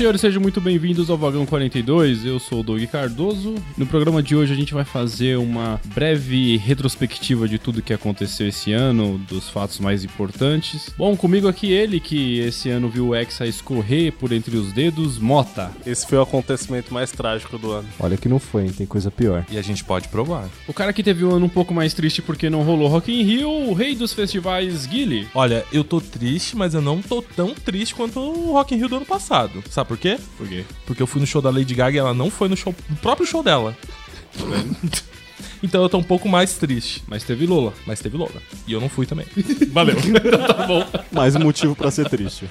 E senhores, sejam muito bem-vindos ao Vagão 42. Eu sou o Doug Cardoso. No programa de hoje a gente vai fazer uma breve retrospectiva de tudo que aconteceu esse ano, dos fatos mais importantes. Bom, comigo aqui ele que esse ano viu o Hexa escorrer por entre os dedos, Mota. Esse foi o acontecimento mais trágico do ano. Olha que não foi, hein? tem coisa pior. E a gente pode provar. O cara que teve um ano um pouco mais triste porque não rolou Rock in Rio, o rei dos festivais, Guile. Olha, eu tô triste, mas eu não tô tão triste quanto o Rock in Rio do ano passado. Sabe por quê? Por quê? Porque eu fui no show da Lady Gaga e ela não foi no show, no próprio show dela. então eu tô um pouco mais triste. Mas teve Lola. Mas teve Lola. E eu não fui também. Valeu. tá bom. Mais um motivo pra ser triste.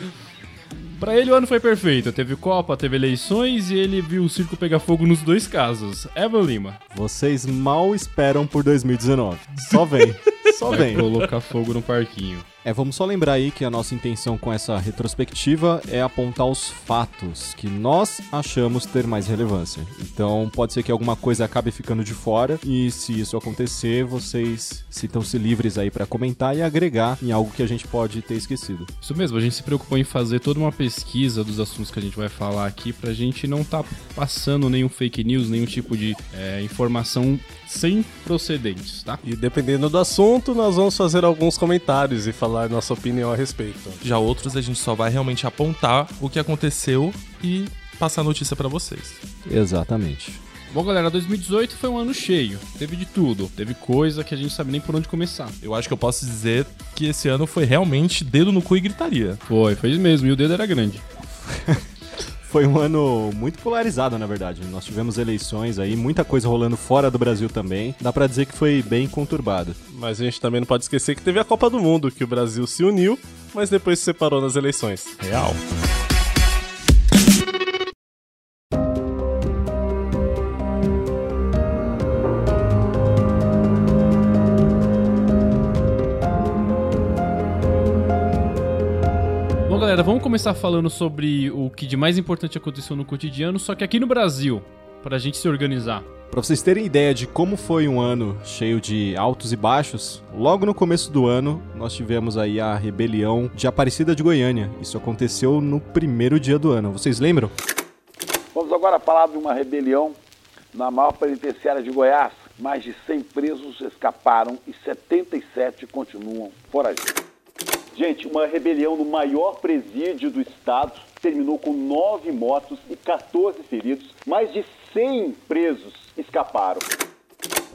Pra ele o ano foi perfeito. Teve Copa, teve eleições e ele viu o circo pegar fogo nos dois casos. Evan Lima. Vocês mal esperam por 2019. Só vem. Só vem. colocar fogo no parquinho. É, vamos só lembrar aí que a nossa intenção com essa retrospectiva é apontar os fatos que nós achamos ter mais relevância. Então, pode ser que alguma coisa acabe ficando de fora e se isso acontecer, vocês sintam-se livres aí pra comentar e agregar em algo que a gente pode ter esquecido. Isso mesmo, a gente se preocupou em fazer toda uma pesquisa dos assuntos que a gente vai falar aqui pra gente não tá passando nenhum fake news, nenhum tipo de é, informação sem procedentes, tá? E dependendo do assunto, nós vamos fazer alguns comentários e falar nossa opinião a respeito. Já outros a gente só vai realmente apontar o que aconteceu e passar a notícia pra vocês. Exatamente. Bom, galera, 2018 foi um ano cheio. Teve de tudo. Teve coisa que a gente sabe nem por onde começar. Eu acho que eu posso dizer que esse ano foi realmente dedo no cu e gritaria. Foi, foi isso mesmo. E o dedo era grande. Foi um ano muito polarizado, na verdade. Nós tivemos eleições aí, muita coisa rolando fora do Brasil também. Dá pra dizer que foi bem conturbado. Mas a gente também não pode esquecer que teve a Copa do Mundo, que o Brasil se uniu, mas depois se separou nas eleições. Real. Galera, vamos começar falando sobre o que de mais importante aconteceu no cotidiano, só que aqui no Brasil, pra gente se organizar. Pra vocês terem ideia de como foi um ano cheio de altos e baixos, logo no começo do ano nós tivemos aí a rebelião de Aparecida de Goiânia. Isso aconteceu no primeiro dia do ano. Vocês lembram? Vamos agora falar de uma rebelião na maior penitenciária de Goiás. Mais de 100 presos escaparam e 77 continuam foragidos. Gente, uma rebelião no maior presídio do estado terminou com nove mortos e 14 feridos. Mais de 100 presos escaparam.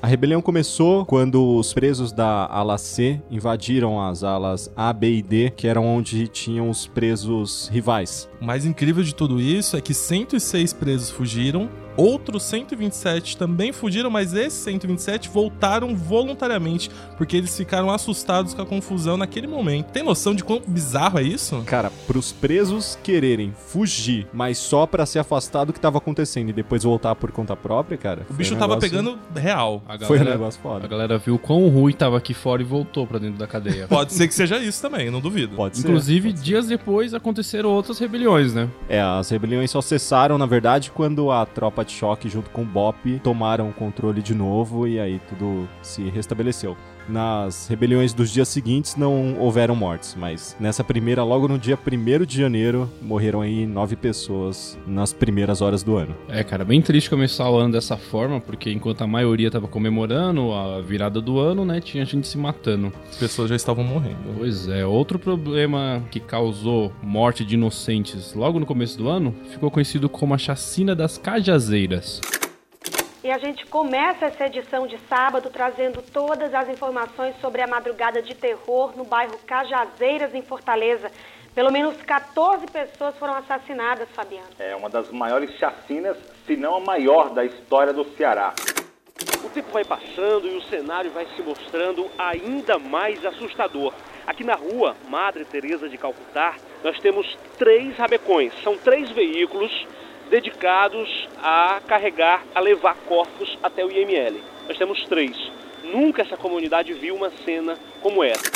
A rebelião começou quando os presos da ala C invadiram as alas A, B e D, que eram onde tinham os presos rivais. O mais incrível de tudo isso é que 106 presos fugiram, outros 127 também fugiram, mas esses 127 voltaram voluntariamente, porque eles ficaram assustados com a confusão naquele momento. Tem noção de quão bizarro é isso? Cara, pros presos quererem fugir, mas só pra se afastar do que tava acontecendo e depois voltar por conta própria, cara. O bicho um tava negócio- pegando real. A Foi um galera, negócio a foda. galera viu quão ruim tava aqui fora e voltou pra dentro da cadeia. Pode ser que seja isso também, não duvido. Pode ser. Inclusive, ser. dias depois aconteceram outras rebeliões, né? É, as rebeliões só cessaram, na verdade, quando a tropa de choque junto com o BOP tomaram o controle de novo e aí tudo se restabeleceu. Nas rebeliões dos dias seguintes não houveram mortes, mas nessa primeira, logo no dia 1 de janeiro, morreram aí nove pessoas nas primeiras horas do ano. É, cara, bem triste começar o ano dessa forma, porque enquanto a maioria tava comemorando a virada do ano, né, tinha gente se matando. As pessoas já estavam morrendo. Pois é, outro problema que causou morte de inocentes logo no começo do ano ficou conhecido como a chacina das cajazeiras. E a gente começa essa edição de sábado trazendo todas as informações sobre a madrugada de terror no bairro Cajazeiras, em Fortaleza. Pelo menos 14 pessoas foram assassinadas, Fabiano. É uma das maiores chacinas, se não a maior da história do Ceará. O tempo vai passando e o cenário vai se mostrando ainda mais assustador. Aqui na rua Madre Teresa de Calcutá, nós temos três rabecões. São três veículos dedicados a carregar, a levar corpos até o IML. Nós temos três. Nunca essa comunidade viu uma cena como essa.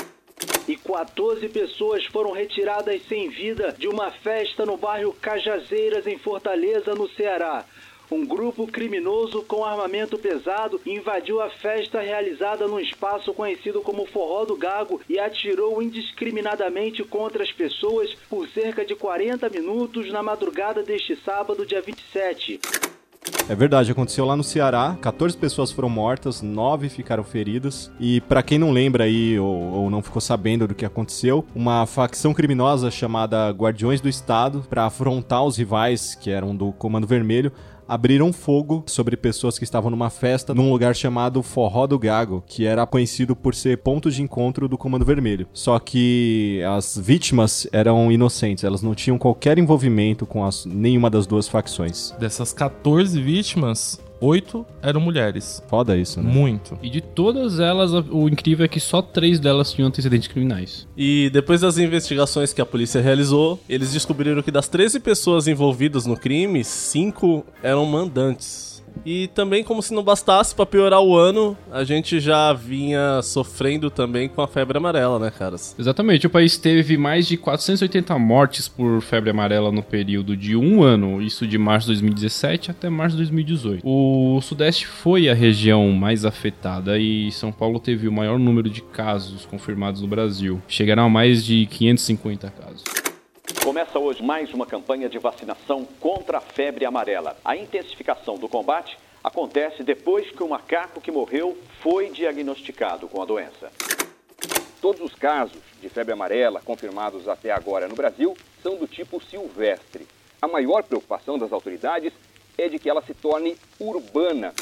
E 14 pessoas foram retiradas sem vida de uma festa no bairro Cajazeiras, em Fortaleza, no Ceará. Um grupo criminoso com armamento pesado invadiu a festa realizada num espaço conhecido como Forró do Gago e atirou indiscriminadamente contra as pessoas por cerca de 40 minutos na madrugada deste sábado, dia 27. É verdade, aconteceu lá no Ceará. 14 pessoas foram mortas, 9 ficaram feridas. E pra quem não lembra aí ou, ou não ficou sabendo do que aconteceu, uma facção criminosa chamada Guardiões do Estado, pra afrontar os rivais que eram do Comando Vermelho, abriram fogo sobre pessoas que estavam numa festa num lugar chamado Forró do Gago, que era conhecido por ser ponto de encontro do Comando Vermelho. Só que as vítimas eram inocentes, elas não tinham qualquer envolvimento com as, nenhuma das duas facções. Dessas 14 vítimas, 8 eram mulheres. Foda isso, né? Muito. E de todas elas, o incrível é que só três delas tinham antecedentes criminais. E depois das investigações que a polícia realizou, eles descobriram que das 13 pessoas envolvidas no crime, 5 eram mandantes. E também, como se não bastasse, pra piorar o ano, a gente já vinha sofrendo também com a febre amarela, né, caras? Exatamente, o país teve mais de 480 mortes por febre amarela no período de um ano, isso de março de 2017 até março de 2018. O Sudeste foi a região mais afetada e São Paulo teve o maior número de casos confirmados no Brasil. Chegaram a mais de 550 casos. Começa hoje mais uma campanha de vacinação contra a febre amarela. A intensificação do combate acontece depois que o macaco que morreu foi diagnosticado com a doença. Todos os casos de febre amarela confirmados até agora no Brasil são do tipo silvestre. A maior preocupação das autoridades é de que ela se torne urbana.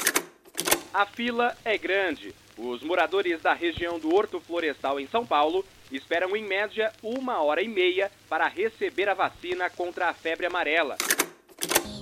A fila é grande. Os moradores da região do Horto Florestal em São Paulo esperam em média uma hora e meia para receber a vacina contra a febre amarela.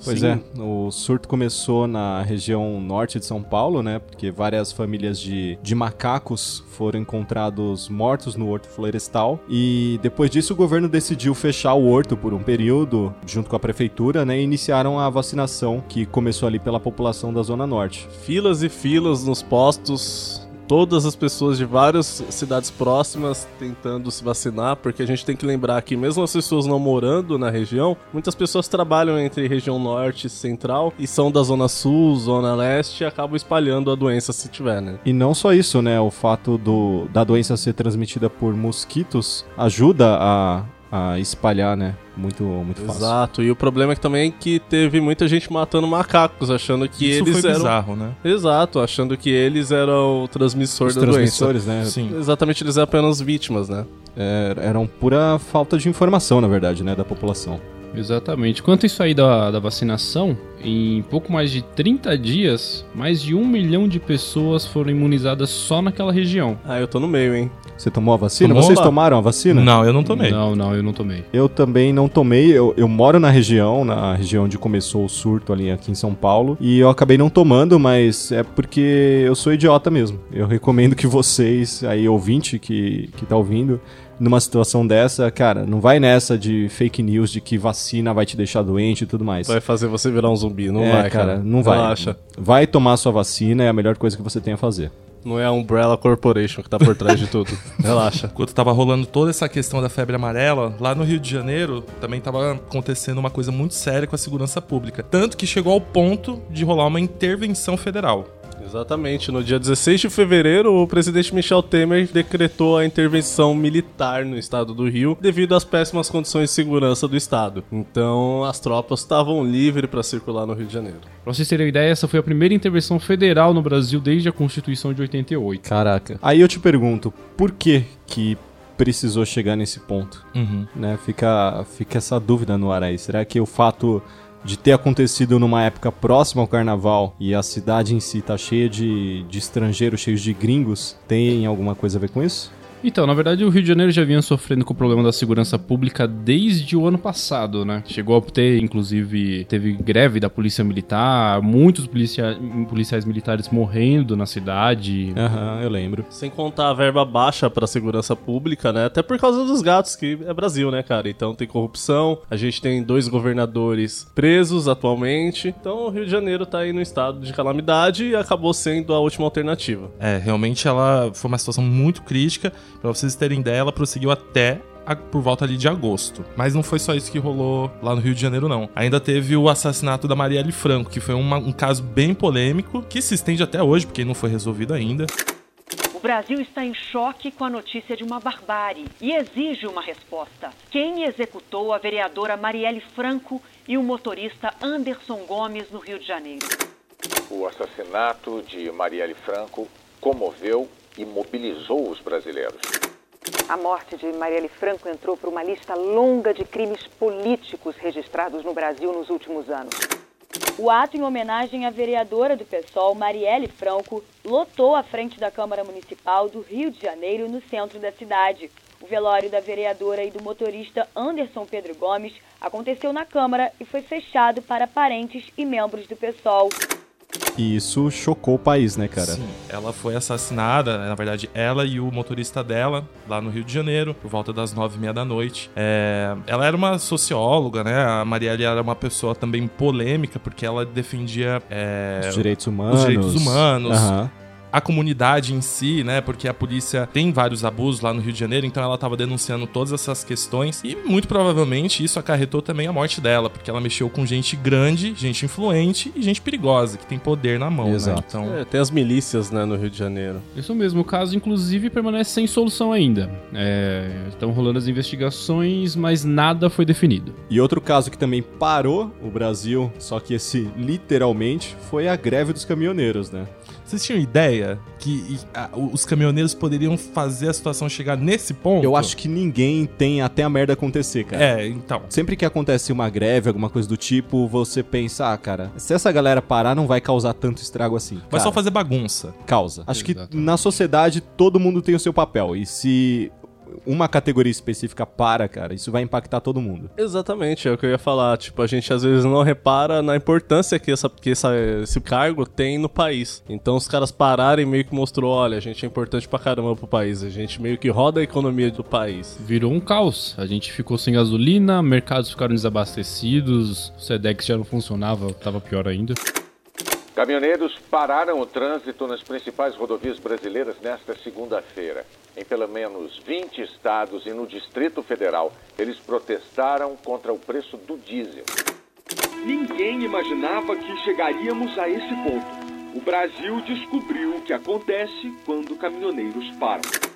Pois Sim. é, o surto começou na região norte de São Paulo, né? Porque várias famílias de, de macacos foram encontrados mortos no horto florestal. E depois disso, o governo decidiu fechar o horto por um período, junto com a prefeitura, né? E iniciaram a vacinação, que começou ali pela população da Zona Norte. Filas e filas nos postos, todas as pessoas de várias cidades próximas tentando se vacinar, porque a gente tem que lembrar que mesmo as pessoas não morando na região, muitas pessoas trabalham entre região norte e central e são da zona sul, zona leste e acabam espalhando a doença se tiver, né? E não só isso, né? O fato do, da doença ser transmitida por mosquitos ajuda a, a espalhar, né? Muito, muito fácil. Exato, e o problema é que também que teve muita gente matando macacos, achando que Isso eles foi eram. bizarro, né? Exato, achando que eles eram o transmissor Os da transmissores, né? doença. Sim. Exatamente, eles eram apenas vítimas, né? É, eram pura falta de informação, na verdade, né? Da população. Exatamente. Quanto a isso aí da, da vacinação, em pouco mais de 30 dias, mais de um milhão de pessoas foram imunizadas só naquela região. Ah, eu tô no meio, hein? Você tomou a vacina? Tomou Vocês lá? tomaram a vacina? Não, eu não tomei. Não, não, eu não tomei. Eu também não tomei. Eu, eu moro na região, na região onde começou o surto ali aqui em São Paulo. E eu acabei não tomando, mas é porque eu sou idiota mesmo. Eu recomendo que vocês, aí, ouvinte que, que tá ouvindo, numa situação dessa, cara, não vai nessa de fake news de que vacina vai te deixar doente e tudo mais. Vai fazer você virar um zumbi, não é, vai, cara. Não vai. Relaxa. Vai tomar sua vacina, é a melhor coisa que você tem a fazer. Não é a Umbrella Corporation que tá por trás de tudo. Relaxa. Enquanto tava rolando toda essa questão da febre amarela, lá no Rio de Janeiro também tava acontecendo uma coisa muito séria com a segurança pública. Tanto que chegou ao ponto de rolar uma intervenção federal. Exatamente. No dia 16 de fevereiro, o presidente Michel Temer decretou a intervenção militar no estado do Rio devido às péssimas condições de segurança do estado. Então, as tropas estavam livres para circular no Rio de Janeiro. Pra vocês terem uma ideia, essa foi a primeira intervenção federal no Brasil desde a Constituição de 88. Caraca. Aí eu te pergunto, por que que precisou chegar nesse ponto? Uhum. né? Fica, fica essa dúvida no ar aí. Será que o fato de ter acontecido numa época próxima ao carnaval e a cidade em si tá cheia de, de estrangeiros, cheios de gringos, tem alguma coisa a ver com isso? Então, na verdade, o Rio de Janeiro já vinha sofrendo com o problema da segurança pública desde o ano passado, né? Chegou a ter, inclusive, teve greve da polícia militar, muitos policia policiais militares morrendo na cidade. Aham, eu lembro. Sem contar a verba baixa para segurança pública, né? Até por causa dos gatos, que é Brasil, né, cara? Então tem corrupção, a gente tem dois governadores presos atualmente. Então o Rio de Janeiro tá aí no estado de calamidade e acabou sendo a última alternativa. É, realmente ela foi uma situação muito crítica. Pra vocês terem ideia, ela prosseguiu até a- por volta ali de agosto. Mas não foi só isso que rolou lá no Rio de Janeiro, não. Ainda teve o assassinato da Marielle Franco, que foi uma- um caso bem polêmico, que se estende até hoje, porque não foi resolvido ainda. O Brasil está em choque com a notícia de uma barbárie e exige uma resposta. Quem executou a vereadora Marielle Franco e o motorista Anderson Gomes no Rio de Janeiro? O assassinato de Marielle Franco comoveu e mobilizou os brasileiros. A morte de Marielle Franco entrou para uma lista longa de crimes políticos registrados no Brasil nos últimos anos. O ato em homenagem à vereadora do PSOL, Marielle Franco, lotou a frente da Câmara Municipal do Rio de Janeiro, no centro da cidade. O velório da vereadora e do motorista Anderson Pedro Gomes aconteceu na Câmara e foi fechado para parentes e membros do PSOL. E isso chocou o país, né, cara? Sim, ela foi assassinada, né, na verdade, ela e o motorista dela, lá no Rio de Janeiro, por volta das nove e meia da noite. É, ela era uma socióloga, né? A Marielle era uma pessoa também polêmica, porque ela defendia é, Os direitos humanos. os direitos humanos. Aham. A comunidade em si, né? Porque a polícia tem vários abusos lá no Rio de Janeiro, então ela estava denunciando todas essas questões. E muito provavelmente isso acarretou também a morte dela, porque ela mexeu com gente grande, gente influente e gente perigosa, que tem poder na mão, Exato. né? Então, É, tem as milícias, né, no Rio de Janeiro. Isso mesmo, o caso inclusive permanece sem solução ainda. É, estão rolando as investigações, mas nada foi definido. E outro caso que também parou o Brasil, só que esse literalmente, foi a greve dos caminhoneiros, né? Vocês tinham ideia que e, a, os caminhoneiros poderiam fazer a situação chegar nesse ponto? Eu acho que ninguém tem até a merda acontecer, cara. É, então. Sempre que acontece uma greve, alguma coisa do tipo, você pensa, ah, cara, se essa galera parar, não vai causar tanto estrago assim. Vai Cara, só fazer bagunça. Causa. Acho que na sociedade todo mundo tem o seu papel. E se uma categoria específica para, cara, isso vai impactar todo mundo. Exatamente, é o que eu ia falar. Tipo, a gente às vezes não repara na importância que, essa, que essa, esse cargo tem no país. Então os caras pararem meio que mostrou, olha, a gente é importante pra caramba pro país. A gente meio que roda a economia do país. Virou um caos. A gente ficou sem gasolina, mercados ficaram desabastecidos, o Sedex já não funcionava, tava pior ainda. Caminhoneiros pararam o trânsito nas principais rodovias brasileiras nesta segunda-feira. Em pelo menos 20 estados e no Distrito Federal, eles protestaram contra o preço do diesel. Ninguém imaginava que chegaríamos a esse ponto. O Brasil descobriu o que acontece quando caminhoneiros param.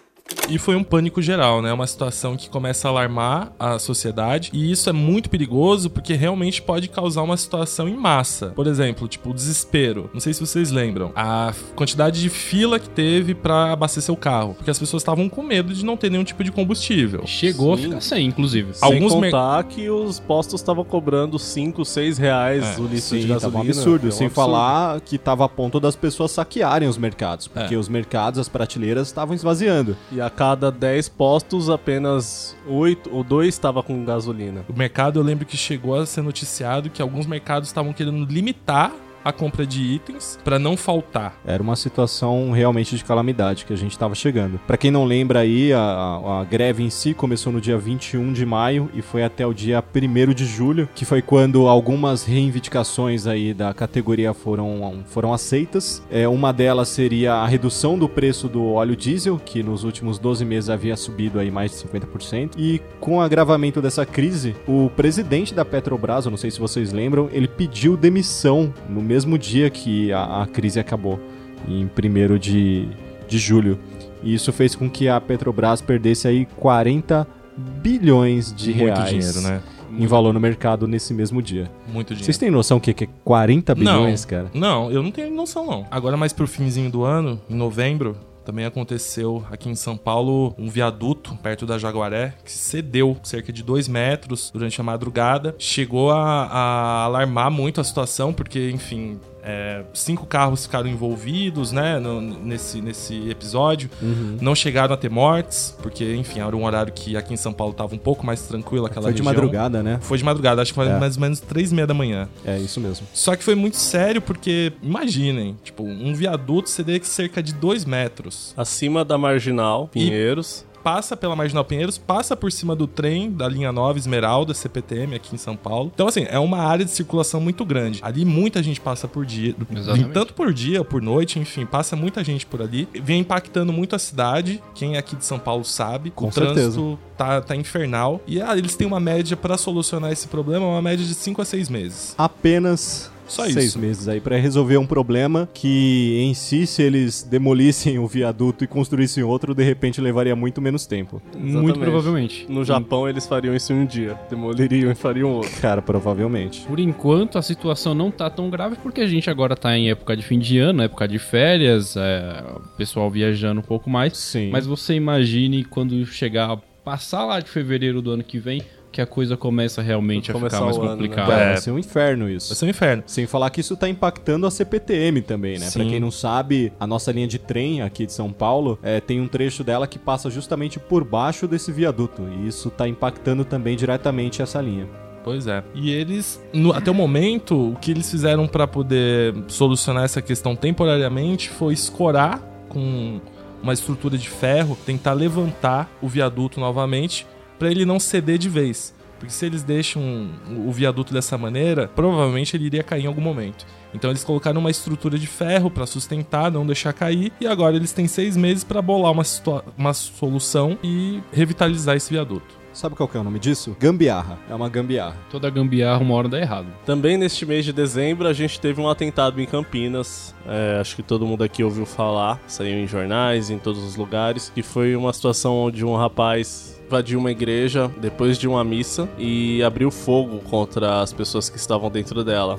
E foi um pânico geral, né? Uma situação que começa a alarmar a sociedade. E isso é muito perigoso porque realmente pode causar uma situação em massa. Por exemplo, tipo, o desespero. Não sei se vocês lembram. A quantidade de fila que teve pra abastecer o carro. Porque as pessoas estavam com medo de não ter nenhum tipo de combustível. Chegou a ficar sem, inclusive. Sem Alguns mer- contar que os postos estavam cobrando 5, 6 reais É, o litro Sim, de gasolina. um absurdo. É um sem absurdo. falar que tava a ponto das pessoas saquearem os mercados. Porque É. os mercados, as prateleiras estavam esvaziando. E a cada 10 postos, apenas 8 ou 2 estava com gasolina. O mercado, eu lembro que chegou a ser noticiado que alguns mercados estavam querendo limitar a compra de itens pra não faltar. Era uma situação realmente de calamidade que a gente estava chegando. Pra quem não lembra aí, a, a- a greve em si começou no dia 21 de maio e foi até o dia 1 de julho, que foi quando algumas reivindicações aí da categoria foram, foram aceitas. É, uma delas seria a redução do preço do óleo diesel, que nos últimos 12 meses havia subido aí mais de 50%. E com o agravamento dessa crise, o presidente da Petrobras, eu não sei se vocês lembram, ele pediu demissão no mesmo dia que a, a crise acabou, em 1 de, de julho. E isso fez com que a Petrobras perdesse aí 40 bilhões de Muito reais dinheiro, né? em valor no mercado nesse mesmo dia. Muito dinheiro. Vocês têm noção que que é 40 bilhões, não, cara? Não, eu não tenho noção, não. Agora, mais pro finzinho do ano, em novembro, também aconteceu aqui em São Paulo um viaduto perto da Jaguaré que cedeu cerca de dois metros durante a madrugada. Chegou a, a alarmar muito a situação, porque, enfim. É, cinco carros ficaram envolvidos, né, no- nesse, nesse episódio. Uhum. Não chegaram a ter mortes, porque, enfim, era um horário que aqui em São Paulo tava um pouco mais tranquilo aquela Foi de região. madrugada, né? Foi de madrugada, acho que foi É. mais ou menos três e meia da manhã. É isso mesmo. Só que foi muito sério porque, imaginem, tipo, um viaduto ceder cerca de 2 metros. Acima da Marginal, Pinheiros. Passa pela Marginal Pinheiros, passa por cima do trem da linha 9 Esmeralda, CPTM, aqui em São Paulo. Então, assim, é uma área de circulação muito grande. Ali muita gente passa por dia, Exatamente. tanto por dia, por noite, enfim, passa muita gente por ali. Vem impactando muito a cidade. Quem é aqui de São Paulo sabe. Com o certeza. trânsito tá, tá infernal. E ah, eles têm uma média pra solucionar esse problema, uma média de 5 a 6 meses. Apenas Só seis isso. meses aí pra resolver um problema que em si, se eles demolissem o viaduto e construíssem outro, de repente levaria muito menos tempo. Muito provavelmente. No Japão eles fariam isso em um dia. Demoliriam e fariam outro. Cara, provavelmente. Por enquanto, a situação não tá tão grave porque a gente agora tá em época de fim de ano, época de férias, é, o pessoal viajando um pouco mais. Sim. Mas você imagine quando chegar, passar lá de fevereiro do ano que vem, que a coisa começa realmente a ficar mais o ano, né? complicada. Vai ser um inferno isso. Vai ser um inferno. Sem falar que isso tá impactando a CPTM também, né? Pra Sim. quem não sabe, a nossa linha de trem aqui de São Paulo é, tem um trecho dela que passa justamente por baixo desse viaduto. E isso tá impactando também diretamente essa linha. Pois é. E eles, no- até o momento, o que eles fizeram pra poder solucionar essa questão temporariamente foi escorar com uma estrutura de ferro, tentar levantar o viaduto novamente pra ele não ceder de vez. Porque se eles deixam o viaduto dessa maneira, provavelmente ele iria cair em algum momento. Então eles colocaram uma estrutura de ferro pra sustentar, não deixar cair, e agora eles têm seis meses pra bolar uma, situa- uma solução e revitalizar esse viaduto. Sabe qual que é o nome disso? Gambiarra. É uma gambiarra. Toda gambiarra uma hora dá errado. Também neste mês de dezembro a gente teve um atentado em Campinas. É, acho que todo mundo aqui ouviu falar, saiu em jornais, em todos os lugares, que foi uma situação onde um rapaz invadiu uma igreja depois de uma missa e abriu fogo contra as pessoas que estavam dentro dela.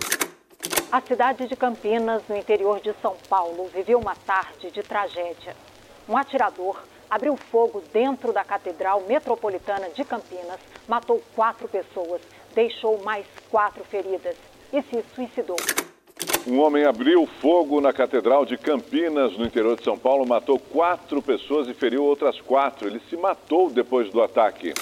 A cidade de Campinas, no interior de São Paulo, viveu uma tarde de tragédia. Um atirador abriu fogo dentro da Catedral Metropolitana de Campinas, matou quatro pessoas, deixou mais quatro feridas e se suicidou. Um homem abriu fogo na Catedral de Campinas, no interior de São Paulo, matou quatro pessoas e feriu outras quatro. Ele se matou depois do ataque.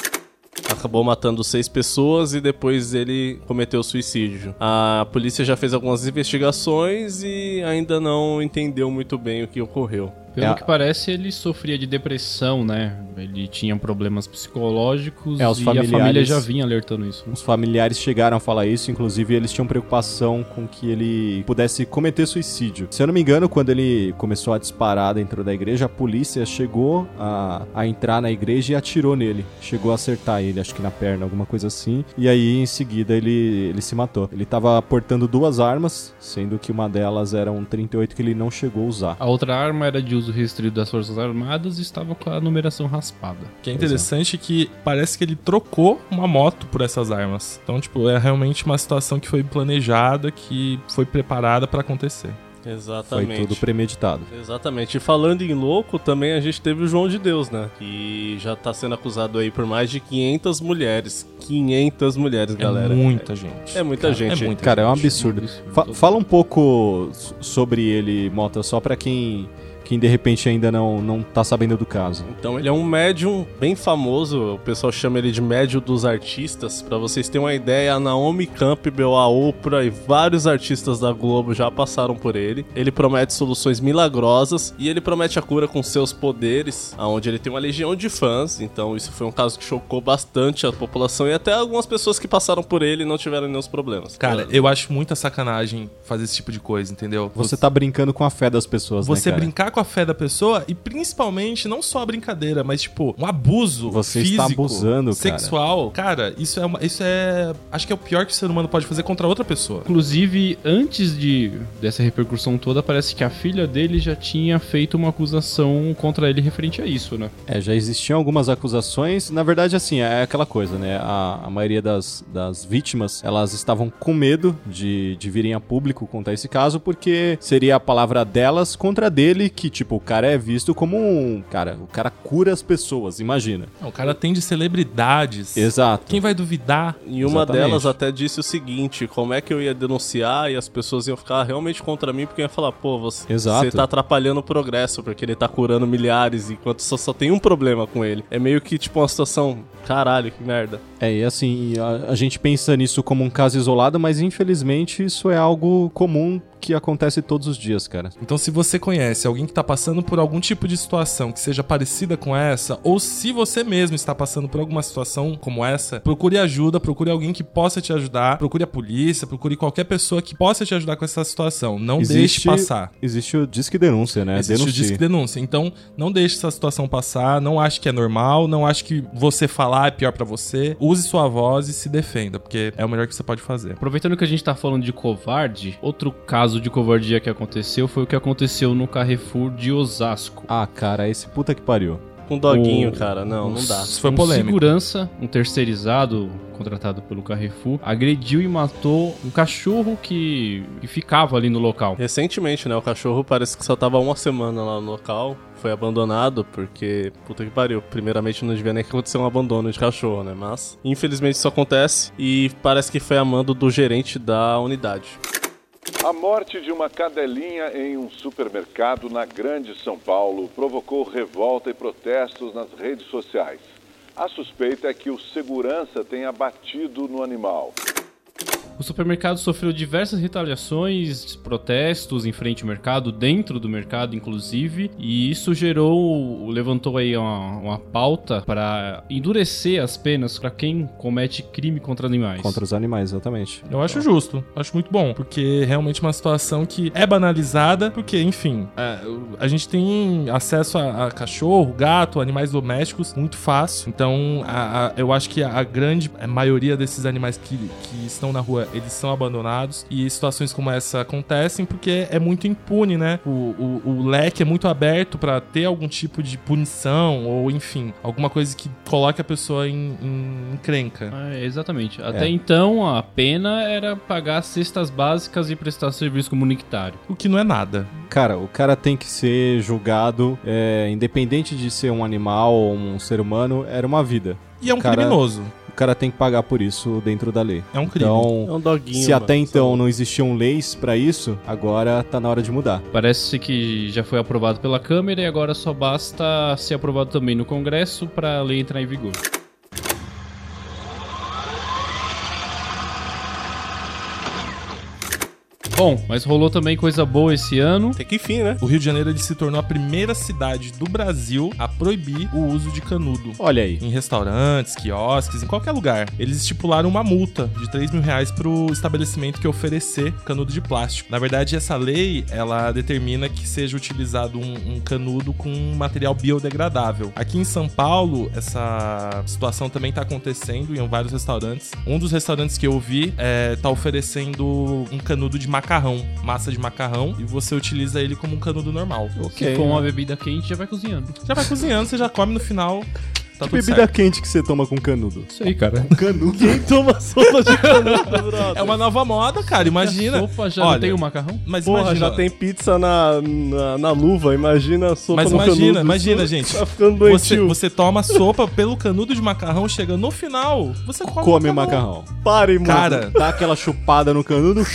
Acabou matando seis pessoas e depois ele cometeu suicídio. A polícia já fez algumas investigações e ainda não entendeu muito bem o que ocorreu. Pelo É que parece, ele sofria de depressão, né? Ele tinha problemas psicológicos É, os e a família já vinha alertando isso. Os familiares chegaram a falar isso, inclusive eles tinham preocupação com que ele pudesse cometer suicídio. Se eu não me engano, quando ele começou a disparar dentro da igreja, a polícia chegou a, a entrar na igreja e atirou nele. Chegou a acertar ele, acho que na perna, alguma coisa assim. E aí, em seguida, ele, ele se matou. Ele tava portando duas armas, sendo que uma delas era um 38 que ele não chegou a usar. A outra arma era de uso restrito das Forças Armadas e estava com a numeração raspada. Que é interessante que parece que ele trocou uma moto por essas armas. Então, tipo, é realmente uma situação que foi planejada, que foi preparada pra acontecer. Exatamente. Foi tudo premeditado. Exatamente. E falando em louco, também a gente teve o João de Deus, né? Que já tá sendo acusado aí por mais de 500 mulheres. 500 mulheres, galera. muita gente. É muita Cara, gente. é muita Cara, é um gente. absurdo. Fa- fala um pouco sobre ele, Mota, só pra quem, quem de repente ainda não, não tá sabendo do caso. Então ele é um médium bem famoso, o pessoal chama ele de médium dos artistas. Pra vocês terem uma ideia, a Naomi Campbell, a Oprah e vários artistas da Globo já passaram por ele. Ele promete soluções milagrosas e ele promete a cura com seus poderes, aonde ele tem uma legião de fãs. Então isso foi um caso que chocou bastante a população e até algumas pessoas que passaram por ele não tiveram nenhum problemas. Cara, eu acho muita sacanagem fazer esse tipo de coisa, entendeu? Você tá brincando com a fé das pessoas, Você né, cara? brincar com a fé da pessoa e principalmente não só a brincadeira, mas tipo, um abuso Você físico, está abusando, cara. sexual. Cara, isso é uma, isso é, acho que é o pior que o ser humano pode fazer contra outra pessoa. Inclusive, antes de dessa repercussão toda, parece que a filha dele já tinha feito uma acusação contra ele referente a isso, né? É, já existiam algumas acusações. Na verdade, assim, é aquela coisa, né? A, a maioria das, das vítimas, elas estavam com medo de, de virem a público contar esse caso, porque seria a palavra delas contra dele, que, tipo, o cara é visto como um... Cara, o cara cura as pessoas, imagina. O cara tem de celebridades. Exato. Quem vai duvidar? E uma Exatamente. delas até disse o seguinte: como é que eu ia denunciar e as pessoas iam ficar realmente contra mim porque iam falar, pô, você, Exato. você tá atrapalhando o progresso, porque ele tá curando milhares enquanto só, só tem um problema com ele. É meio que tipo uma situação, caralho, que merda. É, e assim, a, a gente pensa nisso como um caso isolado, mas infelizmente isso é algo comum que acontece todos os dias, cara. Então, se você conhece alguém que está passando por algum tipo de situação que seja parecida com essa, ou se você mesmo está passando por alguma situação como essa, procure ajuda, procure alguém que possa te ajudar, procure a polícia, procure qualquer pessoa que possa te ajudar com essa situação. Não deixe passar. Existe o disque denúncia, né? Existe Denuncie. o disque denúncia. Então, não deixe essa situação passar, não ache que é normal, não ache que você falar é pior pra você. Use sua voz e se defenda, porque é o melhor que você pode fazer. Aproveitando que a gente tá falando de covarde, outro caso de covardia que aconteceu foi o que aconteceu no Carrefour de Osasco. Ah, cara, esse puta que pariu. Um doguinho, O- cara, não, não dá. Isso foi um polêmico. segurança, um terceirizado contratado pelo Carrefour, agrediu e matou um cachorro que, que ficava ali no local. Recentemente, né? O cachorro parece que só tava uma semana lá no local. Foi abandonado porque, puta que pariu. Primeiramente não devia nem acontecer um abandono de cachorro, né? Mas, infelizmente isso acontece e parece que foi a mando do gerente da unidade. A morte de uma cadelinha em um supermercado na Grande São Paulo provocou revolta e protestos nas redes sociais. A suspeita é que o segurança tenha batido no animal. O supermercado sofreu diversas retaliações, protestos em frente ao mercado, dentro do mercado inclusive, e isso gerou, levantou aí uma, uma pauta para endurecer as penas para quem comete crime contra animais. Contra os animais, exatamente. Eu acho justo, acho muito bom, porque é realmente uma situação que é banalizada, porque, enfim, é, a gente tem acesso a, a cachorro, gato, animais domésticos muito fácil. Então, a- a- eu acho que a grande maioria desses animais que, que estão na rua, eles são abandonados e situações como essa acontecem porque é muito impune, né? O, o, o leque é muito aberto pra ter algum tipo de punição ou, enfim, alguma coisa que coloque a pessoa em, em encrenca. É, exatamente. Até É. então, a pena era pagar cestas básicas e prestar serviço comunitário. O que não é nada. Cara, o cara tem que ser julgado, é, independente de ser um animal ou um ser humano, era uma vida. E é um cara- criminoso. O cara tem que pagar por isso dentro da lei. É um crime. Então, É um doguinho, se até mano, então não existiam leis pra isso, agora tá na hora de mudar. Parece que já foi aprovado pela Câmara e agora só basta ser aprovado também no Congresso para a lei entrar em vigor. Bom, mas rolou também coisa boa esse ano. Tem que enfim, né? O Rio de Janeiro ele se tornou a primeira cidade do Brasil a proibir o uso de canudo. Olha aí. Em restaurantes, quiosques, em qualquer lugar. Eles estipularam uma multa de 3 mil reais pro estabelecimento que oferecer canudo de plástico. Na verdade, essa lei, ela determina que seja utilizado um, um canudo com um material biodegradável. Aqui em São Paulo, essa situação também tá acontecendo em vários restaurantes. Um dos restaurantes que eu vi é, tá oferecendo um canudo de macarrão, massa de macarrão, e você utiliza ele como um canudo normal. Se for uma bebida quente, já vai cozinhando. Já vai cozinhando, você já come no final. Tá Que bebida certo. quente que você toma com canudo? Isso aí, cara. Canudo? Quem toma sopa de canudo, brother? É uma nova moda, cara. Imagina. A sopa já Olha, não tem o macarrão? Mas Porra, imagina. já tem pizza na, na, na luva, imagina a sopa Mas no imagina, canudo. imagina, Isso gente. Tá ficando Você, doentio. você toma sopa pelo canudo de macarrão, chega no final, você come, Come macarrão. Pare, mano. Cara, Dá aquela chupada no canudo,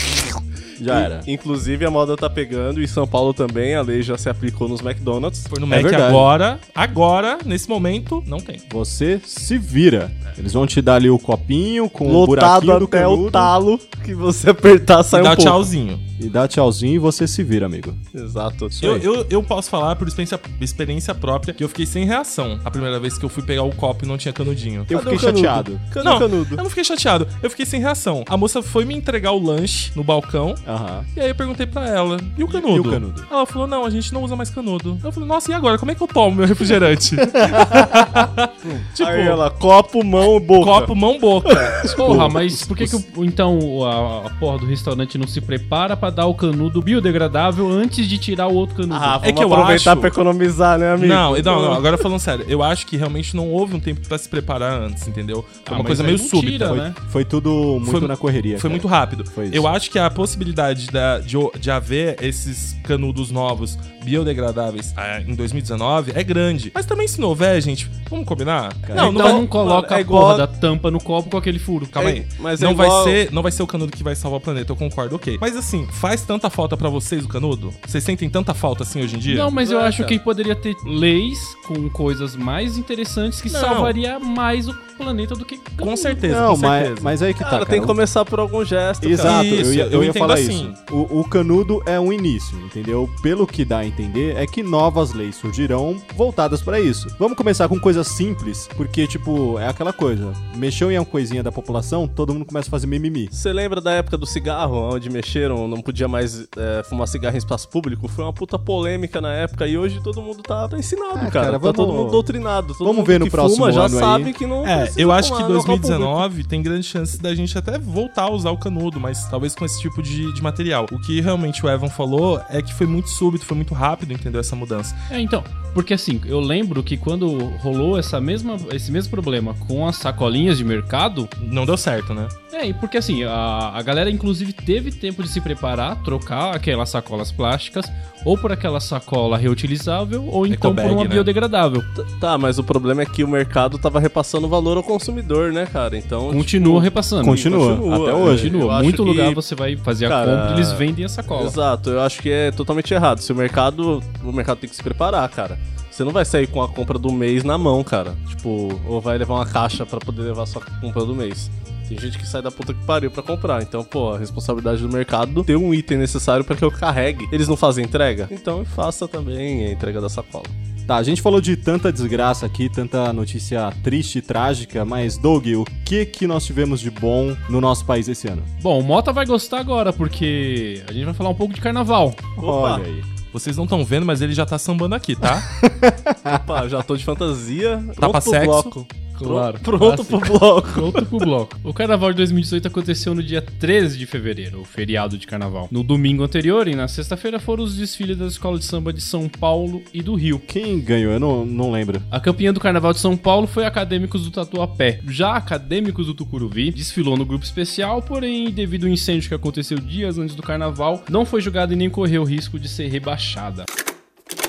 já era. Inclusive, a moda tá pegando, e em São Paulo também, a lei já se aplicou nos McDonald's. foi no É Mac verdade. agora, agora, nesse momento, não tem. Você se vira. Eles vão te dar ali o copinho com o Lotado buraquinho do até canudo o talo, que você apertar sai E um dá pouco. tchauzinho. E dá tchauzinho e você se vira, amigo. Exato. Eu, eu, eu posso falar por experiência, experiência própria que eu fiquei sem reação a primeira vez que eu fui pegar o copo e não tinha canudinho. Eu Cadê fiquei canudo? chateado. Cadê não, canudo? eu não fiquei chateado. Eu fiquei sem reação. A moça foi me entregar o lanche no balcão. Aham. E aí eu perguntei pra ela, e o canudo? E o canudo? Ela falou, não, a gente não usa mais canudo. Eu falei, nossa, e agora? Como é que eu tomo meu refrigerante? tipo, Aí ela, copo, mão, boca. copo, mão, boca. Porra, mas por que, que então a, a porra do restaurante não se prepara pra dar o canudo biodegradável antes de tirar o outro canudo? Ah, vamos É que eu aproveitar acho- pra economizar, né, amigo? Não, não, não, agora falando sério, eu acho que realmente não houve um tempo pra se preparar antes, entendeu? Foi Ah, uma coisa meio súbita. tira, Foi- né? Foi tudo muito Foi- na correria. Foi cara. muito rápido. Foi. Eu acho que a possibilidade da- de, de haver esses canudos novos biodegradáveis ah, em 2019 é grande. Mas também se não houver, gente, vamos combinar? Não, então vai- não coloca mano, é a igual- porra da tampa no copo com aquele furo. Calma É, aí. mas é não, igual- vai ser, não vai ser o canudo que vai salvar o planeta, eu concordo, ok. Mas assim, faz tanta falta pra vocês o canudo? Vocês sentem tanta falta assim hoje em dia? Não, mas eu É, acho cara. que poderia ter leis com coisas mais interessantes que Não. salvaria mais o planeta do que Com certeza, Não, com mas, certeza. mas aí que tá, Cara, cara. tem que começar por algum gesto, Exato, cara. eu Isso, ia, eu eu ia falar assim. isso. O, o canudo é um início, entendeu? Pelo que dá a entender, é que novas leis surgirão voltadas pra isso. Vamos começar com coisas simples, porque, tipo, é aquela coisa. Mexeu em uma coisinha da população, todo mundo começa a fazer mimimi. Você lembra da época do cigarro, onde mexeram, não podia mais é, fumar cigarro em espaço público? Foi uma puta polêmica na época e hoje todo mundo tá, tá ensinado, É, cara. cara, Tá vamos- todo mundo doutrinado. Todo vamos mundo ver no que próximo fuma já sabe que não É, eu acho que fumar no local público. 2019 tem grandes chances da gente até voltar a usar o canudo, mas talvez com esse tipo de, de material. O que realmente o Evan falou é que foi muito súbito, foi muito rápido, entendeu? Essa mudança. É, então, porque assim, eu lembro que quando rolou essa mesma, esse mesmo problema com as sacolinhas de mercado, Não deu certo, né? é, e porque assim, a, a galera inclusive teve tempo de se preparar, trocar aquelas sacolas plásticas, ou por aquela sacola reutilizável, ou então por uma né? biodegradável. Tá, mas o problema é que o mercado tava repassando valor ao consumidor, né, cara? Então. Continua tipo, repassando. Continua, até hoje. Continua. Muito que- lugar você vai fazer a Cara, compra e eles vendem a sacola. Exato, eu acho que é totalmente errado. Se o mercado. O mercado tem que se preparar, cara. Você não vai sair com a compra do mês na mão, cara. Tipo, ou vai levar uma caixa pra poder levar a sua compra do mês. Tem gente que sai da puta que pariu pra comprar. Então, pô, a responsabilidade do mercado ter um item necessário pra que eu carregue. Eles não fazem entrega? Então faça também a entrega da sacola. Tá, a gente falou de tanta desgraça aqui, tanta notícia triste e trágica, mas, Doug, o que que nós tivemos de bom no nosso país esse ano? Bom, o Mota vai gostar agora, porque a gente vai falar um pouco de carnaval. Olha aí. Vocês não estão vendo, mas ele já tá sambando aqui, tá? Opa, já tô de fantasia. Tá pra sexo? bloco. Claro. Pronto pro bloco. Pronto pro bloco. O carnaval de 2018 aconteceu no dia 13 de fevereiro, o feriado de carnaval. No domingo anterior e na sexta-feira foram os desfiles das escolas de samba de São Paulo e do Rio. Quem ganhou? Eu não, não lembro. A campeã do Carnaval de São Paulo foi Acadêmicos do Tatuapé. Já Acadêmicos do Tucuruvi desfilou no grupo especial, porém, devido ao incêndio que aconteceu dias antes do carnaval, não foi julgada e nem correu risco de ser rebaixada.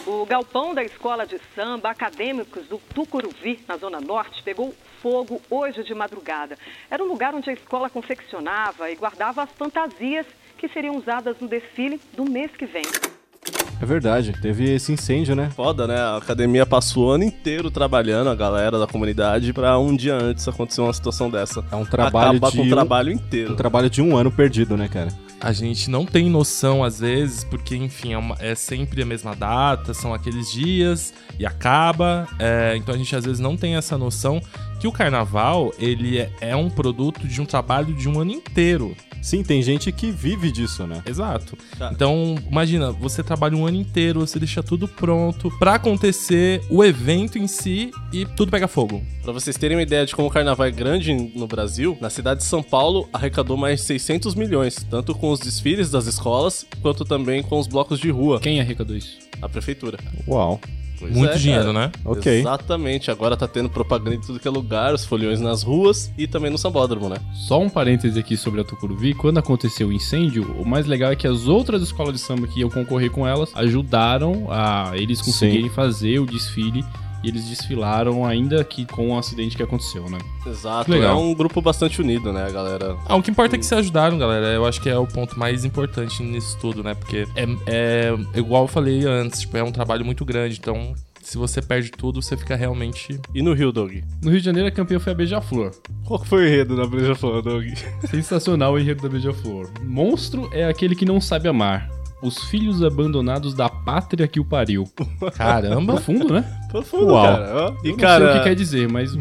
O galpão da escola de samba Acadêmicos do Tucuruvi, na Zona Norte, pegou fogo hoje de madrugada. Era um lugar onde a escola confeccionava e guardava as fantasias que seriam usadas no desfile do mês que vem. É verdade, teve esse incêndio, né? Foda, né? A academia passou o ano inteiro trabalhando, a galera da comunidade, pra um dia antes acontecer uma situação dessa. É um trabalho Acabar de com um- trabalho inteiro. Um trabalho de um ano perdido, né, cara? A gente não tem noção, às vezes, porque, enfim, é, uma- é sempre a mesma data, são aqueles dias e acaba. é, então a gente, às vezes, não tem essa noção que o carnaval, ele é, é um produto de um trabalho de um ano inteiro. Sim, tem gente que vive disso, né? Exato. Tá. Então, imagina, você trabalha um ano inteiro, você deixa tudo pronto pra acontecer o evento em si e tudo pega fogo. Pra vocês terem uma ideia de como o carnaval é grande no Brasil, na cidade de São Paulo arrecadou mais de 600 milhões, tanto com os desfiles das escolas, quanto também com os blocos de rua. Quem arrecadou isso? A prefeitura. Uau. Pois Muito é, dinheiro, cara. né? Ok. Exatamente, agora tá tendo propaganda em tudo que é lugar, os foliões nas ruas e também no sambódromo, né? Só um parêntese aqui sobre a Tucuruvi. Quando aconteceu o incêndio, o mais legal é que as outras escolas de samba que iam concorrer com elas ajudaram a eles conseguirem fazer o desfile. E eles desfilaram ainda que com o acidente que aconteceu, né? Exato, Legal. é um grupo bastante unido, né, galera? Ah, o que importa é que se ajudaram, galera. Eu acho que é o ponto mais importante nisso tudo, né? Porque é, é igual eu falei antes, tipo, é um trabalho muito grande. Então, se você perde tudo, você fica realmente. E no Rio, Doug? No Rio de Janeiro, a campeã foi a Beija-Flor. Qual que foi o enredo da Beija-Flor, Doug? Sensacional o enredo da Beija-Flor. Monstro é aquele que não sabe amar. Os filhos abandonados da pátria que o pariu. Caramba! Profundo, né? Profundo, Uau. cara. ó. E, Eu não cara, sei o que quer dizer, mas.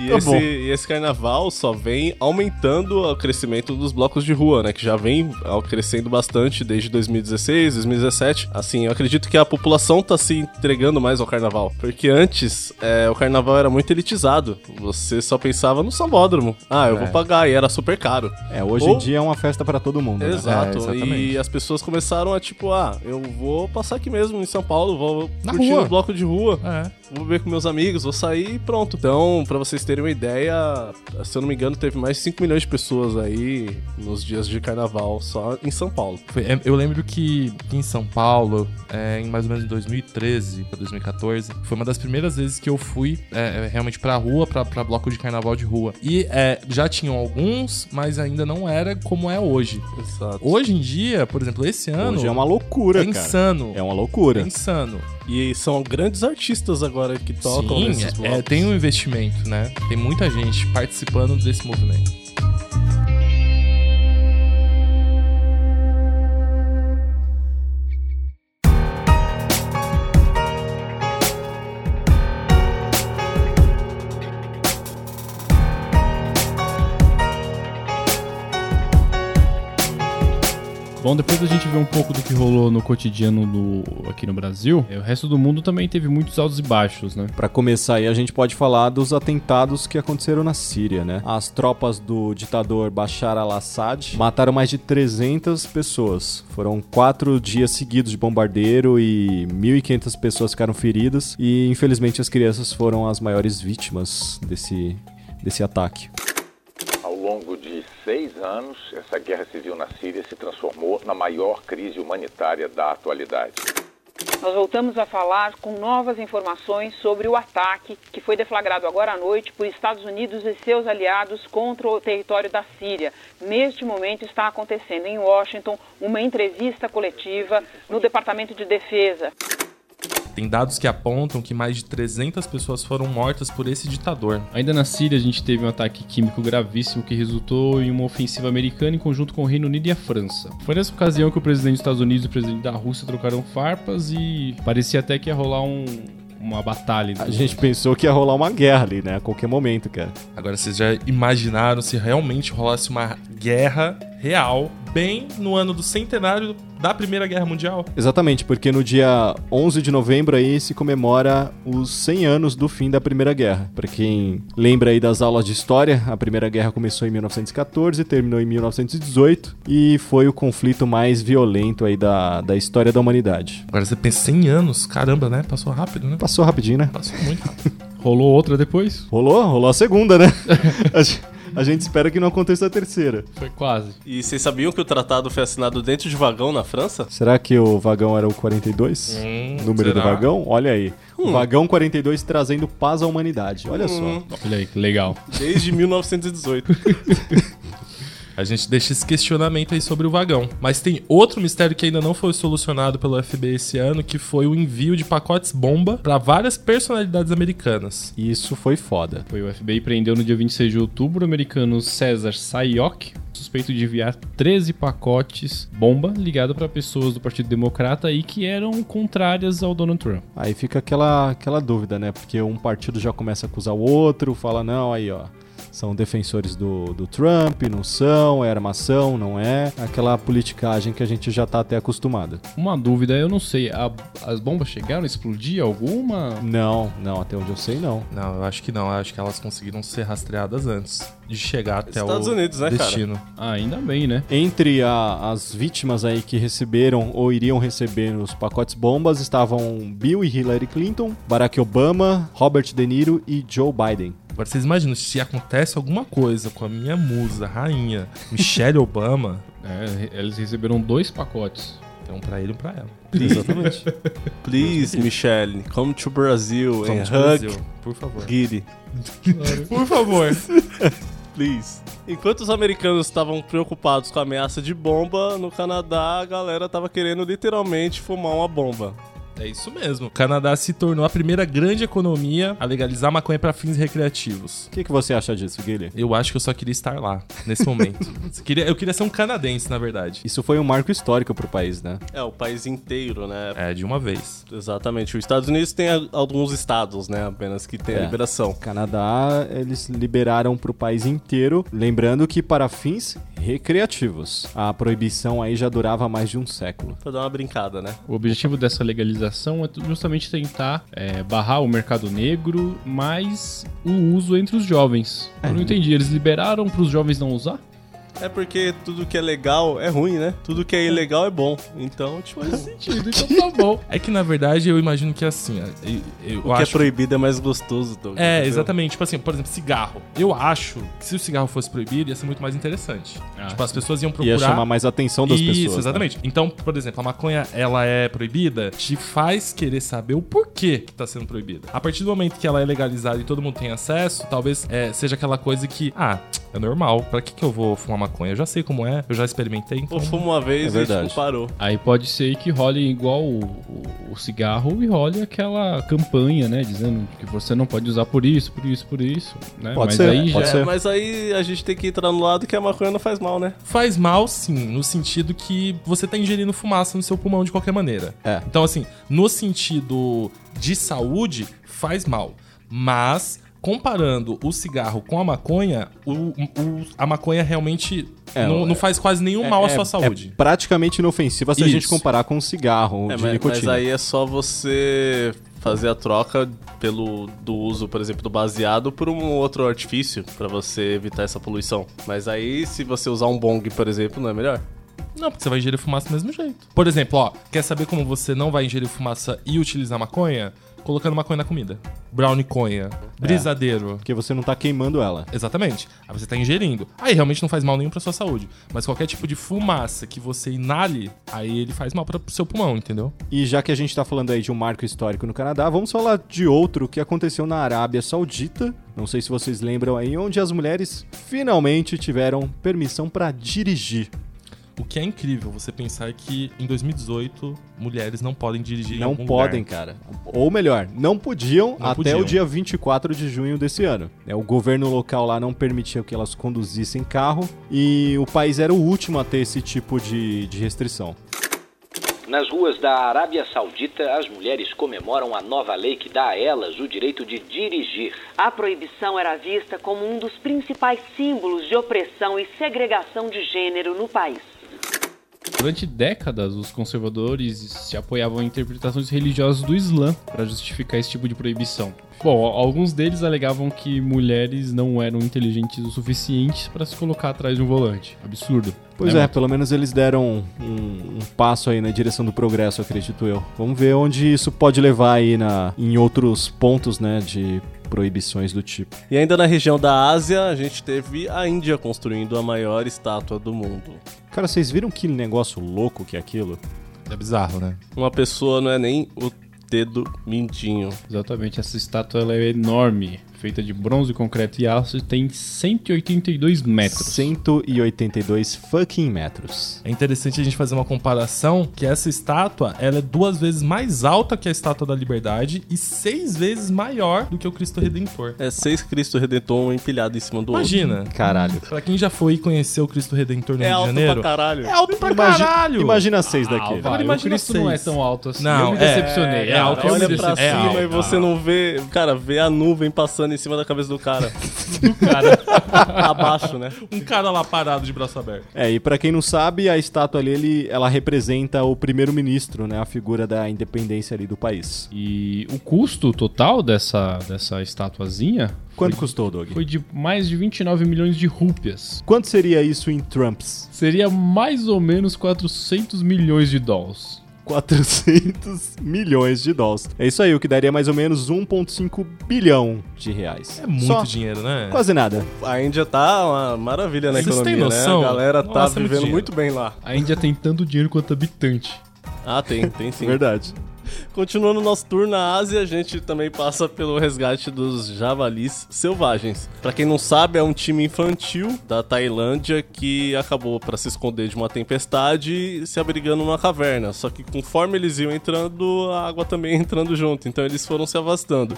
E, Tá esse, e esse carnaval só vem aumentando o crescimento dos blocos de rua, né? Que já vem crescendo bastante desde 2016, 2017. Assim, eu acredito que a população tá se entregando mais ao carnaval. Porque antes, é, o carnaval era muito elitizado. Você só pensava no sambódromo. Ah, eu É. vou pagar. E era super caro. É, hoje Ou- em dia é uma festa pra todo mundo. né? Exato. É, exatamente. e as pessoas começaram a tipo, ah, eu vou passar aqui mesmo em São Paulo, vou Na curtir rua. no bloco de rua, É. vou beber com meus amigos, vou sair e pronto. Então, pra vocês terem uma ideia, se eu não me engano, teve mais de 5 milhões de pessoas aí nos dias de carnaval só em São Paulo. É, eu lembro que em São Paulo, é, em mais ou menos 2013 pra 2014, foi uma das primeiras vezes que eu fui é, é, realmente pra rua, pra, pra bloco de carnaval de rua. E é, já tinham alguns, mas ainda não era como é hoje. Exato. Hoje em dia, por exemplo, esse ano. Hoje é uma loucura, é cara. insano. É uma loucura. É insano. E são grandes artistas agora que tocam Sim, nesses é, blocos. tem um investimento, né? Tem muita gente participando desse movimento. Bom, depois da gente ver um pouco do que rolou no cotidiano aqui no Brasil, é, o resto do mundo também teve muitos altos e baixos, né? Pra começar aí, a gente pode falar dos atentados que aconteceram na Síria, né? As tropas do ditador Bashar al-Assad mataram mais de 300 pessoas. Foram quatro dias seguidos de bombardeiro e 1.500 pessoas ficaram feridas. E, infelizmente, as crianças foram as maiores vítimas desse, desse ataque. Ao longo de seis anos, essa guerra civil na Síria se transformou na maior crise humanitária da atualidade. Nós voltamos a falar com novas informações sobre o ataque que foi deflagrado agora à noite por Estados Unidos e seus aliados contra o território da Síria. Neste momento está acontecendo em Washington uma entrevista coletiva no Departamento de Defesa. Tem dados que apontam que mais de 300 pessoas foram mortas por esse ditador. Ainda na Síria, a gente teve um ataque químico gravíssimo que resultou em uma ofensiva americana em conjunto com o Reino Unido e a França. Foi nessa ocasião que o presidente dos Estados Unidos e o presidente da Rússia trocaram farpas e parecia até que ia rolar um, uma batalha. A gente pensou que ia rolar uma guerra ali, né? A qualquer momento, cara. Agora, vocês já imaginaram se realmente rolasse uma guerra real, bem no ano do centenário da Primeira Guerra Mundial? Exatamente, porque no dia 11 de novembro aí se comemora os 100 anos do fim da Primeira Guerra. Pra quem lembra aí das aulas de história, a Primeira Guerra começou em 1914, terminou em 1918 e foi o conflito mais violento aí da, da história da humanidade. Agora você pensa 100 anos, caramba, né? Passou rápido, né? Passou rapidinho, né? Passou muito rápido. Rolou outra depois? Rolou, rolou a segunda, né? a, gente, espera que não aconteça a terceira. Foi quase. E vocês sabiam que o tratado foi assinado dentro de vagão na França? Será que o vagão era o 42? Hum, Número do será? vagão? Olha aí. Hum. Vagão 42 trazendo paz à humanidade. Olha Hum. só. Olha aí, que legal. Desde 1918. A gente deixa esse questionamento aí sobre o vagão. Mas tem outro mistério que ainda não foi solucionado pelo FBI esse ano, que foi o envio de pacotes bomba para várias personalidades americanas. Isso foi foda. Foi o FBI prendeu no dia 26 de outubro o americano César Sayok, suspeito de enviar 13 pacotes bomba ligado para pessoas do Partido Democrata e que eram contrárias ao Donald Trump. Aí fica aquela, aquela dúvida, né? Porque um partido já começa a acusar o outro, fala, não, aí ó. São defensores do, do Trump, não são, é armação, não é. Aquela politicagem que a gente já tá até acostumado. Uma dúvida, eu não sei, a- as bombas chegaram a explodir alguma? Não, não, até onde eu sei, não. Não, eu acho que não. Eu acho que elas conseguiram ser rastreadas antes de chegar até Estados o Unidos, né, cara? destino. Ah, ainda bem, né? Entre a- as vítimas aí que receberam ou iriam receber os pacotes bombas estavam Bill e Hillary Clinton, Barack Obama, Robert De Niro e Joe Biden. Agora vocês imaginam, se acontece alguma coisa com a minha musa, rainha, Michelle Obama, É, eles receberam dois pacotes. então um pra ele e um pra ela. Exatamente. Please, Michelle, come to Brazil Come and to hug Brazil, por favor. Giddy. Por favor. Please. Enquanto os americanos estavam preocupados com a ameaça de bomba, no Canadá a galera tava querendo literalmente fumar uma bomba. É isso mesmo. O Canadá se tornou a primeira grande economia a legalizar maconha para fins recreativos. O que, que você acha disso, Guilherme? Eu acho que eu só queria estar lá, nesse momento. Eu queria, eu queria ser um canadense, na verdade. Isso foi um marco histórico pro país, né? É, o país inteiro, né? É, de uma vez. Exatamente. Os Estados Unidos tem a- alguns estados, né, apenas que tem a É. liberação. Canadá, eles liberaram pro país inteiro, lembrando que para fins recreativos. A proibição aí já durava mais de um século. Pra dar uma brincada, né? O objetivo dessa legalização é justamente tentar é, barrar o mercado negro, mas o uso entre os jovens. Eu não entendi, eles liberaram para os jovens não usar? É porque tudo que é legal é ruim, né? Tudo que é ilegal é bom. Então, tipo, Faz sentido, então tá bom. É que na verdade eu imagino que é assim. eu- eu o que é proibido é mais gostoso, Doug. É, entendeu? exatamente. Tipo assim, por exemplo, cigarro. Eu acho que se o cigarro fosse proibido, ia ser muito mais interessante. tipo, as pessoas iam procurar... Ia chamar mais a atenção das Isso, pessoas. né? exatamente. Então, por exemplo, a maconha, ela é proibida, te faz querer saber o porquê que tá sendo proibida. A partir do momento que ela é legalizada e todo mundo tem acesso, talvez é, seja aquela coisa que, ah, é normal. Pra que que eu vou fumar maconha? Eu já sei como é, eu já experimentei. Então... Ou fuma uma vez É e verdade. tipo, parou. Aí pode ser que role igual o, o- o cigarro e role aquela campanha, né? Dizendo que você não pode usar por isso, por isso, por isso. Né? Pode Mas ser, aí pode já. ser. É, mas aí a gente tem que entrar no lado que a maconha não faz mal, né? Faz mal, sim, no sentido que você tá ingerindo fumaça no seu pulmão de qualquer maneira. É. Então, assim, no sentido de saúde, faz mal. Mas, comparando o cigarro com a maconha, o, o- a maconha realmente É, não, não faz quase nenhum mal à é- sua É saúde. praticamente inofensiva se a gente Isso. comparar com um cigarro É, de mas, mas nicotina. aí é só você fazer a troca pelo do uso, por exemplo, do baseado por um outro artifício pra você evitar essa poluição. Mas aí, se você usar um bong, por exemplo, não é melhor? Não, porque você vai ingerir fumaça do mesmo jeito. Por exemplo, ó, quer saber como você não vai ingerir fumaça e utilizar maconha? Colocando maconha na comida. Brownie conha, brisadeiro. Porque você não tá queimando ela. Exatamente. Aí você tá ingerindo. Aí realmente não faz mal nenhum pra sua saúde. Mas qualquer tipo de fumaça que você inale, aí ele faz mal pra, pro seu pulmão, entendeu? E já que a gente tá falando aí de um marco histórico no Canadá, vamos falar de outro que aconteceu na Arábia Saudita. Não sei se vocês lembram aí, onde as mulheres finalmente tiveram permissão pra dirigir. O que é incrível você pensar que em 2018 mulheres não podem dirigir em Não algum podem, lugar. cara. Ou melhor, não podiam Não até podiam. o dia 24 de junho desse ano. É, O governo local lá não permitia que elas conduzissem carro e o país era o último a ter esse tipo de, de restrição. Nas ruas da Arábia Saudita, as mulheres comemoram a nova lei que dá a elas o direito de dirigir. A proibição era vista como um dos principais símbolos de opressão e segregação de gênero no país. Durante décadas, os conservadores se apoiavam em interpretações religiosas do Islã para justificar esse tipo de proibição. Bom, alguns deles alegavam que mulheres não eram inteligentes o suficiente para se colocar atrás de um volante. Absurdo. Pois né, é, Mato? pelo menos eles deram um, um passo aí na direção do progresso, acredito eu. Vamos ver onde isso pode levar aí na, em outros pontos, né, de proibições do tipo. E ainda na região da Ásia, a gente teve a Índia construindo a maior estátua do mundo. Cara, vocês viram que negócio louco que é aquilo? É bizarro, né? Uma pessoa não é nem o dedo mindinho. Exatamente, essa estátua ela é enorme, feita de bronze, concreto e aço e tem 182 metros. 182 fucking metros. É interessante a gente fazer uma comparação que essa estátua ela é duas vezes mais alta que a estátua da Liberdade e seis vezes maior do que o Cristo Redentor. É seis Cristo Redentor um empilhado em cima do Imagina. outro. Caralho. Pra quem já foi e conheceu o Cristo Redentor no É Rio de alto Janeiro. pra caralho. É alto pra Imagi- caralho. Imagina seis daqui. Ah, vai, Agora o imagina Cristo não é seis. tão alto assim. Não, eu me é- decepcionei. é alto, eu me Olha pra é cima alto, e você não vê. Cara, vê a nuvem passando em cima da cabeça do cara. do cara. Abaixo, né? Um cara lá parado de braço aberto. É, e pra quem não sabe, a estátua ali, ele, ela representa o primeiro-ministro, né, a figura da independência ali do país. E o custo total dessa, dessa estatuazinha Quanto custou, Doug? foi de mais de 29 milhões de rúpias. Quanto seria isso em Trumps? Seria mais ou menos 400 milhões de dólares. 400 milhões de dólares. É isso aí, o que daria mais ou menos 1,5 bilhão de reais. É muito Só dinheiro, né? Quase nada. A Índia tá uma maravilha na Vocês têm economia, noção? né? A galera tá Nossa, é muito vivendo dinheiro. muito bem lá. A Índia tem tanto dinheiro quanto habitante. Ah, tem, tem sim. Verdade. Continuando nosso tour na Ásia, a gente também passa pelo resgate dos javalis selvagens. Pra quem não sabe, é um time infantil da Tailândia que acabou pra se esconder de uma tempestade se abrigando numa caverna. Só que conforme eles iam entrando, a água também ia entrando junto, então eles foram se avastando.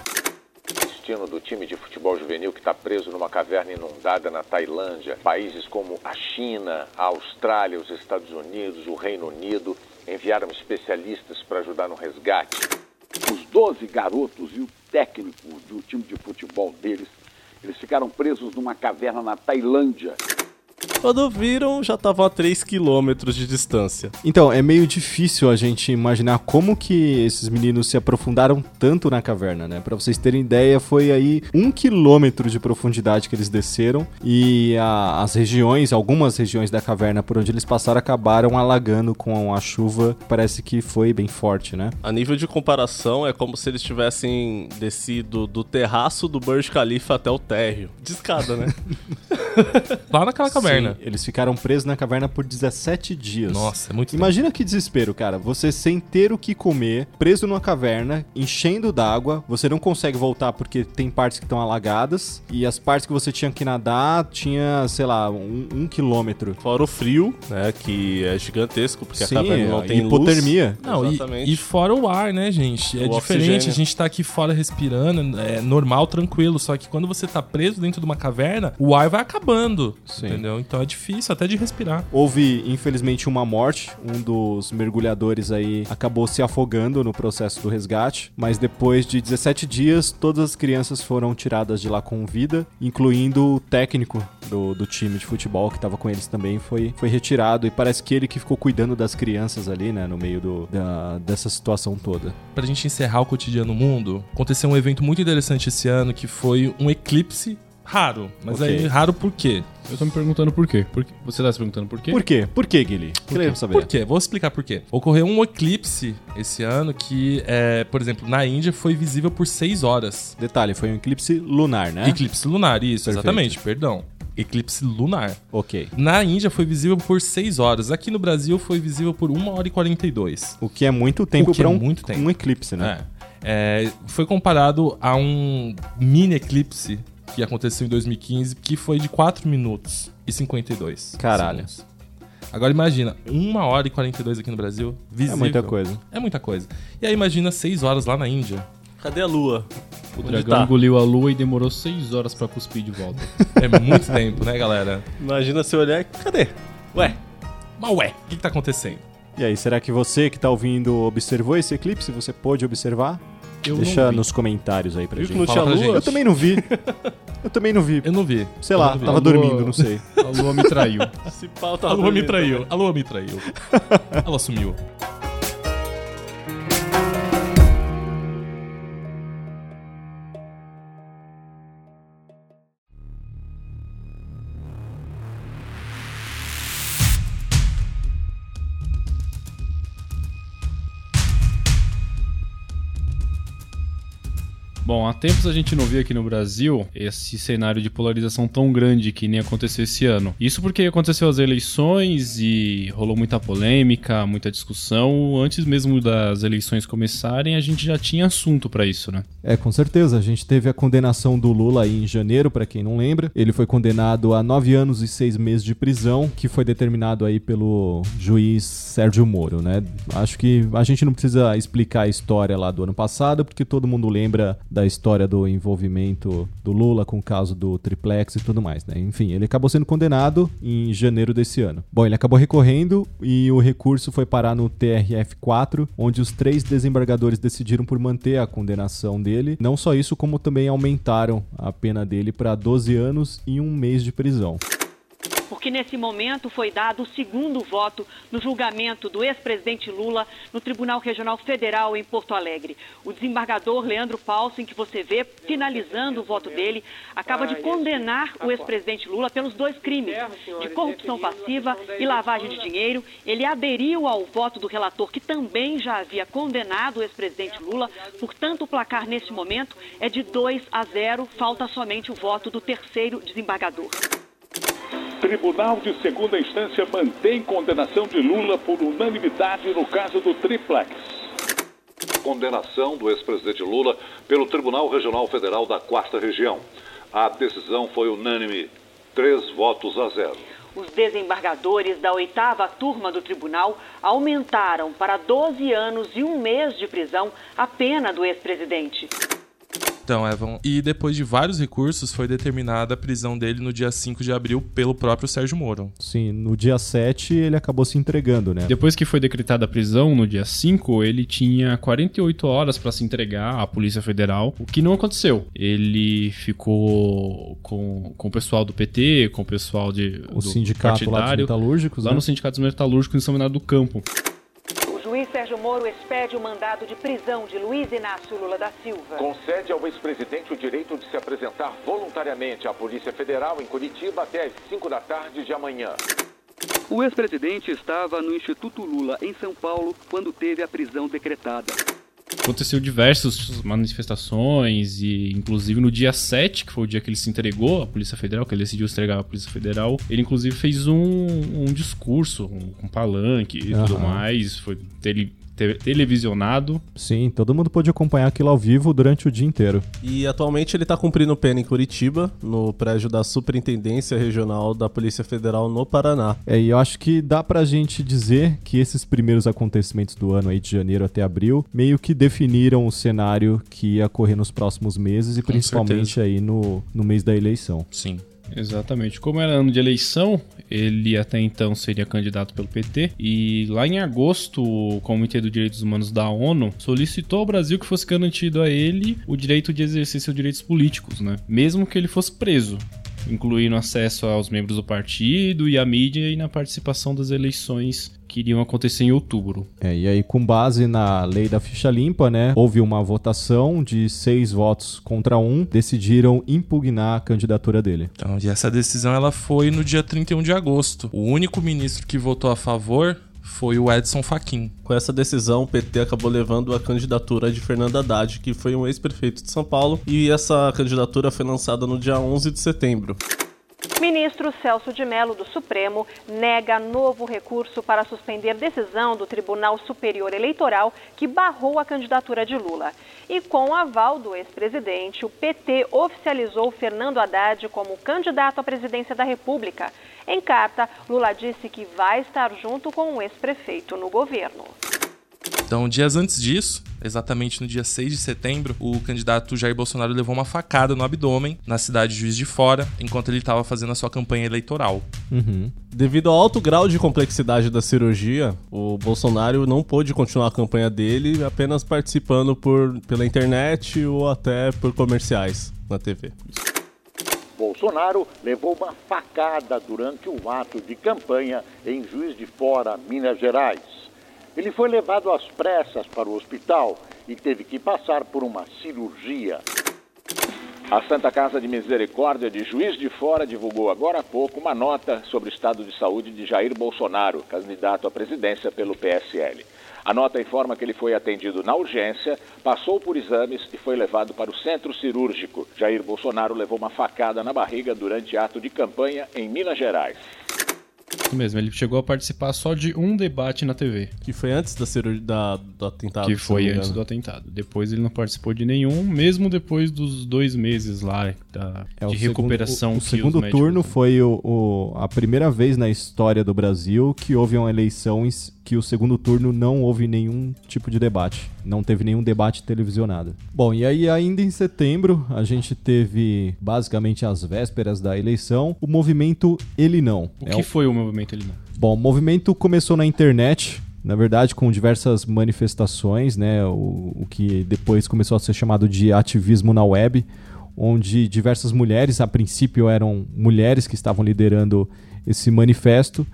destino do time de futebol juvenil que está preso numa caverna inundada na Tailândia. Países como a China, a Austrália, os Estados Unidos, o Reino Unido enviaram especialistas para ajudar no resgate. Os 12 garotos e o técnico do time de futebol deles, eles ficaram presos numa caverna na Tailândia. Quando viram, já estavam a 3 quilômetros de distância. Então, é meio difícil a gente imaginar como que esses meninos se aprofundaram tanto na caverna, né? Pra vocês terem ideia, foi aí um quilômetro de profundidade que eles desceram e a- as regiões, algumas regiões da caverna por onde eles passaram acabaram alagando com a chuva. Parece que foi bem forte, né? A nível de comparação, é como se eles tivessem descido do terraço do Burj Khalifa até o térreo. De escada, né? Lá naquela caverna. Sim, eles ficaram presos na caverna por 17 dias. Nossa, é muito Imagina que desespero, cara. Você sem ter o que comer, preso numa caverna, enchendo d'água, você não consegue voltar porque tem partes que estão alagadas, e as partes que você tinha que nadar tinha, sei lá, um, um quilômetro. Fora o frio, né? Que é gigantesco, porque Sim, a caverna não a tem hipotermia. luz. Não, Exatamente. e, e fora o ar, né, gente? É O diferente, oxigênio. a gente tá aqui fora respirando, é normal, tranquilo. Só que quando você tá preso dentro de uma caverna, o ar vai acabando. Entendeu? Então é difícil até de respirar. Houve, infelizmente, uma morte. Um dos mergulhadores aí acabou se afogando no processo do resgate. Mas depois de 17 dias, todas as crianças foram tiradas de lá com vida, incluindo o técnico do, do time de futebol que tava com eles também, foi, foi retirado. E parece que ele que ficou cuidando das crianças ali, né, no meio do, da, dessa situação toda. Pra gente encerrar o cotidiano mundo, aconteceu um evento muito interessante esse ano que foi um eclipse raro. Mas Ok. aí, raro por quê? Eu tô me perguntando por quê. Por quê? Você tá se perguntando por quê? Por quê? Por quê, Guilherme? Por Queremos quê? saber. Por quê? Vou explicar por quê. Ocorreu um eclipse esse ano que, é, por exemplo, na Índia foi visível por 6 horas. Detalhe, foi um eclipse lunar, né? Eclipse lunar, isso, Perfeito. exatamente, perdão. Eclipse lunar. Ok. Na Índia foi visível por 6 horas. Aqui no Brasil foi visível por 1 hora e 42. O que é muito tempo O que para é um, muito tempo. um eclipse, né? É. É, foi comparado a um mini eclipse que aconteceu em 2015, que foi de 4 minutos e 52. Caralho. segundos. Agora imagina, 1 hora e 42 aqui no Brasil, visível. É muita coisa. É muita coisa. E aí imagina 6 horas lá na Índia. Cadê a lua? O Onde dragão tá? engoliu a lua e demorou 6 horas pra cuspir de volta. É muito tempo, né, galera? Imagina se olhar e cadê? Ué, Mas ué, o que, que tá acontecendo? E aí, será que você que tá ouvindo observou esse eclipse? Você pôde observar? Eu Deixa nos comentários aí pra Viu que gente. não Fala tinha pra lua? Eu também não vi. Eu também não vi. Eu não vi. Sei Eu lá, vi. tava dormindo, não sei. A lua me traiu. Esse pau tá A lua me traiu. A lua me traiu. Ela sumiu. Bom, há tempos a gente não via aqui no Brasil esse cenário de polarização tão grande que nem aconteceu esse ano. Isso porque aconteceu as eleições e rolou muita polêmica, muita discussão. Antes mesmo das eleições começarem, a gente já tinha assunto pra isso, né? É, com certeza. A gente teve a condenação do Lula aí em janeiro, pra quem não lembra. Ele foi condenado a nove anos e seis meses de prisão, que foi determinado aí pelo juiz Sérgio Moro, né? Acho que a gente não precisa explicar a história lá do ano passado, porque todo mundo lembra da história do envolvimento do Lula com o caso do triplex e tudo mais, né? Enfim, ele acabou sendo condenado em janeiro desse ano. Bom, ele acabou recorrendo e o recurso foi parar no TRF4, onde os três desembargadores decidiram por manter a condenação dele. Não só isso, como também aumentaram a pena dele para 12 anos e um mês de prisão. Porque nesse momento foi dado o segundo voto no julgamento do ex-presidente Lula no Tribunal Regional Federal em Porto Alegre. O desembargador Leandro Paulsen, que você vê finalizando o voto dele, acaba de condenar o ex-presidente Lula pelos dois crimes, de corrupção passiva e lavagem de dinheiro. Ele aderiu ao voto do relator, que também já havia condenado o ex-presidente Lula. Portanto, o placar neste momento é de 2 a 0. Falta somente o voto do terceiro desembargador. Tribunal de Segunda Instância mantém condenação de Lula por unanimidade no caso do triplex. Condenação do ex-presidente Lula pelo Tribunal Regional Federal da Quarta Região. A decisão foi unânime, três votos a zero. Os desembargadores da oitava turma do tribunal aumentaram para 12 anos e um mês de prisão a pena do ex-presidente. Então, Evan, e depois de vários recursos, foi determinada a prisão dele no dia 5 de abril pelo próprio Sérgio Moro. Sim, no dia 7 ele acabou se entregando, né? Depois que foi decretada a prisão, no dia 5, ele tinha 48 horas para se entregar à Polícia Federal, o que não aconteceu. Ele ficou com, com o pessoal do PT, com o pessoal de, o sindicato lá dos metalúrgicos, lá né? no sindicato dos metalúrgicos em São Bernardo do Campo. Moro expede o mandado de prisão de Luiz Inácio Lula da Silva. Concede ao ex-presidente o direito de se apresentar voluntariamente à Polícia Federal em Curitiba até às 5 da tarde de amanhã. O ex-presidente estava no Instituto Lula, em São Paulo, quando teve a prisão decretada. Aconteceu diversas manifestações e inclusive no dia 7, que foi o dia que ele se entregou à Polícia Federal, que ele decidiu se entregar à Polícia Federal, ele inclusive fez um, um discurso, um, um palanque e Aham. tudo mais, foi ele te- televisionado. Sim, todo mundo pôde acompanhar aquilo ao vivo durante o dia inteiro. E atualmente ele tá cumprindo pena em Curitiba, no prédio da Superintendência Regional da Polícia Federal no Paraná. É, e eu acho que dá pra gente dizer que esses primeiros acontecimentos do ano aí de janeiro até abril meio que definiram o cenário que ia ocorrer nos próximos meses e Com principalmente aí no, no mês da eleição. Sim. Exatamente. Como era ano de eleição, ele até então seria candidato pelo PT. E lá em agosto, o Comitê dos Direitos Humanos da ONU solicitou ao Brasil que fosse garantido a ele o direito de exercer seus direitos políticos, né? Mesmo que ele fosse preso. Incluindo acesso aos membros do partido e à mídia e na participação das eleições que iriam acontecer em outubro. É, e aí, com base na lei da ficha limpa, né, houve uma votação de seis votos contra um, decidiram impugnar a candidatura dele. Então, e essa decisão ela foi no dia 31 de agosto. O único ministro que votou a favor foi o Edson Fachin. Com essa decisão, o PT acabou levando a candidatura de Fernando Haddad, que foi um ex-prefeito de São Paulo, e essa candidatura foi lançada no dia 11 de setembro. Ministro Celso de Mello do Supremo nega novo recurso para suspender decisão do Tribunal Superior Eleitoral que barrou a candidatura de Lula. E com aval do ex-presidente, o PT oficializou Fernando Haddad como candidato à presidência da República. Em carta, Lula disse que vai estar junto com o ex-prefeito no governo. Então, dias antes disso, exatamente no dia 6 de setembro, o candidato Jair Bolsonaro levou uma facada no abdômen na cidade de Juiz de Fora, enquanto ele estava fazendo a sua campanha eleitoral. Devido ao alto grau de complexidade da cirurgia, o Bolsonaro não pôde continuar a campanha dele apenas participando por, pela internet ou até por comerciais na TV. Bolsonaro levou uma facada durante um ato de campanha em Juiz de Fora, Minas Gerais. Ele foi levado às pressas para o hospital e teve que passar por uma cirurgia. A Santa Casa de Misericórdia de Juiz de Fora divulgou agora há pouco uma nota sobre o estado de saúde de Jair Bolsonaro, candidato à presidência pelo PSL. A nota informa que ele foi atendido na urgência, passou por exames e foi levado para o centro cirúrgico. Jair Bolsonaro levou uma facada na barriga durante ato de campanha em Minas Gerais. Isso mesmo, ele chegou a participar só de um debate na TV. Que foi antes da cirurgia da, do atentado. Que foi antes do atentado. Depois ele não participou de nenhum, mesmo depois dos dois meses lá da, É, de o recuperação Segundo, o, o segundo turno foi o, o- a primeira vez na história do Brasil que houve uma eleição que o segundo turno não houve nenhum tipo de debate. Não teve nenhum debate televisionado. Bom, e aí ainda em setembro a gente teve basicamente às vésperas da eleição o movimento Ele Não. O É que foi o movimento ele não? Bom, o movimento começou na internet, na verdade, com diversas manifestações, né? O, o que depois começou a ser chamado de ativismo na web, onde diversas mulheres, a princípio eram mulheres que estavam liderando esse manifesto,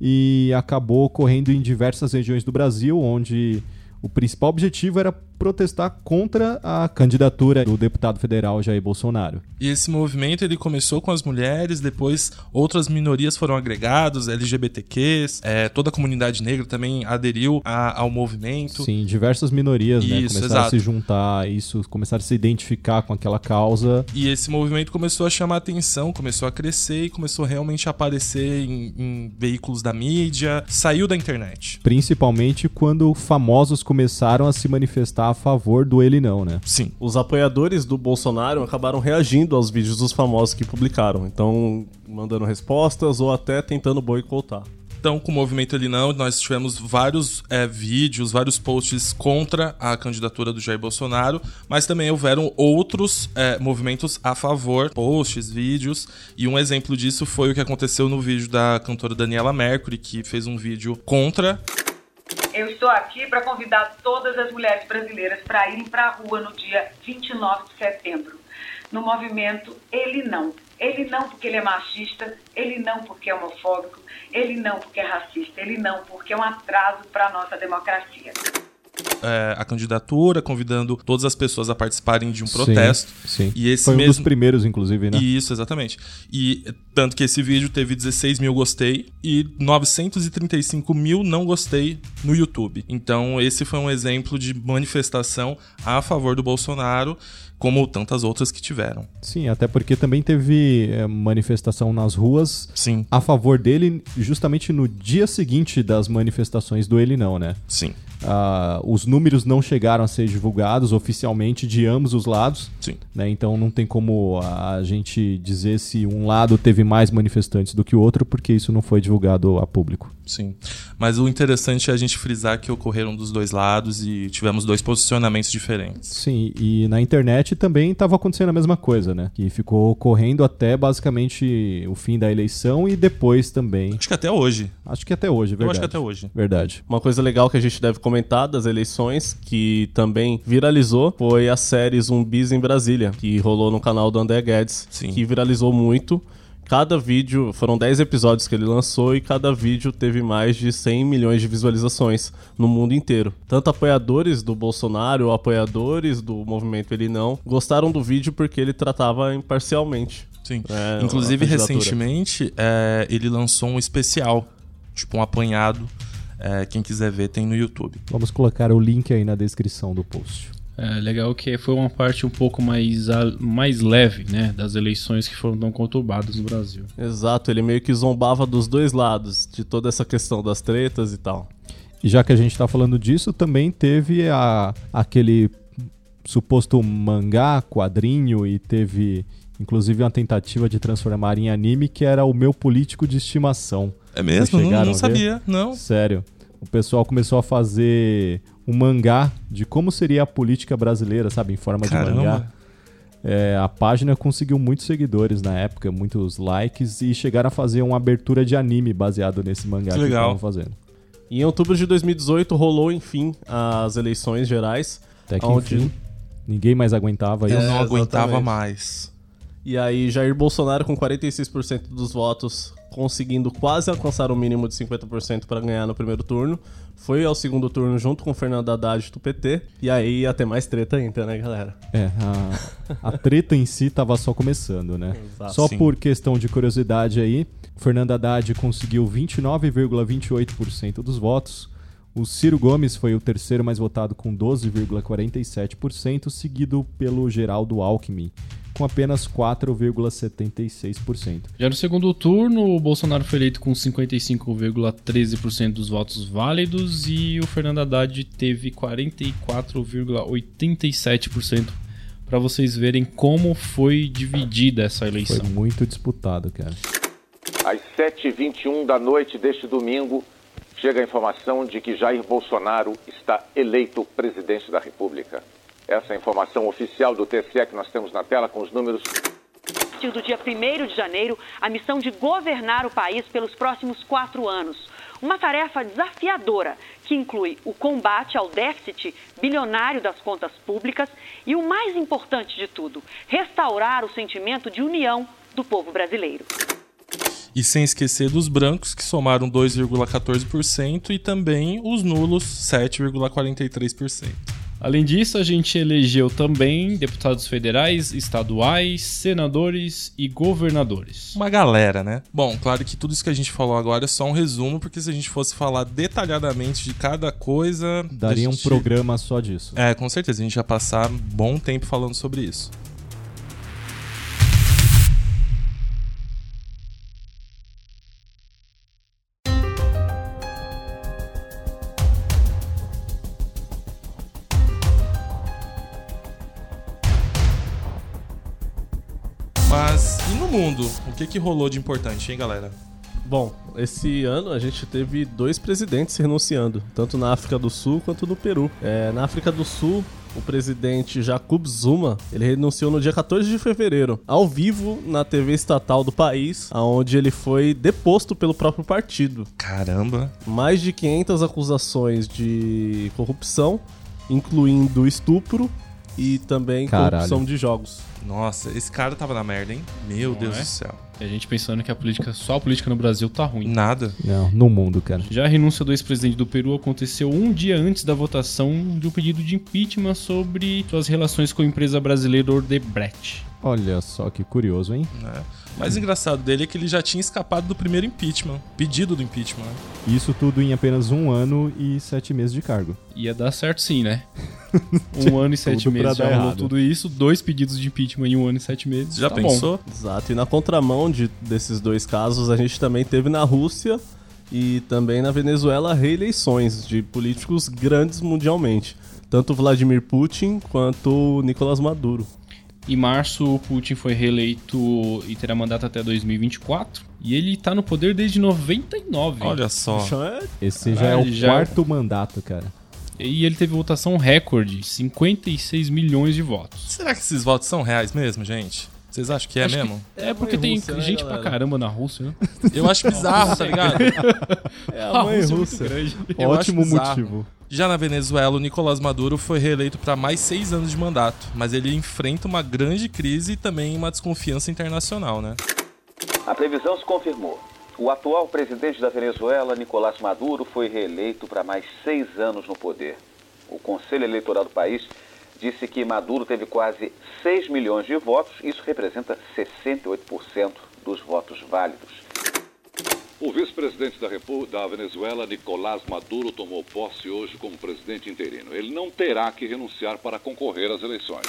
e acabou ocorrendo em diversas regiões do Brasil, onde o principal objetivo era protestar contra a candidatura do deputado federal Jair Bolsonaro. E esse movimento ele começou com as mulheres, depois outras minorias foram agregadas, LGBTQs, é, toda a comunidade negra também aderiu a- ao movimento. Sim, diversas minorias, né? Isso, Começaram a exato. se juntar a isso, começaram a se identificar com aquela causa. E esse movimento começou a chamar atenção, começou a crescer e começou realmente a aparecer em, em veículos da mídia, saiu da internet. Principalmente quando famosos começaram a se manifestar a favor do ele não, né? Sim. Os apoiadores do Bolsonaro acabaram reagindo aos vídeos dos famosos que publicaram, então mandando respostas ou até tentando boicotar. Então, com o movimento Ele Não, nós tivemos vários é, vídeos, vários posts contra a candidatura do Jair Bolsonaro, mas também houveram outros é, movimentos a favor, posts, vídeos, e um exemplo disso foi o que aconteceu no vídeo da cantora Daniela Mercury, que fez um vídeo contra eu estou aqui para convidar todas as mulheres brasileiras para irem para a rua no dia 29 de setembro, no movimento Ele Não. Ele não porque ele é machista, ele não porque é homofóbico, ele não porque é racista, ele não porque é um atraso para a nossa democracia. É, a candidatura, convidando todas as pessoas a participarem de um protesto. Sim, sim. E esse Foi um mesmo... dos primeiros, inclusive, né? Isso, exatamente. E tanto que esse vídeo teve 16 mil gostei e 935 mil não gostei no YouTube. Então, esse foi um exemplo de manifestação a favor do Bolsonaro como tantas outras que tiveram. Sim, até porque também teve é, manifestação nas ruas Sim. a favor dele, justamente no dia seguinte das manifestações do Ele Não, né? Sim. Ah, os números não chegaram a ser divulgados oficialmente de ambos os lados. Sim. Né? Então não tem como a gente dizer se um lado teve mais manifestantes do que o outro, porque isso não foi divulgado a público. Sim. Mas o interessante é a gente frisar que ocorreram dos dois lados e tivemos dois posicionamentos diferentes. Sim, e na internet também estava acontecendo a mesma coisa, né? Que ficou ocorrendo até basicamente o fim da eleição e depois também. Acho que até hoje. Acho que até hoje, verdade. Eu acho que até hoje. Verdade. Uma coisa legal que a gente deve comentar das eleições, que também viralizou, foi a série Zumbis em Brasília, que rolou no canal do André Guedes, Sim. que viralizou muito. Cada vídeo, foram 10 episódios que ele lançou e cada vídeo teve mais de 100 milhões de visualizações no mundo inteiro. Tanto apoiadores do Bolsonaro, apoiadores do movimento Ele Não, gostaram do vídeo porque ele tratava imparcialmente. Sim. É, Inclusive, recentemente, é, ele lançou um especial, tipo um apanhado. É, quem quiser ver, tem no YouTube. Vamos colocar o link aí na descrição do post. É legal que foi uma parte um pouco mais, a- mais leve, né? Das eleições que foram tão conturbadas no Brasil. Exato, ele meio que zombava dos dois lados, de toda essa questão das tretas e tal. E já que a gente está falando disso, também teve a, aquele suposto mangá, quadrinho, e teve inclusive uma tentativa de transformar em anime que era o meu político de estimação. É mesmo? Não- não sabia, não. Sério. O pessoal começou a fazer um mangá de como seria a política brasileira, sabe? Em forma de Caramba. mangá. É, a página conseguiu muitos seguidores na época, muitos likes, e chegaram a fazer uma abertura de anime baseado nesse mangá Que que legal. estavam fazendo. E em outubro de 2018 rolou, enfim, as eleições gerais. Até que onde- enfim, ninguém mais aguentava. Eu isso. não aguentava exatamente. mais. E aí, Jair Bolsonaro, com 46% dos votos, conseguindo quase alcançar o mínimo de 50% para ganhar no primeiro turno, foi ao segundo turno junto com Fernando Haddad do PT. E aí ia ter mais treta ainda, né, galera? É, a, a treta em si tava só começando, né? Exato. Só Sim. por questão de curiosidade aí, o Fernando Haddad conseguiu 29,28% dos votos. O Ciro Gomes foi o terceiro mais votado com 12,47%, seguido pelo Geraldo Alckmin, com apenas 4,76%. Já no segundo turno, o Bolsonaro foi eleito com 55,13% dos votos válidos e o Fernando Haddad teve 44,87%. Para vocês verem como foi dividida essa eleição. Foi muito disputado, cara. Às 7h21 da noite deste domingo, chega a informação de que Jair Bolsonaro está eleito presidente da República. Essa é a informação oficial do TSE que nós temos na tela com os números. A partir do dia 1 de janeiro, a missão de governar o país pelos próximos quatro anos. Uma tarefa desafiadora que inclui o combate ao déficit bilionário das contas públicas e o mais importante de tudo, restaurar o sentimento de união do povo brasileiro. E sem esquecer dos brancos, que somaram 2,14%, e também os nulos, 7,43%. Além disso, a gente elegeu também deputados federais, estaduais, senadores e governadores. Uma galera, né? Bom, claro que tudo isso que a gente falou agora é só um resumo, porque se a gente fosse falar detalhadamente de cada coisa. Daria a um gente- programa só disso. É, com certeza. A gente ia passar um bom tempo falando sobre isso. Mundo? O que, que rolou de importante, hein, galera? Bom, esse ano a gente teve dois presidentes renunciando, tanto na África do Sul quanto no Peru. É, na África do Sul, o presidente Jacob Zuma, ele renunciou no dia 14 de fevereiro, ao vivo na TV estatal do país, onde ele foi deposto pelo próprio partido. Caramba. Mais de 500 acusações de corrupção, incluindo estupro e também Caralho. corrupção de jogos. Nossa, esse cara tava na merda, hein? Meu Não Deus é? do céu. E a gente pensando que a política, só a política no Brasil tá ruim. Nada. Não, no mundo, cara. Já a renúncia do ex-presidente do Peru aconteceu um dia antes da votação de um pedido de impeachment sobre suas relações com a empresa brasileira Odebrecht. Olha só que curioso, hein? né? O mais engraçado dele é que ele já tinha escapado do primeiro impeachment, pedido do impeachment. né? Isso tudo em apenas um ano e sete meses de cargo. Ia dar certo sim, né? Um ano e sete Tudo meses já rolou errado. tudo isso, dois pedidos de impeachment em um ano e sete meses. Já tá pensou? Bom. Exato. E na contramão de, desses dois casos, a gente também teve na Rússia e também na Venezuela reeleições de políticos grandes mundialmente. Tanto Vladimir Putin quanto Nicolás Maduro. Em março, o Putin foi reeleito e terá mandato até 2024. E ele tá no poder desde 99. Olha só. É- Esse já é o já- quarto mandato, cara. E ele teve votação recorde, 56 milhões de votos. Será que esses votos são reais mesmo, gente? Vocês acham que é Acho que- mesmo? É porque tem Rússia, né, gente galera? pra caramba na Rússia, né? Eu acho bizarro, tá ligado? É A a mãe Rússia é muito russa. acho Ótimo motivo. Já na Venezuela, o Nicolás Maduro foi reeleito para mais seis anos de mandato, mas ele enfrenta uma grande crise e também uma desconfiança internacional, né? A previsão se confirmou. O atual presidente da Venezuela, Nicolás Maduro, foi reeleito para mais seis anos no poder. O Conselho Eleitoral do país disse que Maduro teve quase 6 milhões de votos, isso representa 68% dos votos válidos. O vice-presidente da, da Venezuela, Nicolás Maduro, tomou posse hoje como presidente interino. Ele não terá que renunciar para concorrer às eleições.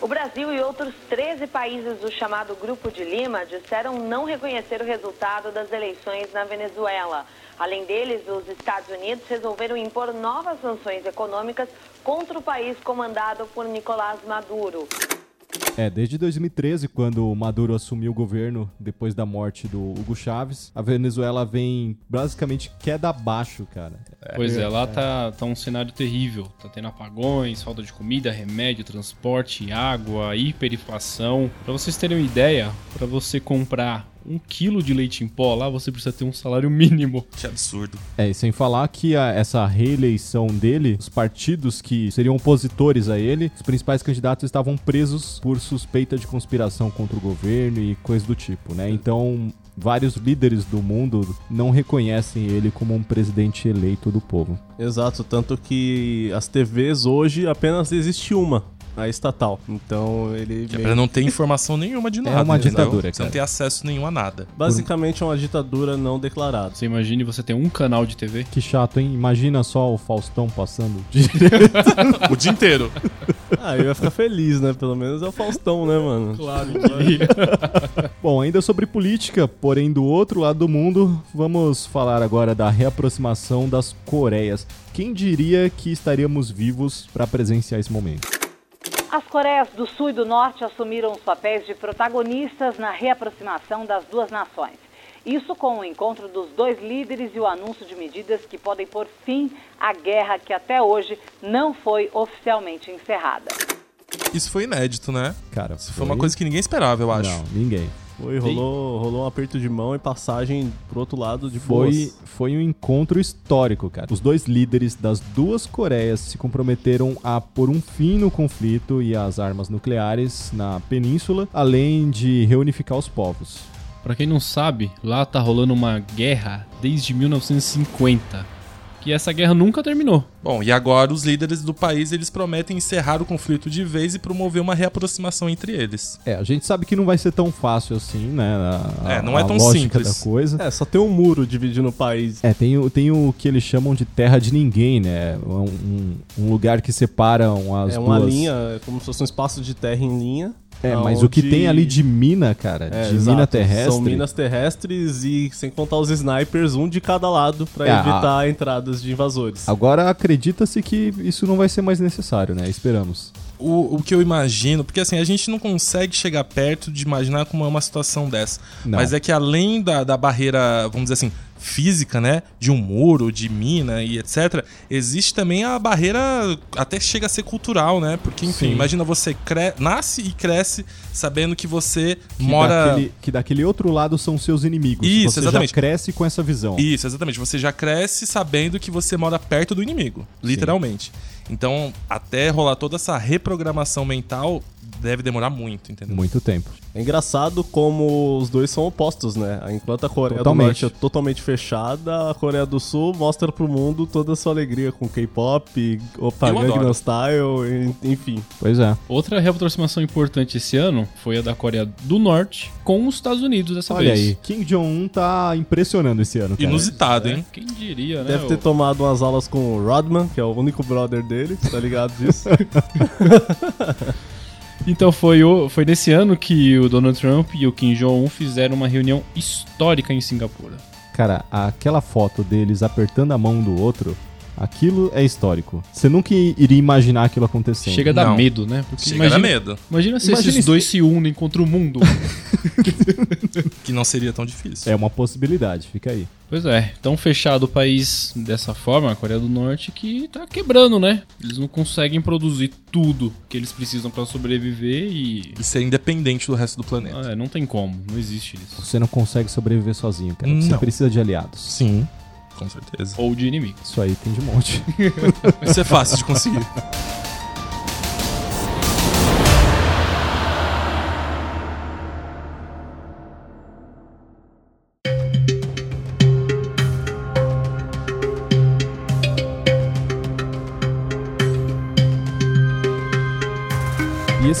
O Brasil e outros 13 países do chamado Grupo de Lima disseram não reconhecer o resultado das eleições na Venezuela. Além deles, os Estados Unidos resolveram impor novas sanções econômicas contra o país comandado por Nicolás Maduro. É, desde 2013, quando o Maduro assumiu o governo depois da morte do Hugo Chávez, a Venezuela vem basicamente queda abaixo, cara. Pois é, lá tá, tá um cenário terrível. Tá tendo apagões, falta de comida, remédio, transporte, água, hiperinflação. Pra vocês terem uma ideia, pra você comprar um quilo de leite em pó lá, você precisa ter um salário mínimo. Que absurdo. É, e sem falar que a- essa reeleição dele, os partidos que seriam opositores a ele, os principais candidatos estavam presos por suspeita de conspiração contra o governo e coisa do tipo, né? Então, vários líderes do mundo não reconhecem ele como um presidente eleito do povo. Exato, tanto que as TVs hoje apenas existe uma, a estatal. Então ele. Que é meio- pra não ter informação nenhuma de É nada. uma entendeu? ditadura, Você não cara. tem acesso nenhum a nada. Basicamente é uma ditadura não declarada. Você imagine você ter um canal de TV. Que chato, hein? Imagina só o Faustão passando. o dia inteiro. Ah, eu ia ficar feliz, né? Pelo menos é o Faustão, né, mano? Claro Bom, ainda sobre política, porém do outro lado do mundo, vamos falar agora da reaproximação das Coreias. Quem diria que estaríamos vivos para presenciar esse momento? As Coreias do Sul e do Norte assumiram os papéis de protagonistas na reaproximação das duas nações. Isso com o encontro dos dois líderes e o anúncio de medidas que podem pôr fim à guerra que até hoje não foi oficialmente encerrada. Isso foi inédito, né? Cara, Isso foi uma coisa que ninguém esperava, eu acho. Não, ninguém. Foi, rolou, rolou um aperto de mão e passagem pro outro lado de Foi, boas. foi um encontro histórico, cara. Os dois líderes das duas Coreias se comprometeram a pôr um fim no conflito e às armas nucleares na península, além de reunificar os povos. Pra quem não sabe, lá tá rolando uma guerra desde 1950. Que essa guerra nunca terminou. Bom, e agora os líderes do país eles prometem encerrar o conflito de vez e promover uma reaproximação entre eles. É, a gente sabe que não vai ser tão fácil assim, né? A, É, não é a tão simples. da coisa. É, só tem um muro dividindo o país. É, tem o, tem o que eles chamam de terra de ninguém, né? Um, um- um lugar que separam as é uma duas... linha, é como se fosse um espaço de terra em linha. É, mas o que onde- tem ali de mina, cara, É, de exato, mina terrestre... São minas terrestres e sem contar os snipers, um de cada lado, pra É, a- evitar entradas de invasores. Agora acredita-se que isso não vai ser mais necessário, né? Esperamos. o, o que eu imagino, porque assim, a gente não consegue chegar perto de imaginar como é uma situação dessa. Não. Mas é que além da, da barreira, vamos dizer assim, física, né? De um muro, de mina e etc. Existe também a barreira, até chega a ser cultural, né? Porque, enfim, Sim. imagina você cre- nasce e cresce sabendo que você Que mora. daquele, que daquele outro lado são seus inimigos. Isso, Você exatamente. já cresce com essa visão. Isso, exatamente. Você já cresce sabendo que você mora perto do inimigo, literalmente. Então, até rolar toda essa reprogramação mental deve demorar muito, entendeu? Muito tempo. É engraçado como os dois são opostos, né? Enquanto a Coreia Totalmente. do Norte é totalmente fechada, a Coreia do Sul mostra pro mundo toda a sua alegria com K-pop, Opa Eu adoro. Gangnam Style, enfim. Pois é. Outra reaproximação importante esse ano foi a da Coreia do Norte com os Estados Unidos dessa Olha vez. aí, Kim Jong-un tá impressionando esse ano, cara. Inusitado, É, quem diria, né? Deve ter o- tomado umas aulas com o Rodman, que é o único brother dele, tá ligado disso? Então foi, o, foi nesse ano que o Donald Trump e o Kim Jong-un fizeram uma reunião histórica em Singapura. Cara, aquela foto deles apertando a mão do outro, aquilo é histórico. Você nunca iria imaginar aquilo acontecendo. Chega a dar medo, né? Porque Chega a dar medo. Imagina se Imagina esses se- dois se unem contra o mundo. Que não seria tão difícil. É uma possibilidade, fica aí. Pois é, tão fechado o país dessa forma, a Coreia do Norte, que tá quebrando, né? Eles não conseguem produzir tudo que eles precisam pra sobreviver e. E ser independente do resto do planeta. Ah, é, não tem como, não existe isso. Você não consegue sobreviver sozinho, cara. Você Não. precisa de aliados. Sim, com certeza. Ou de inimigos. Isso aí tem de monte. Isso é fácil de conseguir.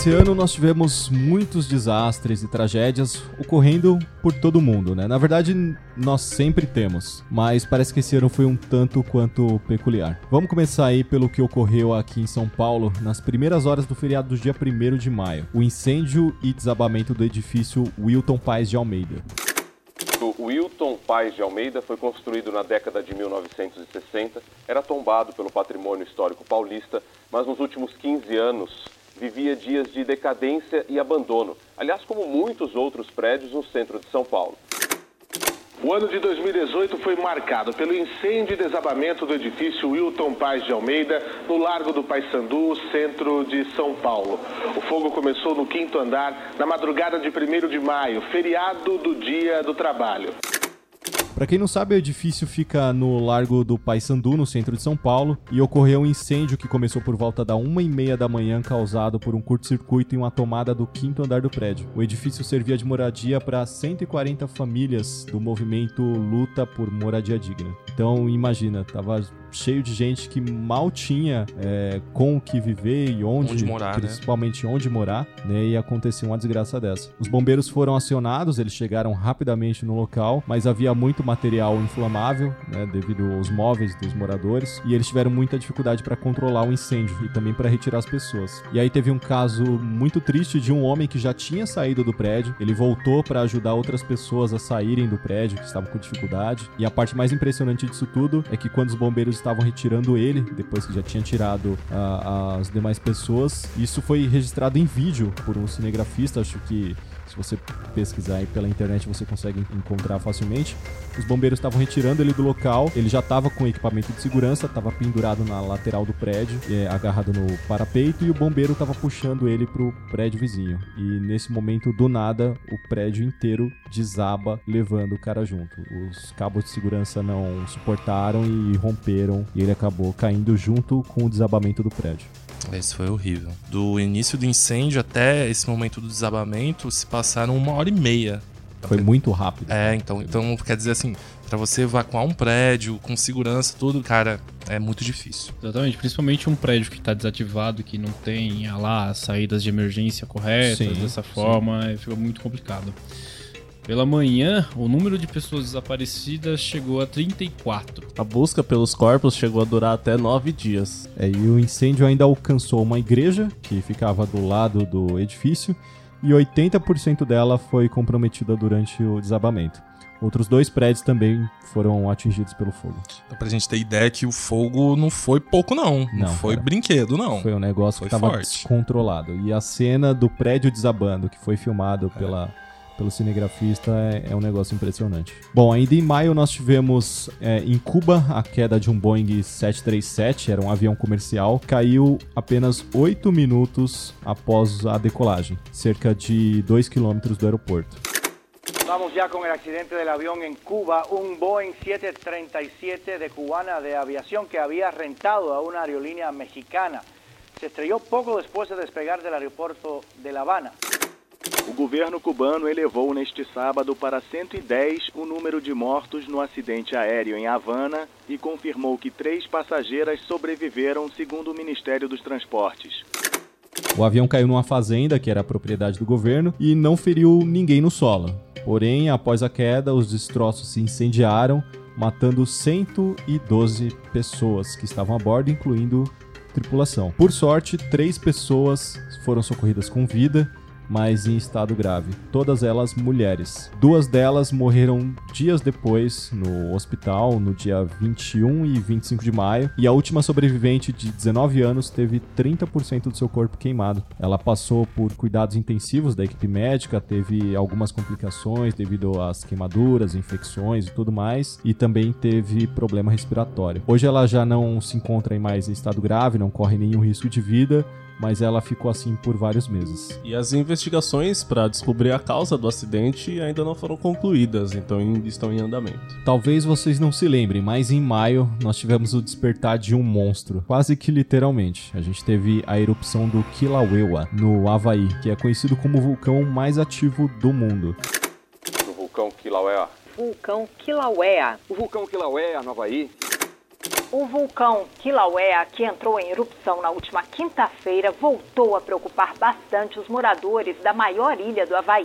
esse ano nós tivemos muitos desastres e tragédias ocorrendo por todo mundo, né? Na verdade, nós sempre temos, mas parece que esse ano foi um tanto quanto peculiar. Vamos começar aí pelo que ocorreu aqui em São Paulo nas primeiras horas do feriado do dia 1 de maio. O incêndio e desabamento do edifício Wilton Paz de Almeida. O Wilton Paz de Almeida foi construído na década de 1960, era tombado pelo patrimônio histórico paulista, mas nos últimos 15 anos vivia dias de decadência e abandono, aliás, como muitos outros prédios no centro de São Paulo. O ano de 2018 foi marcado pelo incêndio e desabamento do edifício Wilton Paz de Almeida, no Largo do Paissandu, centro de São Paulo. O fogo começou no quinto andar, na madrugada de 1 de maio, feriado do Dia do Trabalho. Pra quem não sabe, o edifício fica no Largo do Paissandu, no centro de São Paulo, e ocorreu um incêndio que começou por volta da uma e meia da manhã, causado por um curto-circuito em uma tomada do quinto andar do prédio. O edifício servia de moradia para 140 famílias do movimento Luta por Moradia Digna. Então, imagina, tava cheio de gente que mal tinha é, com o que viver e onde, Onde morar, né? principalmente onde morar, né? E aconteceu uma desgraça dessa. Os bombeiros foram acionados, eles chegaram rapidamente no local, mas havia muito material inflamável, né? Devido aos móveis dos moradores, e eles tiveram muita dificuldade para controlar o incêndio e também para retirar as pessoas. E aí teve um caso muito triste de um homem que já tinha saído do prédio, ele voltou para ajudar outras pessoas a saírem do prédio que estavam com dificuldade. E a parte mais impressionante disso tudo é que quando os bombeiros estavam retirando ele, depois que já tinha tirado as demais pessoas, isso foi registrado em vídeo por um cinegrafista, acho que se você pesquisar aí pela internet você consegue encontrar facilmente. Os bombeiros estavam retirando ele do local, ele já estava com equipamento de segurança, estava pendurado na lateral do prédio, é, agarrado no parapeito, e o bombeiro estava puxando ele pro prédio vizinho. E nesse momento, do nada, o prédio inteiro desaba, levando o cara junto. Os cabos de segurança não suportaram e romperam, e ele acabou caindo junto com o desabamento do prédio. Esse foi horrível. Do início do incêndio até esse momento do desabamento, se passaram uma hora e meia. Foi muito rápido. É, então, então quer dizer assim, pra você evacuar um prédio com segurança, tudo, cara, é muito difícil. Exatamente, principalmente um prédio que está desativado, que não tem ah lá as saídas de emergência corretas, Sim, dessa sim. forma, é, fica muito complicado. Pela manhã, o número de pessoas desaparecidas chegou a 34. A busca pelos corpos chegou a durar até nove dias. É, e o incêndio ainda alcançou uma igreja que ficava do lado do edifício e 80% dela foi comprometida durante o desabamento. Outros dois prédios também foram atingidos pelo fogo. Então, pra gente ter ideia que o fogo não foi pouco, não. Não, Não, foi cara. brinquedo, não. Foi um negócio Foi que estava descontrolado. E a cena do prédio desabando, que foi filmado pela, pelo cinegrafista, é, é um negócio impressionante. Bom, ainda em maio nós tivemos é, em Cuba a queda de um Boeing 737, era um avião comercial, caiu apenas 8 minutos após a decolagem, cerca de 2 quilômetros do aeroporto. Vamos ya con el accidente del avión en Cuba, un Boeing 737 de Cubana de Aviación que había rentado a una aerolínea mexicana. Se estrelló poco después de despegar del aeropuerto de La Habana. O governo cubano elevou neste sábado para 110 o número de mortos no acidente aéreo em Havana e confirmou que três passageiras sobreviveram, segundo o Ministério dos Transportes. O avião caiu numa fazenda que era propriedade do governo e não feriu ninguém no solo. Porém, após a queda, os destroços se incendiaram, matando 112 pessoas que estavam a bordo, incluindo tripulação. Por sorte, três pessoas foram socorridas com vida, mas em estado grave. Todas elas mulheres. Duas delas morreram dias depois no hospital, no dia 21 e 25 de maio, e a última sobrevivente de 19 anos teve 30% do seu corpo queimado. Ela passou por cuidados intensivos da equipe médica, teve algumas complicações devido às queimaduras, infecções e tudo mais, e também teve problema respiratório. Hoje ela já não se encontra em mais estado grave, não corre nenhum risco de vida, mas ela ficou assim por vários meses. E as investigações para descobrir a causa do acidente ainda não foram concluídas, então ainda estão em andamento. Talvez vocês não se lembrem, mas em maio nós tivemos o despertar de um monstro, quase que literalmente. A gente teve a erupção do Kilauea, no Havaí, que é conhecido como o vulcão mais ativo do mundo. No vulcão Kilauea. Vulcão Kilauea. O vulcão Kilauea, no Havaí, O vulcão Kilauea, que entrou em erupção na última quinta-feira, voltou a preocupar bastante os moradores da maior ilha do Havaí.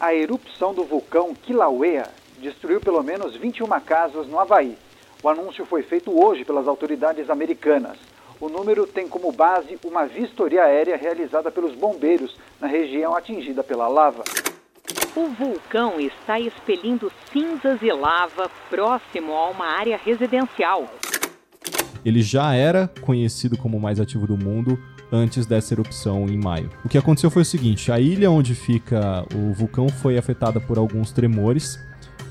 A erupção do vulcão Kilauea destruiu pelo menos 21 casas no Havaí. O anúncio foi feito hoje pelas autoridades americanas. O número tem como base uma vistoria aérea realizada pelos bombeiros na região atingida pela lava. O vulcão está expelindo cinzas e lava próximo a uma área residencial. Ele já era conhecido como o mais ativo do mundo antes dessa erupção em maio. O que aconteceu foi o seguinte: a ilha onde fica o vulcão foi afetada por alguns tremores.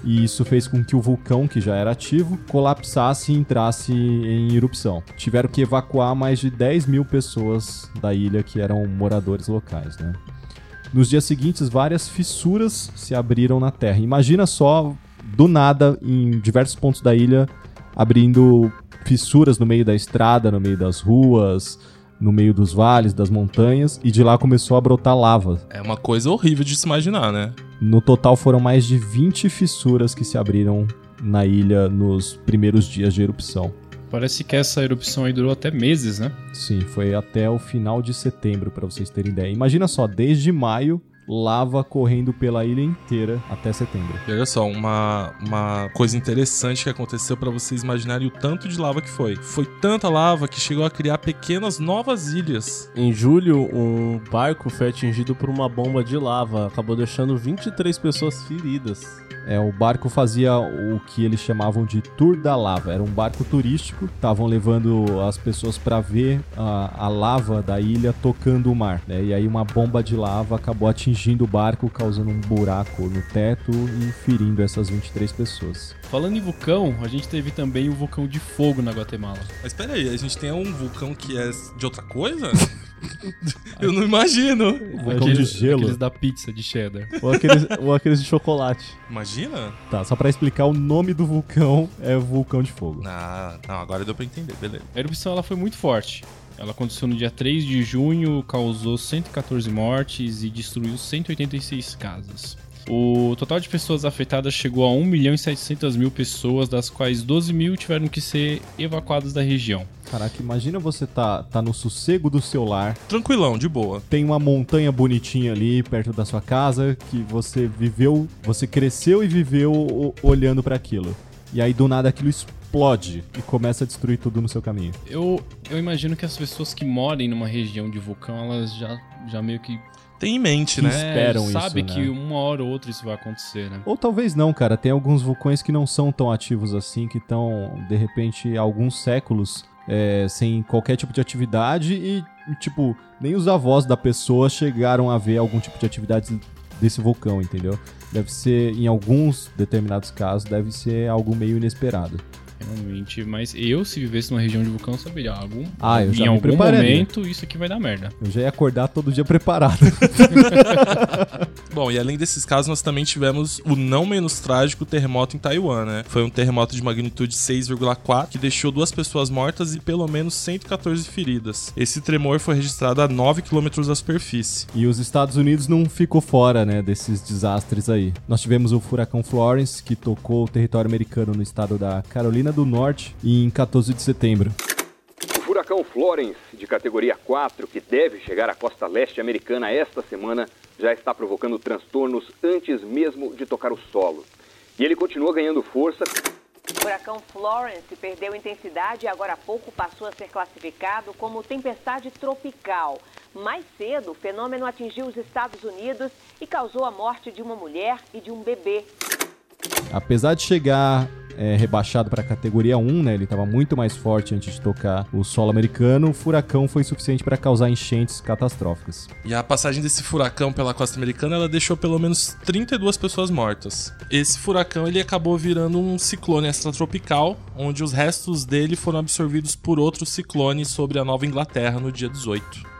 E isso fez com que o vulcão, que já era ativo, colapsasse e entrasse em erupção. Tiveram que evacuar mais de 10 mil pessoas da ilha que eram moradores locais, né? Nos dias seguintes, várias fissuras se abriram na terra. Imagina só, do nada, em diversos pontos da ilha, abrindo fissuras no meio da estrada, no meio das ruas, no meio dos vales, das montanhas, e de lá começou a brotar lava. É uma coisa horrível de se imaginar, né? No total foram mais de 20 fissuras que se abriram na ilha nos primeiros dias de erupção. Parece que essa erupção aí durou até meses, né? Sim, foi até o final de setembro, para vocês terem ideia. Imagina só, desde maio, lava correndo pela ilha inteira até setembro. E olha só, uma, uma coisa interessante que aconteceu para vocês imaginarem o tanto de lava que foi. Foi tanta lava que chegou a criar pequenas novas ilhas. Em julho, um barco foi atingido por uma bomba de lava, acabou deixando 23 pessoas feridas. É, o barco fazia o que eles chamavam de Tour da Lava. Era um barco turístico, estavam levando as pessoas para ver a, a lava da ilha tocando o mar. né? E aí uma bomba de lava acabou atingindo o barco, causando um buraco no teto e ferindo essas 23 pessoas. Falando em vulcão, a gente teve também o vulcão de fogo na Guatemala. Mas espera aí, a gente tem um vulcão que é de outra coisa? Eu não imagino. Vulcão de gelo. Aqueles da pizza de cheddar. Ou aqueles, ou aqueles de chocolate. Imagina? Tá, só pra explicar, o nome do vulcão é vulcão de fogo. Ah, não, agora deu pra entender, beleza. A erupção ela foi muito forte. Ela aconteceu no dia 3 de junho, causou 114 mortes e destruiu 186 casas. O total de pessoas afetadas chegou a 1 milhão e 700 mil pessoas, das quais 12 mil tiveram que ser evacuadas da região. Caraca, imagina você tá, tá no sossego do seu lar. Tranquilão, de boa. Tem uma montanha bonitinha ali perto da sua casa que você viveu, você cresceu e viveu olhando pra aquilo. E aí do nada aquilo explode e começa a destruir tudo no seu caminho. Eu, eu imagino que as pessoas que morem numa região de vulcão, elas já, já meio que tem em mente, Que né? esperam sabe isso, que né? uma hora ou outra isso vai acontecer, né? Ou talvez não, cara. Tem alguns vulcões que não são tão ativos assim, que estão, de repente, há alguns séculos é, sem qualquer tipo de atividade e, tipo, nem os avós da pessoa chegaram a ver algum tipo de atividade desse vulcão, entendeu? Deve ser, em alguns determinados casos, deve ser algo meio inesperado. Realmente, mas eu, se vivesse numa região de vulcão, saberia. Algum, Ah, eu em já me algum prepararia. momento, isso aqui vai dar merda. Eu já ia acordar todo dia preparado. Bom, e além desses casos, nós também tivemos o não menos trágico terremoto em Taiwan, né? Foi um terremoto de magnitude 6,4 que deixou duas pessoas mortas e pelo menos 114 feridas. Esse tremor foi registrado a 9 km da superfície. E os Estados Unidos não ficou fora, né, desses desastres aí. Nós tivemos o furacão Florence, que tocou o território americano no estado da Carolina do Norte em 14 de setembro. O furacão Florence, de categoria 4, que deve chegar à costa leste americana esta semana, já está provocando transtornos antes mesmo de tocar o solo. E ele continua ganhando força. O furacão Florence perdeu intensidade e agora há pouco passou a ser classificado como tempestade tropical. Mais cedo, o fenômeno atingiu os Estados Unidos e causou a morte de uma mulher e de um bebê. Apesar de chegar é, rebaixado para a categoria 1, né, ele estava muito mais forte antes de tocar o solo americano, o furacão foi suficiente para causar enchentes catastróficas. E a passagem desse furacão pela costa americana, ela deixou pelo menos 32 pessoas mortas. Esse furacão ele acabou virando um ciclone extratropical, onde os restos dele foram absorvidos por outro ciclone sobre a Nova Inglaterra no dia 18.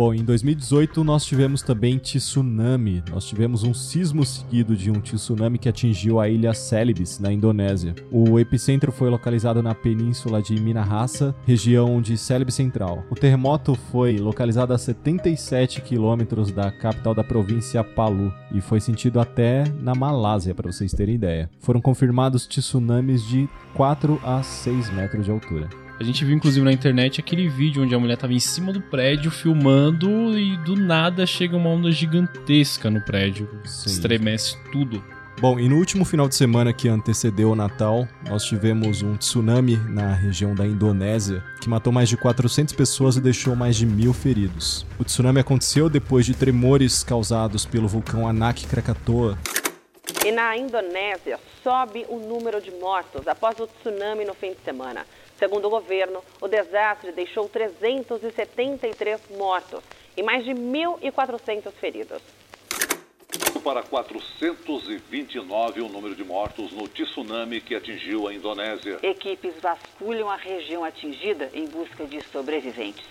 Bom, em 2018 nós tivemos também tsunami. Nós tivemos um sismo seguido de um tsunami que atingiu a ilha Celebes, na Indonésia. O epicentro foi localizado na península de Minahasa, região de Celebes Central. O terremoto foi localizado a 77 quilômetros da capital da província Palu e foi sentido até na Malásia, para vocês terem ideia. Foram confirmados tsunamis de 4 a 6 metros de altura. A gente viu, inclusive, na internet aquele vídeo onde a mulher tava em cima do prédio filmando e do nada chega uma onda gigantesca no prédio. Estremece tudo. Bom, e no último final de semana que antecedeu o Natal, nós tivemos um tsunami na região da Indonésia que matou mais de 400 pessoas e deixou mais de mil feridos. O tsunami aconteceu depois de tremores causados pelo vulcão Anak Krakatoa. E na Indonésia, sobe o número de mortos após o tsunami no fim de semana. Segundo o governo, o desastre deixou 373 mortos e mais de 1.400 feridos. Para 429 o número de mortos no tsunami que atingiu a Indonésia. Equipes vasculham a região atingida em busca de sobreviventes.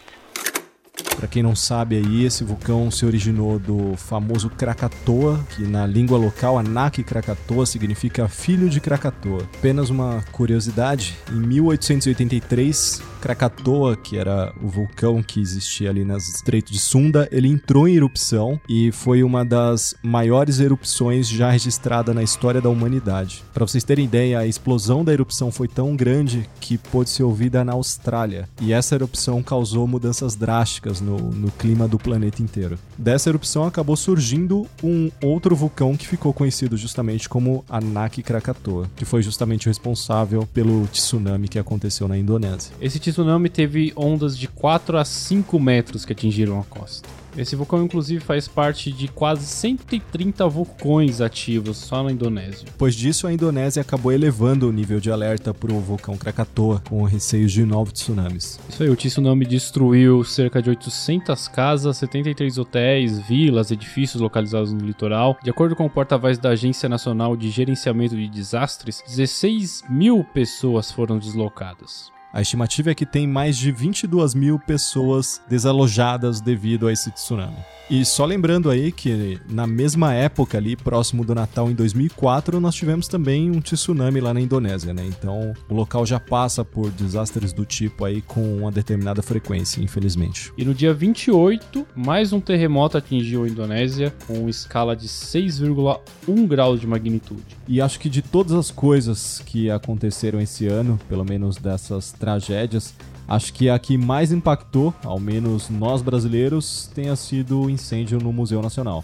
Para quem não sabe aí, esse vulcão se originou do famoso Krakatoa, que na língua local Anak Krakatoa significa filho de Krakatoa. Apenas uma curiosidade, em 1883, Krakatoa, que era o vulcão que existia ali nas Estreito de Sunda, ele entrou em erupção e foi uma das maiores erupções já registrada na história da humanidade. Para vocês terem ideia, a explosão da erupção foi tão grande que pôde ser ouvida na Austrália. E essa erupção causou mudanças drásticas no, no clima do planeta inteiro. Dessa erupção acabou surgindo um outro vulcão que ficou conhecido justamente como Anak Krakatoa, que foi justamente o responsável pelo tsunami que aconteceu na Indonésia. Esse tsunami teve ondas de 4 a 5 metros que atingiram a costa. Esse vulcão, inclusive, faz parte de quase 130 vulcões ativos só na Indonésia. Depois disso, a Indonésia acabou elevando o nível de alerta para o vulcão Krakatoa, com receios de novos tsunamis. Isso aí, o tsunami destruiu cerca de 800 casas, 73 hotéis, vilas, edifícios localizados no litoral. De acordo com o porta-voz da Agência Nacional de Gerenciamento de Desastres, 16 mil pessoas foram deslocadas. A estimativa é que tem mais de 22 mil pessoas desalojadas devido a esse tsunami. E só lembrando aí que na mesma época ali, próximo do Natal em 2004, nós tivemos também um tsunami lá na Indonésia, né? Então o local já passa por desastres do tipo aí com uma determinada frequência, infelizmente. E no dia 28, mais um terremoto atingiu a Indonésia com escala de 6,1 graus de magnitude. E acho que de todas as coisas que aconteceram esse ano, pelo menos dessas tragédias, acho que a que mais impactou, ao menos nós brasileiros, tenha sido o incêndio no Museu Nacional.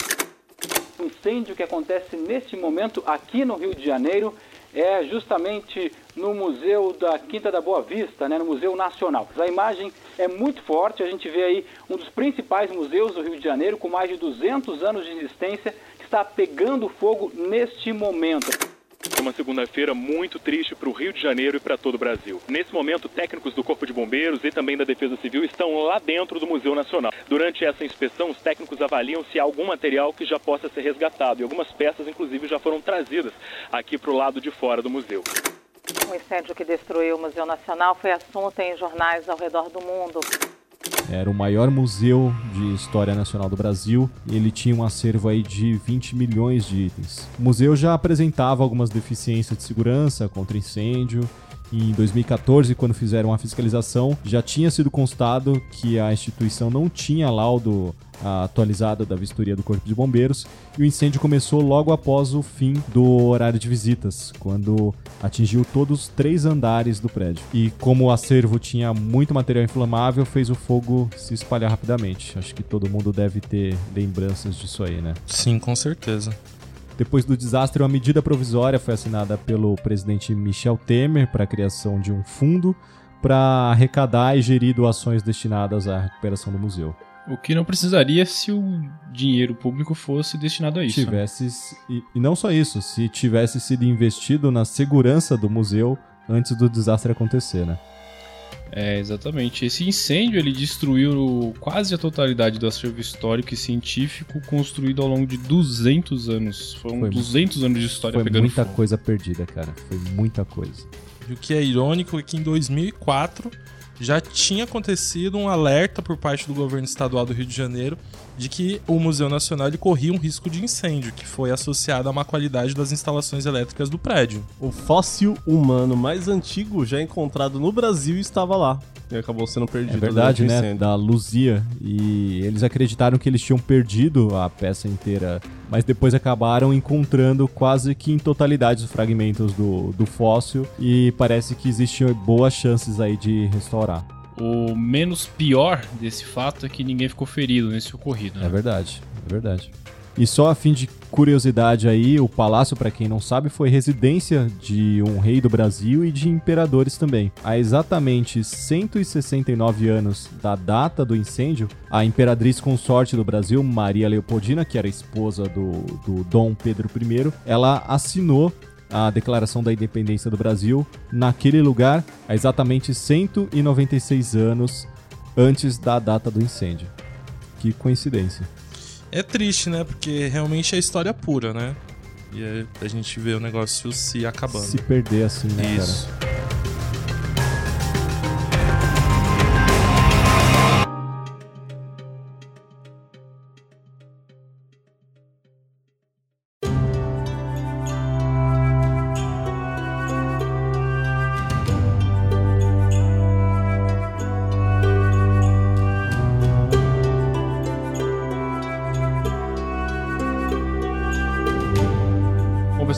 O incêndio que acontece neste momento aqui no Rio de Janeiro é justamente no Museu da Quinta da Boa Vista, né, no Museu Nacional. A imagem é muito forte, a gente vê aí um dos principais museus do Rio de Janeiro, com mais de 200 anos de existência, que está pegando fogo neste momento. Uma segunda-feira muito triste para o Rio de Janeiro e para todo o Brasil. Nesse momento, técnicos do Corpo de Bombeiros e também da Defesa Civil estão lá dentro do Museu Nacional. Durante essa inspeção, os técnicos avaliam se há algum material que já possa ser resgatado e algumas peças, inclusive, já foram trazidas aqui para o lado de fora do museu. O incêndio que destruiu o Museu Nacional foi assunto em jornais ao redor do mundo. Era o maior museu de história nacional do Brasil e ele tinha um acervo aí de 20 milhões de itens. O museu já apresentava algumas deficiências de segurança contra incêndio. Em 2014, quando fizeram a fiscalização, já tinha sido constado que a instituição não tinha laudo atualizado da vistoria do Corpo de Bombeiros e o incêndio começou logo após o fim do horário de visitas, quando atingiu todos os três andares do prédio. E como o acervo tinha muito material inflamável, fez o fogo se espalhar rapidamente. Acho que todo mundo deve ter lembranças disso aí, né? Sim, com certeza. Depois do desastre, uma medida provisória foi assinada pelo presidente Michel Temer para a criação de um fundo para arrecadar e gerir doações destinadas à recuperação do museu. O que não precisaria se o dinheiro público fosse destinado a isso. né? Tivesse, e, e não só isso, se tivesse sido investido na segurança do museu antes do desastre acontecer, né? É, exatamente. Esse incêndio ele destruiu quase a totalidade do acervo histórico e científico construído ao longo de 200 anos. Foram Foi 200 anos de história Foi pegando muita fogo. coisa perdida, cara. Foi muita coisa. E o que é irônico é que em 2004 já tinha acontecido um alerta por parte do governo estadual do Rio de Janeiro de que o Museu Nacional ele corria um risco de incêndio, que foi associado à má qualidade das instalações elétricas do prédio. O fóssil humano mais antigo já encontrado no Brasil estava lá. E acabou sendo perdido. É verdade, né? Da Luzia. E eles acreditaram que eles tinham perdido a peça inteira, mas depois acabaram encontrando quase que em totalidade os fragmentos do, do fóssil. E parece que existiam boas chances aí de restaurar. O menos pior desse fato é que ninguém ficou ferido nesse ocorrido. né? É verdade, é verdade. E só a fim de curiosidade aí, o palácio, para quem não sabe, foi residência de um rei do Brasil e de imperadores também. Há exatamente 169 anos da data do incêndio, a imperatriz consorte do Brasil, Maria Leopoldina, que era esposa do, do Dom Pedro I, ela assinou a Declaração da Independência do Brasil naquele lugar há exatamente 196 anos antes da data do incêndio. Que coincidência. É triste, né? Porque realmente é história pura, né? E aí a gente vê o negócio se acabando. Se perder assim, né, Isso. cara?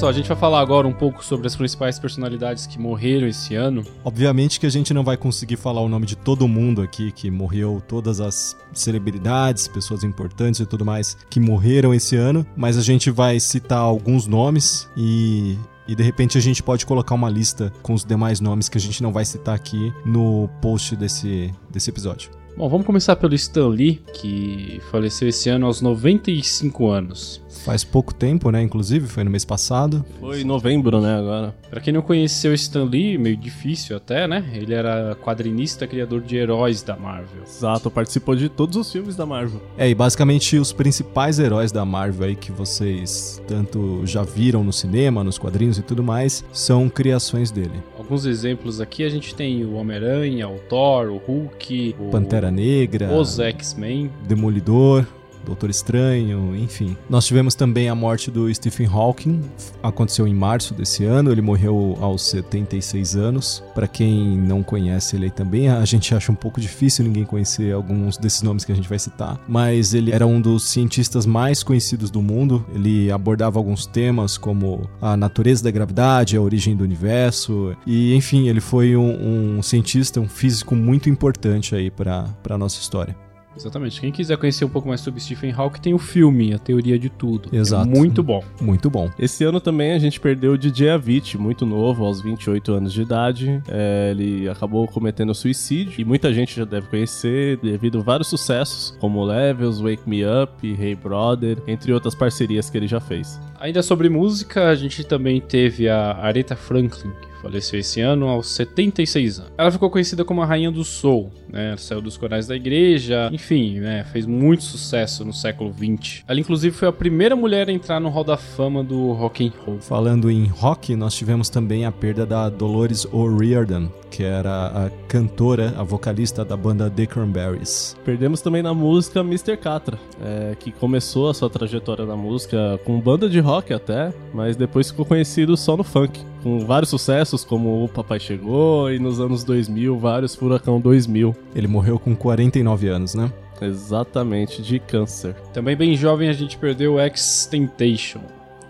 A gente vai falar agora um pouco sobre as principais personalidades que morreram esse ano. Obviamente que a gente não vai conseguir falar o nome de todo mundo aqui que morreu, todas as celebridades, pessoas importantes e tudo mais que morreram esse ano, mas a gente vai citar alguns nomes e e de repente a gente pode colocar uma lista com os demais nomes que a gente não vai citar aqui no post desse, desse episódio. Bom, vamos começar pelo Stan Lee, que faleceu esse ano aos 95 anos. Faz pouco tempo, né? Inclusive, foi no mês passado. Foi em novembro, né, agora. Pra quem não conheceu Stan Lee, meio difícil até, né? Ele era quadrinista, criador de heróis da Marvel. Exato, participou de todos os filmes da Marvel. É, e basicamente os principais heróis da Marvel aí que vocês tanto já viram no cinema, nos quadrinhos e tudo mais, são criações dele. Alguns exemplos aqui, a gente tem o Homem-Aranha, o Thor, o Hulk, o... Pantera Negra, os X-Men, Demolidor, Doutor Estranho, enfim. Nós tivemos também a morte do Stephen Hawking, aconteceu em março desse ano, ele morreu aos 76 anos. Para quem não conhece ele também, a gente acha um pouco difícil ninguém conhecer alguns desses nomes que a gente vai citar, mas ele era um dos cientistas mais conhecidos do mundo. Ele abordava alguns temas como a natureza da gravidade, a origem do universo, e enfim, ele foi um, um cientista, um físico muito importante aí para a nossa história. Exatamente. Quem quiser conhecer um pouco mais sobre Stephen Hawking, tem o filme, A Teoria de Tudo. Exato. É muito bom. Muito bom. Esse ano também a gente perdeu o DJ Avicii, muito novo, aos 28 anos de idade. É, ele acabou cometendo suicídio e muita gente já deve conhecer devido a vários sucessos, como Levels, Wake Me Up, Hey Brother, entre outras parcerias que ele já fez. Ainda sobre música, a gente também teve a Aretha Franklin, que faleceu esse ano aos 76 anos. Ela ficou conhecida como a Rainha do Soul, né? Saiu dos corais da igreja, enfim, né? Fez muito sucesso no século 20. Ela, inclusive, foi a primeira mulher a entrar no Hall da Fama do rock and roll. Falando em rock, nós tivemos também a perda da Dolores O'Riordan, que era a cantora, a vocalista da banda The Cranberries. Perdemos também na música Mr. Catra, é, que começou a sua trajetória na música com banda de rock até, mas depois ficou conhecido só no funk, com vários sucessos como O Papai Chegou e nos anos 2000 vários Furacão 2000. Ele morreu com 49 anos, né? Exatamente, de câncer. Também bem jovem a gente perdeu o X-Temptation,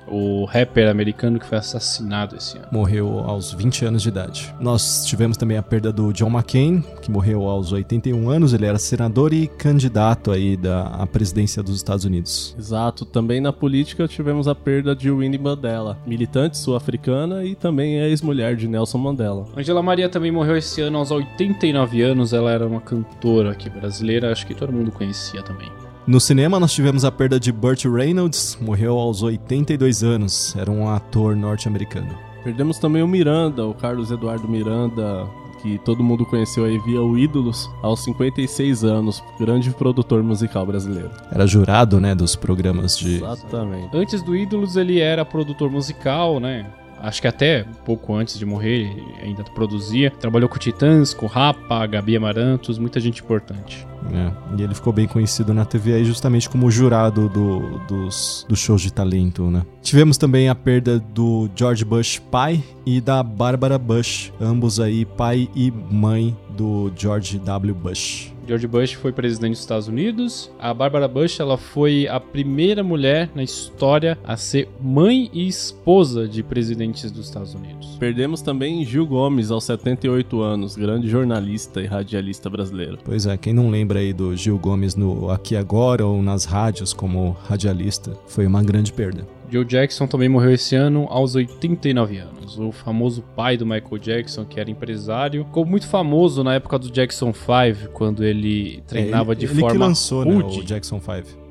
o rapper americano que foi assassinado esse ano. Morreu aos 20 anos de idade. Nós tivemos também a perda do John McCain, que morreu aos 81 anos. Ele era senador e candidato aí da à presidência dos Estados Unidos. Exato. Também na política tivemos a perda de Winnie Mandela, militante sul-africana e também ex-mulher de Nelson Mandela. Angela Maria também morreu esse ano aos 89 anos. Ela era uma cantora aqui brasileira, acho que todo mundo conhecia também. No cinema, nós tivemos a perda de Burt Reynolds, morreu aos 82 anos, era um ator norte-americano. Perdemos também o Miranda, o Carlos Eduardo Miranda, que todo mundo conheceu aí via o Ídolos, aos 56 anos, grande produtor musical brasileiro. Era jurado, né, dos programas de... Exatamente. Antes do Ídolos, ele era produtor musical, né? Acho que até pouco antes de morrer ainda produzia. Trabalhou com Titãs, com Rapa, Gabi Amarantos, muita gente importante. É, e ele ficou bem conhecido na TV aí justamente como jurado do, dos, dos shows de talento, né? Tivemos também a perda do George Bush pai e da Barbara Bush, ambos aí pai e mãe do George W. Bush. George Bush foi presidente dos Estados Unidos. A Barbara Bush, ela foi a primeira mulher na história a ser mãe e esposa de presidentes dos Estados Unidos. Perdemos também Gil Gomes, aos 78 anos, grande jornalista e radialista brasileiro. Pois é, quem não lembra aí do Gil Gomes no Aqui Agora ou nas rádios como radialista, foi uma grande perda. Joe Jackson também morreu esse ano aos 89 anos. O famoso pai do Michael Jackson, que era empresário, ficou muito famoso na época do Jackson 5, quando ele treinava É, ele, de ele forma que lançou, né, o Jackson 5.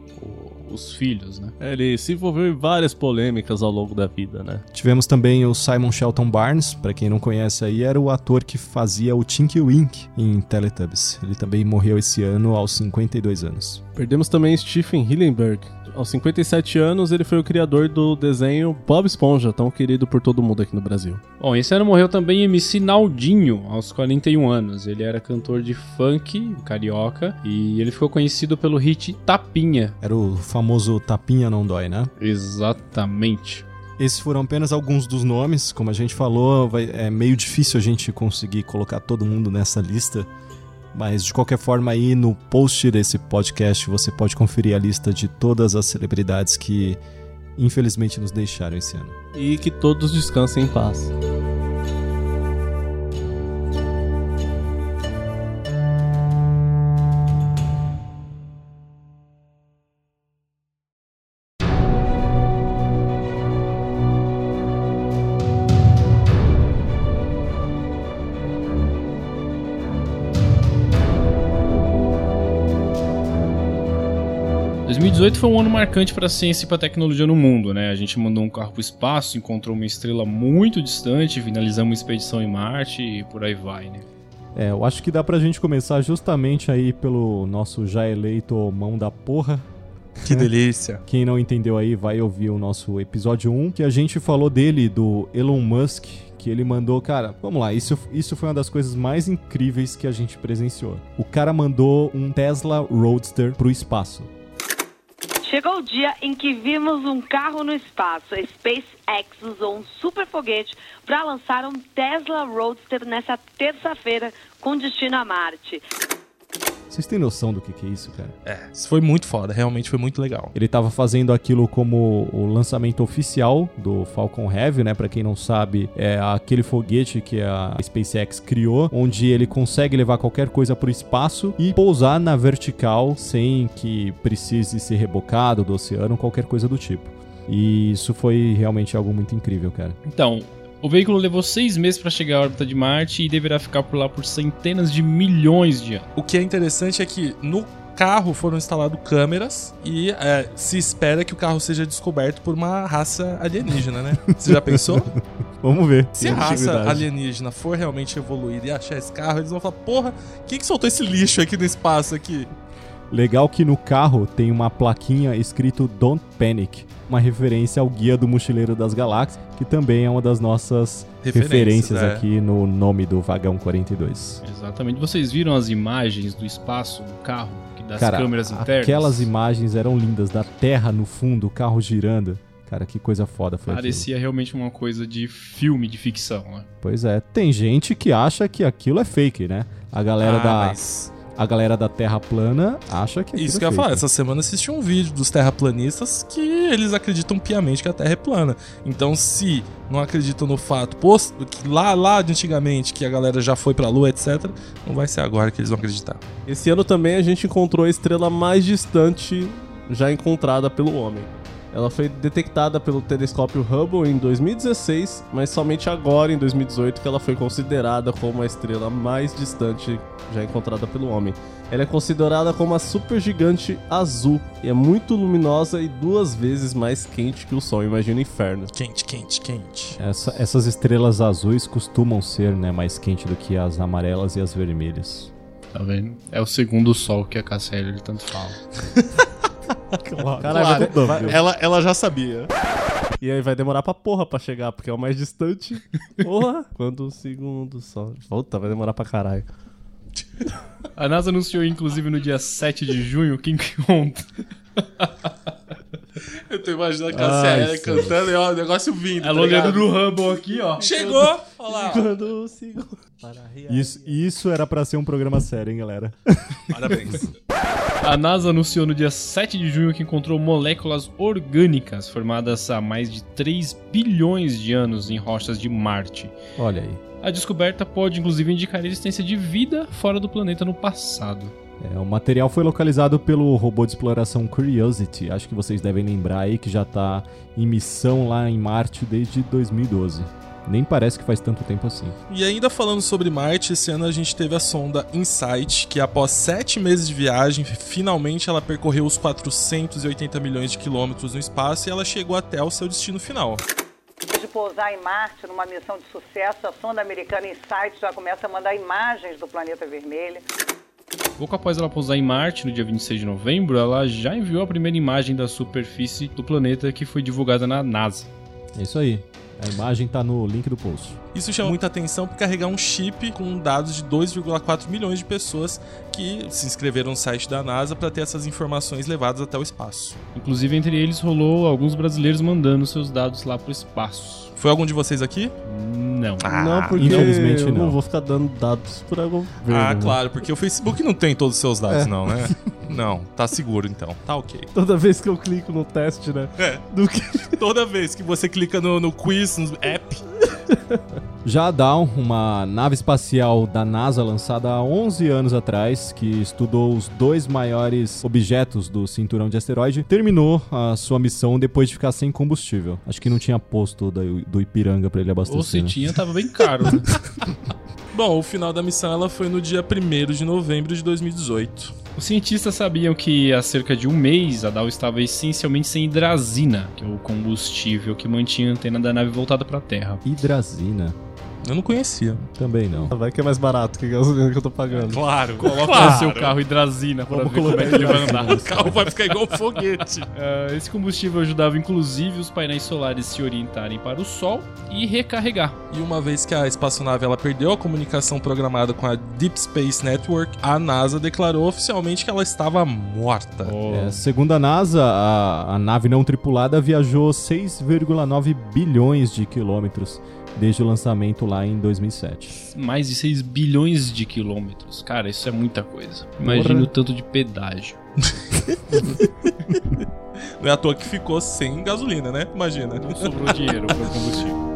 os filhos, né? É, Ele se envolveu em várias polêmicas ao longo da vida, né? Tivemos também o Simon Shelton Barnes, pra quem não conhece aí, era o ator que fazia o Tinky Wink em Teletubbies. Ele também morreu esse ano aos 52 anos. Perdemos também Stephen Hillenberg. Aos 57 anos, ele foi o criador do desenho Bob Esponja, tão querido por todo mundo aqui no Brasil. Bom, esse ano morreu também MC Naldinho, aos 41 anos. Ele era cantor de funk, carioca, e ele ficou conhecido pelo hit Tapinha. Era o famoso Tapinha Não Dói, né? Exatamente. Esses foram apenas alguns dos nomes. Como a gente falou, vai- é meio difícil a gente conseguir colocar todo mundo nessa lista. Mas de qualquer forma, aí no post desse podcast você pode conferir a lista de todas as celebridades que infelizmente nos deixaram esse ano. E que todos descansem em paz. 2018 foi um ano marcante para a ciência e para a tecnologia no mundo, né? A gente mandou um carro para o espaço, encontrou uma estrela muito distante, finalizamos uma expedição em Marte e por aí vai, né? É, eu acho que dá pra gente começar justamente aí pelo nosso já eleito mão da porra. Que delícia. Quem não entendeu aí vai ouvir o nosso episódio 1, que a gente falou dele, do Elon Musk, que ele mandou, cara, vamos lá, isso, isso foi uma das coisas mais incríveis que a gente presenciou. O cara mandou um Tesla Roadster pro espaço. Chegou o dia em que vimos um carro no espaço. A SpaceX usou um super foguete para lançar um Tesla Roadster nessa terça-feira com destino a Marte. Vocês têm noção do que, que é isso, cara? É, isso foi muito foda, realmente foi muito legal. Ele estava fazendo aquilo como o lançamento oficial do Falcon Heavy, né? Para quem não sabe, é aquele foguete que a SpaceX criou, onde ele consegue levar qualquer coisa para o espaço e pousar na vertical sem que precise ser rebocado do oceano, qualquer coisa do tipo. E isso foi realmente algo muito incrível, cara. Então, o veículo levou seis meses para chegar à órbita de Marte e deverá ficar por lá por centenas de milhões de anos. O que é interessante é que no carro foram instaladas câmeras e é, se espera que o carro seja descoberto por uma raça alienígena, né? Você já pensou? Vamos ver. Se a raça alienígena for realmente evoluir e achar esse carro, eles vão falar: porra, quem que soltou esse lixo aqui no espaço aqui? Legal que no carro tem uma plaquinha escrito Don't Panic, uma referência ao Guia do Mochileiro das Galáxias, que também é uma das nossas Referências, referências é. aqui no nome do vagão 42. Exatamente. Vocês viram as imagens do espaço do carro, que das Cara, câmeras internas? aquelas imagens eram lindas, da terra no fundo, o carro girando. Cara, que coisa foda foi aquilo. Parecia realmente uma coisa de filme de ficção, né? Pois é, tem gente que acha que aquilo é fake, né? A galera Ah, da mas- a galera da Terra plana acha que aquilo Isso é que eu ia falar, essa semana assisti um vídeo dos terraplanistas que eles acreditam piamente que a Terra é plana. Então, se não acreditam no fato posto, que lá, lá de antigamente que a galera já foi pra Lua, etc., não vai ser agora que eles vão acreditar. Esse ano também a gente encontrou a estrela mais distante já encontrada pelo homem. Ela foi detectada pelo telescópio Hubble em 2016, mas somente agora, em 2018, que ela foi considerada como a estrela mais distante já encontrada pelo homem. Ela é considerada como a supergigante azul e é muito luminosa e duas vezes mais quente que o Sol. Imagina o inferno. Quente, quente, quente. Essa- essas estrelas azuis costumam ser né, mais quentes do que as amarelas e as vermelhas. Tá vendo? É o segundo sol que a Cassia ele tanto fala. Caralho, vai de- vai- ela, ela já sabia. E aí vai demorar pra porra pra chegar, porque é o mais distante. Porra! Quando o segundo sol. Puta, vai demorar pra caralho. A NASA anunciou, inclusive, no dia 7 de junho que encontra. Eu tô imaginando a Cassia cantando e ó, o negócio vindo. Ela olhando no Hubble aqui, ó. Chegou! Olha lá. Quando o segundo. Isso, isso era pra ser um programa sério, hein, galera? Parabéns. A NASA anunciou no dia 7 de junho que encontrou moléculas orgânicas formadas há mais de 3 bilhões de anos em rochas de Marte. Olha aí. A descoberta pode inclusive indicar a existência de vida fora do planeta no passado. É, o material foi localizado pelo robô de exploração Curiosity. Acho que vocês devem lembrar aí que já tá em missão lá em Marte desde 2012. Nem parece que faz tanto tempo assim. E ainda falando sobre Marte, esse ano a gente teve a sonda InSight, que após sete meses de viagem, finalmente ela percorreu os 480 milhões de quilômetros no espaço e ela chegou até o seu destino final. Depois de pousar em Marte numa missão de sucesso, a sonda americana InSight já começa a mandar imagens do planeta vermelho. Pouco após ela pousar em Marte, no dia 26 de novembro, ela já enviou a primeira imagem da superfície do planeta que foi divulgada na NASA. É isso aí. A imagem tá no link do post. Isso chama muita atenção por carregar um chip com dados de 2,4 milhões de pessoas que se inscreveram no site da NASA para ter essas informações levadas até o espaço. Inclusive, entre eles rolou alguns brasileiros mandando seus dados lá pro espaço. Foi algum de vocês aqui? Não. não, porque infelizmente eu não. não. vou ficar dando dados pra governo. Ah, né? claro, porque o Facebook não tem todos os seus dados, É. não, né? Não, tá seguro então. Tá ok. Toda vez que eu clico no teste, né? É. Do que... Toda vez que você clica no, no quiz, no app, Já a Dawn, uma nave espacial da NASA lançada há 11 anos atrás, que estudou os dois maiores objetos do cinturão de asteroide, terminou a sua missão depois de ficar sem combustível. Acho que não tinha posto do, Ipiranga pra ele abastecer. Ou se né? tinha, tava bem caro. né? Bom, o final da missão ela foi no dia 1 de novembro de 2018. Os cientistas sabiam que há cerca de um mês a Dow estava essencialmente sem hidrazina, que é o combustível que mantinha a antena da nave voltada para a Terra. Hidrazina. Eu não conhecia. Também não. Vai que é mais barato que a gasolina que eu tô pagando. Claro, Coloca claro. no seu carro hidrazina para Vamos ver como é que colocar ele vai andar. O carro vai ficar igual um foguete. Ah, esse combustível ajudava inclusive os painéis solares se orientarem para o Sol e recarregar. E uma vez que a espaçonave ela perdeu a comunicação programada com a Deep Space Network, a NASA declarou oficialmente que ela estava morta. É, segundo a NASA, a, a nave não tripulada viajou 6,9 bilhões de quilômetros desde o lançamento lá em 2007. Mais de 6 bilhões de quilômetros. Cara, isso é muita coisa. Imagina o tanto de pedágio. Não é à toa que ficou sem gasolina, né? Imagina. Não sobrou dinheiro para combustível.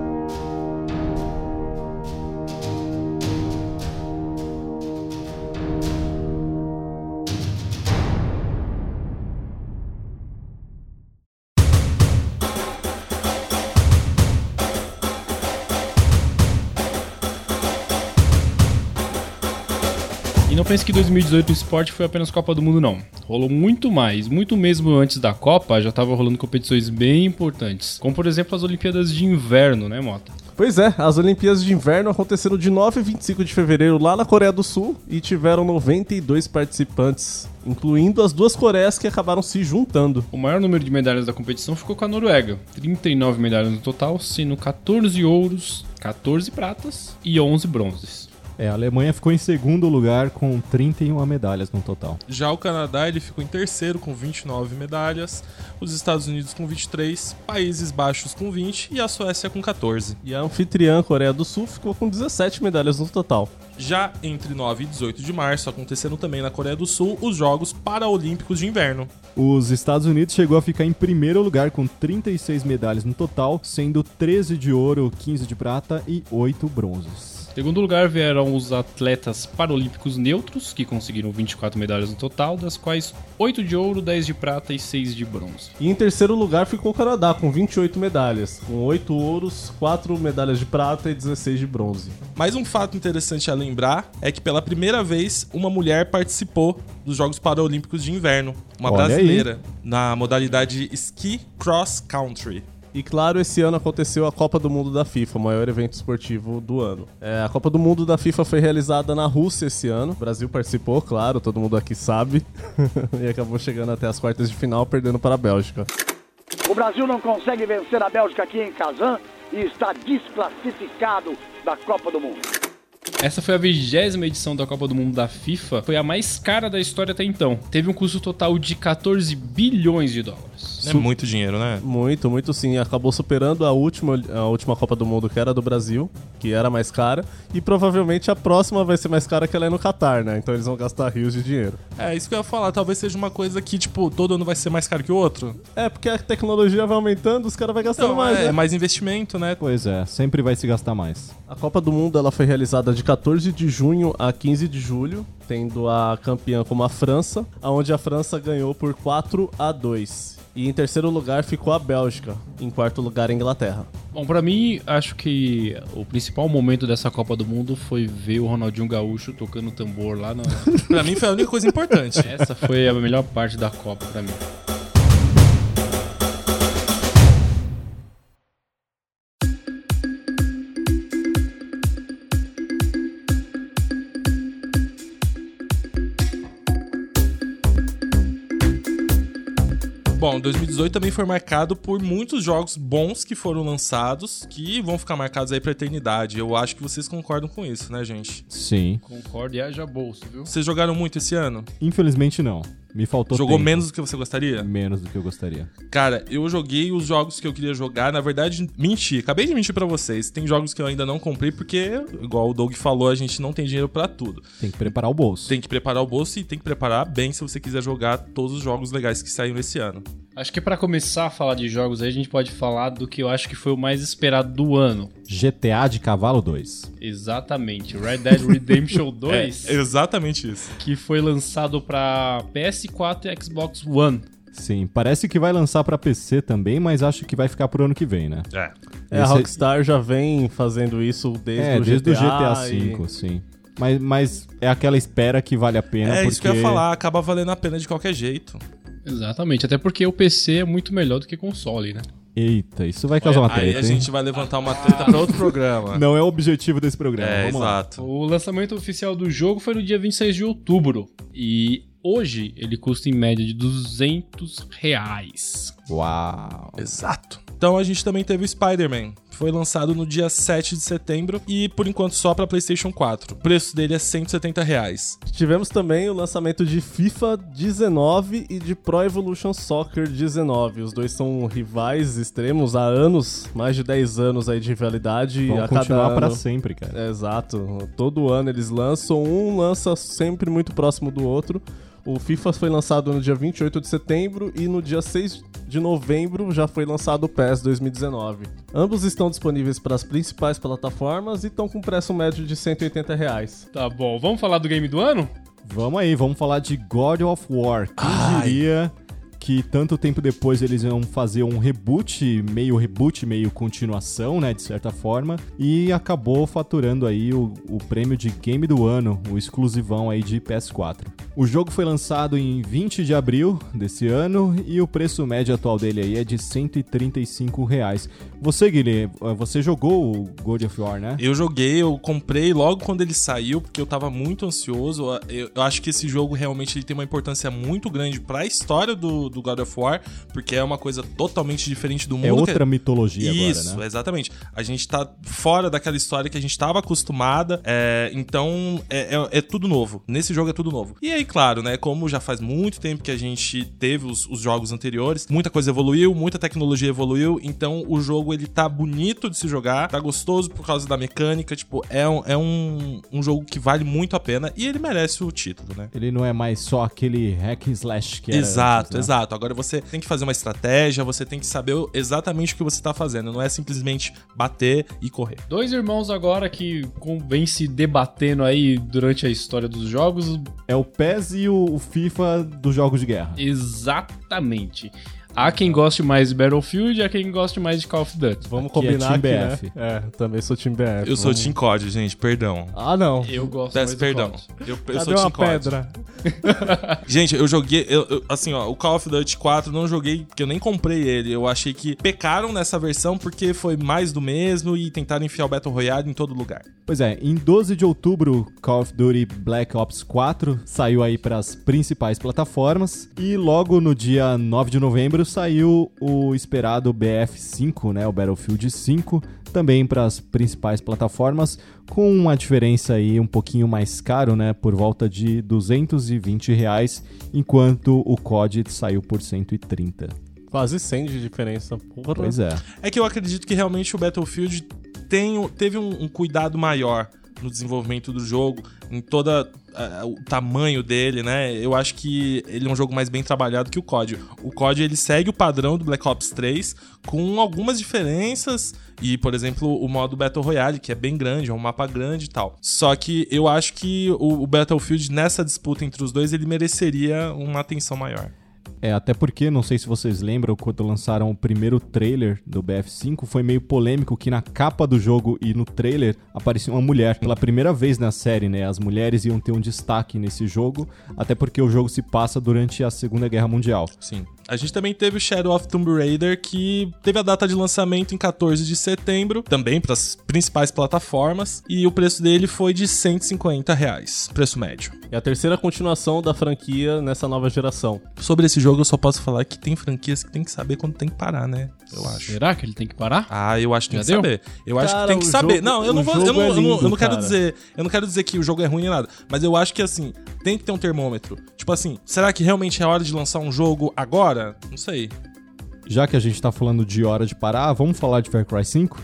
Pense que 2018 o esporte foi apenas Copa do Mundo, não. Rolou muito mais, muito mesmo antes da Copa, já tava rolando competições bem importantes. Como, por exemplo, as Olimpíadas de Inverno, né, Mota? Pois é, as Olimpíadas de Inverno aconteceram de 9 a 25 de fevereiro lá na Coreia do Sul e tiveram 92 participantes, incluindo as duas Coreias que acabaram se juntando. O maior número de medalhas da competição ficou com a Noruega, 39 medalhas no total, sendo 14 ouros, 14 pratas e 11 bronzes. É, a Alemanha ficou em segundo lugar com 31 medalhas no total. Já o Canadá ele ficou em terceiro com 29 medalhas, os Estados Unidos com 23, Países Baixos com 20 e a Suécia com 14. E a anfitriã Coreia do Sul ficou com 17 medalhas no total. Já entre 9 e 18 de março aconteceram também na Coreia do Sul os Jogos Paraolímpicos de Inverno. Os Estados Unidos chegou a ficar em primeiro lugar com 36 medalhas no total, sendo 13 de ouro, 15 de prata e 8 bronzes. Em segundo lugar vieram os atletas paralímpicos neutros, que conseguiram 24 medalhas no total, das quais 8 de ouro, 10 de prata e 6 de bronze. E em terceiro lugar ficou o Canadá, com 28 medalhas, com 8 ouros, 4 medalhas de prata e 16 de bronze. Mais um fato interessante a lembrar é que pela primeira vez uma mulher participou dos Jogos Paralímpicos de Inverno, uma Olha brasileira, na modalidade Ski Cross Country. E claro, esse ano aconteceu a Copa do Mundo da FIFA, o maior evento esportivo do ano. É, a Copa do Mundo da FIFA foi realizada na Rússia esse ano. O Brasil participou, claro, todo mundo aqui sabe. e acabou chegando até as quartas de final, perdendo para a Bélgica. O Brasil não consegue vencer a Bélgica aqui em Kazan e está desclassificado da Copa do Mundo. Essa foi a vigésima edição da Copa do Mundo da FIFA, foi a mais cara da história até então. Teve um custo total de 14 bilhões de dólares. É muito dinheiro, né? Muito, muito sim. Acabou superando a última, a última Copa do Mundo, que era do Brasil, que era mais cara. E provavelmente a próxima vai ser mais cara que ela é no Catar, né? Então eles vão gastar rios de dinheiro. É, isso que eu ia falar. Talvez seja uma coisa que, tipo, todo ano vai ser mais caro que o outro. É, porque a tecnologia vai aumentando, os caras vão gastando Não, mais, é, né? mais investimento, né? Pois é, sempre vai se gastar mais. A Copa do Mundo ela foi realizada de 14 de junho a 15 de julho, tendo a campeã como a França, aonde a França ganhou por 4 a 2. E em terceiro lugar ficou a Bélgica, em quarto lugar a Inglaterra. Bom, pra mim, acho que o principal momento dessa Copa do Mundo foi ver o Ronaldinho Gaúcho tocando tambor lá na. pra mim foi a única coisa importante. Essa foi a melhor parte da Copa pra mim. Bom, 2018 também foi marcado por muitos jogos bons que foram lançados, que vão ficar marcados aí pra eternidade. Eu acho que vocês concordam com isso, né, gente? Sim. Concordo e haja bolso, viu? Vocês jogaram muito esse ano? Infelizmente não. Me faltou Jogou tempo. menos do que você gostaria? Menos do que eu gostaria. Cara, eu joguei os jogos que eu queria jogar. Na verdade, menti. Acabei de mentir pra vocês. Tem jogos que eu ainda não comprei porque, igual o Doug falou, a gente não tem dinheiro pra tudo. Tem que preparar o bolso. Tem que preparar o bolso e tem que preparar bem se você quiser jogar todos os jogos legais que saíram esse ano. Acho que pra começar a falar de jogos aí, a gente pode falar do que eu acho que foi o mais esperado do ano. GTA de Cavalo 2. Exatamente, Red Dead Redemption 2. É, exatamente isso. Que foi lançado pra PS4 e Xbox One. Sim, parece que vai lançar pra PC também, mas acho que vai ficar pro ano que vem, né? É. É, a Esse- Rockstar já vem fazendo isso desde é, o desde GTA. o GTA e- V, sim. Mas, mas é aquela espera que vale a pena. É porque... isso que eu ia falar, acaba valendo a pena de qualquer jeito. Exatamente, até porque o PC é muito melhor do que console, né? Eita, isso vai causar uma Aí treta. a hein? gente vai levantar uma treta pra outro programa. Não é o objetivo desse programa. É, Vamos lá. exato. O lançamento oficial do jogo foi no dia 26 de outubro. E hoje ele custa em média de 200 reais. Uau. Exato. Então a gente também teve o Spider-Man. Foi lançado no dia 7 de setembro e por enquanto só para PlayStation 4. O preço dele é 170 reais. Tivemos também o lançamento de FIFA 19 e de Pro Evolution Soccer 19. Os dois são rivais extremos há anos, mais de 10 anos aí de rivalidade. Vão a continuar ano... sempre, cara. Exato. Todo ano eles lançam, um lança sempre muito próximo do outro. O FIFA foi lançado no dia 28 de setembro e no dia 6 de novembro já foi lançado o PES 2019. Ambos estão disponíveis para as principais plataformas e estão com preço médio de 180 reais. Tá bom, vamos falar do game do ano? Vamos aí, vamos falar de God of War. Quem diria que tanto tempo depois eles iam fazer um reboot, meio reboot, meio continuação, né, de certa forma, e acabou faturando aí o, o prêmio de Game do Ano, o exclusivão aí de PS4. O jogo foi lançado em 20 de abril desse ano e o preço médio atual dele aí é de 135 reais. Você, Guilherme, você jogou o God of War, né? Eu joguei, eu comprei logo quando ele saiu, porque eu tava muito ansioso. Eu, eu acho que esse jogo realmente ele tem uma importância muito grande para a história do, do God of War, porque é uma coisa totalmente diferente do mundo. É outra que... mitologia Isso, agora, né? exatamente. A gente tá fora daquela história que a gente tava acostumada, é, então é, é, é, tudo novo. Nesse jogo é tudo novo. E aí, claro, né, como já faz muito tempo que a gente teve os, os jogos anteriores, muita coisa evoluiu, muita tecnologia evoluiu, então o jogo ele tá bonito de se jogar, tá gostoso por causa da mecânica, tipo, é um, é um, um jogo que vale muito a pena e ele merece o título, né? Ele não é mais só aquele hack slash que era Exato, antes, né? exato. Agora você tem que fazer uma estratégia, você tem que saber exatamente o que você tá fazendo, não é simplesmente bater e correr. Dois irmãos agora que vêm se debatendo aí durante a história dos jogos. É o PES e o FIFA dos jogos de guerra. Exatamente. Há quem goste mais de Battlefield, há quem goste mais de Call of Duty. Vamos Aqui é combinar Team aqui, BF. né? É, também sou time BF. Eu sou Team COD, gente, perdão. Ah, não. Eu gosto Peço mais perdão. Eu, eu Cadê sou uma Team COD. pedra? Gente, eu joguei. eu- eu- assim, ó, o Call of Duty 4 não joguei, porque eu nem comprei ele. Eu achei que pecaram nessa versão porque foi mais do mesmo e tentaram enfiar o Battle Royale em todo lugar. Pois é, em 12 de outubro, Call of Duty Black Ops 4 saiu aí para as principais plataformas e logo no dia 9 de novembro saiu o esperado BF5, né, o Battlefield 5, também para as principais plataformas, com uma diferença aí um pouquinho mais caro, né, por volta de 220 reais, enquanto o COD saiu por 130. Quase 100 de diferença. Porra. Pois é. É que eu acredito que realmente o Battlefield tem, teve um, um cuidado maior no desenvolvimento do jogo, em toda o tamanho dele, né? Eu acho que ele é um jogo mais bem trabalhado que o COD. O COD ele segue o padrão do Black Ops 3 com algumas diferenças e, por exemplo, o modo Battle Royale, que é bem grande, é um mapa grande e tal. Só que eu acho que o, o Battlefield nessa disputa entre os dois ele mereceria uma atenção maior. É, até porque, não sei se vocês lembram, quando lançaram o primeiro trailer do BF5, foi meio polêmico que na capa do jogo e no trailer aparecia uma mulher. Pela primeira vez na série, né, as mulheres iam ter um destaque nesse jogo, até porque o jogo se passa durante a Segunda Guerra Mundial. Sim. A gente também teve o Shadow of Tomb Raider, que teve a data de lançamento em 14 de setembro, também para as principais plataformas, e o preço dele foi de 150 reais, preço médio. É a terceira continuação da franquia nessa nova geração. Sobre esse jogo, eu só posso falar que tem franquias que tem que saber quando tem que parar, né? Eu acho. Será que ele tem que parar? Ah, eu acho que tem Já que deu? saber. Eu acho Cara, que tem que saber. jogo- não, eu não vou. Eu não, é eu não- eu lindo, não quero cara. dizer. Eu não quero dizer que o jogo é ruim nem nada. Mas eu acho que assim, tem que ter um termômetro. Tipo assim, será que realmente é hora de lançar um jogo agora? Não sei. Já que a gente tá falando de hora de parar, vamos falar de Far Cry 5?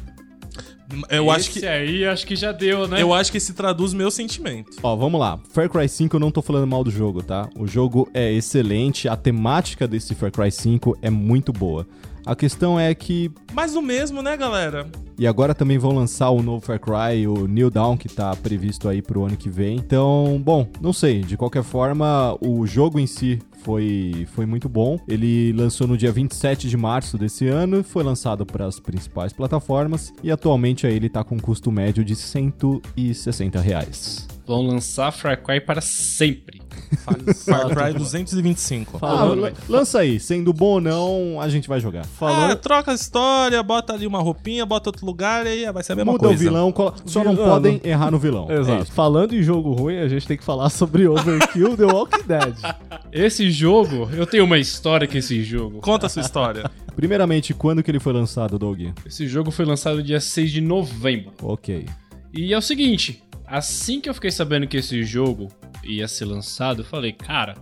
Eu acho que. Esse aí acho que já deu, né? Eu acho que esse traduz meu sentimento. Ó, vamos lá. Far Cry 5 eu não tô falando mal do jogo, tá? O jogo é excelente, a temática desse Far Cry 5 é muito boa. A questão é que Mais o mesmo, né, galera? E agora também vão lançar o novo Far Cry, o New Dawn, que tá previsto aí pro ano que vem. Então, bom, não sei. De qualquer forma, o jogo em si foi, foi muito bom. Ele lançou no dia 27 de março desse ano, foi lançado para as principais plataformas e atualmente aí ele tá com um custo médio de 160 reais. Vão lançar Far Cry para sempre. Far Cry 225. Ah, lan- lança aí, sendo bom ou não, a gente vai jogar. Ah, troca a história, bota ali uma roupinha, bota outro lugar e aí vai ser a mesma Muda coisa. o vilão, colo- só não Vilão. podem errar no vilão. É Exato. isso. Falando em jogo ruim, a gente tem que falar sobre Overkill The Walking Dead. Esse jogo, eu tenho uma história com esse jogo. Conta a sua história. Primeiramente, quando que ele foi lançado, Doug? Esse jogo foi lançado dia 6 de novembro. Ok. E é o seguinte, assim que eu fiquei sabendo que esse jogo ia ser lançado, eu falei, cara,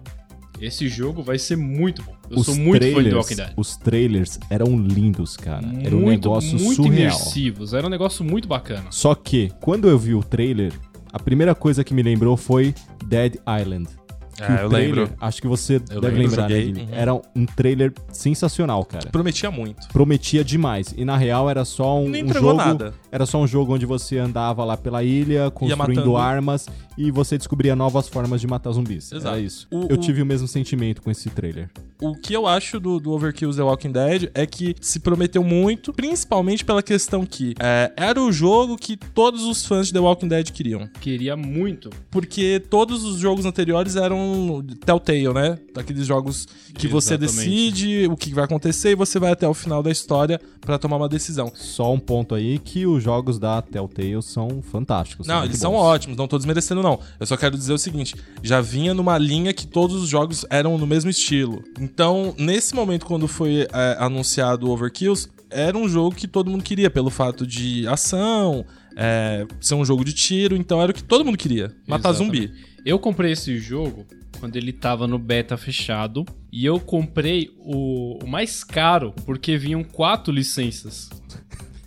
esse jogo vai ser muito bom. Eu Os sou muito fã de trailers- Walking Dead. Os trailers eram lindos, cara. Era um muito, negócio muito surreal. imersivos, era um negócio muito bacana. Só que, quando eu vi o trailer, a primeira coisa que me lembrou foi Dead Island. Que Ah, o eu trailer, lembro. Acho que você Eu deve lembro, lembrar, né. Guilherme? Uhum. Era um trailer sensacional, cara. Prometia muito. Prometia demais. E na real era só um, Nem um entregou jogo. nada. Era só um jogo onde você andava lá pela ilha, construindo armas e você descobria novas formas de matar zumbis. Exato. Era isso. O- eu o- tive o mesmo sentimento com esse trailer. O que eu acho do, do Overkill The Walking Dead é que se prometeu muito, principalmente pela questão que é, era o jogo que todos os fãs de The Walking Dead queriam. Queria muito. Porque todos os jogos anteriores eram Telltale, né? Daqueles jogos que você Exatamente. decide o que vai acontecer e você vai até o final da história pra tomar uma decisão. Só um ponto aí que os jogos da Telltale são fantásticos. Não, muito eles são bons. ótimos, não tô desmerecendo, não. Eu só quero dizer o seguinte: já vinha numa linha que todos os jogos eram no mesmo estilo. Então, nesse momento, quando foi é, anunciado o Overkills, era um jogo que todo mundo queria, pelo fato de ação, é, ser um jogo de tiro, então era o que todo mundo queria: matar Exatamente. zumbi. Eu comprei esse jogo quando ele tava no beta fechado. E eu comprei o, o mais caro, porque vinham quatro licenças.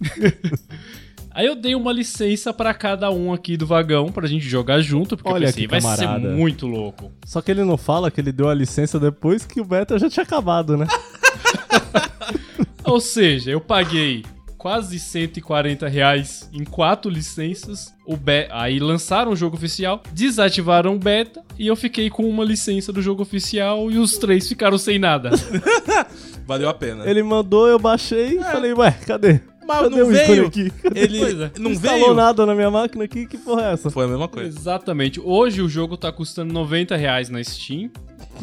Aí eu dei uma licença pra cada um aqui do vagão pra gente jogar junto, porque Olha eu pensei, vai ser muito louco. Só que ele não fala que ele deu a licença depois que o beta já tinha acabado, né? Ou seja, eu paguei quase 140 reais em quatro licenças. O be Aí lançaram o jogo oficial, desativaram o beta e eu fiquei com uma licença do jogo oficial e os três ficaram sem nada. Valeu a pena. Ele mandou, eu baixei e falei, ué, cadê? Mas cadê não veio. aqui? Ele é. não instalou veio. nada na minha máquina aqui, que porra é essa? Foi a mesma coisa. Exatamente. Hoje o jogo tá custando 90 reais na Steam.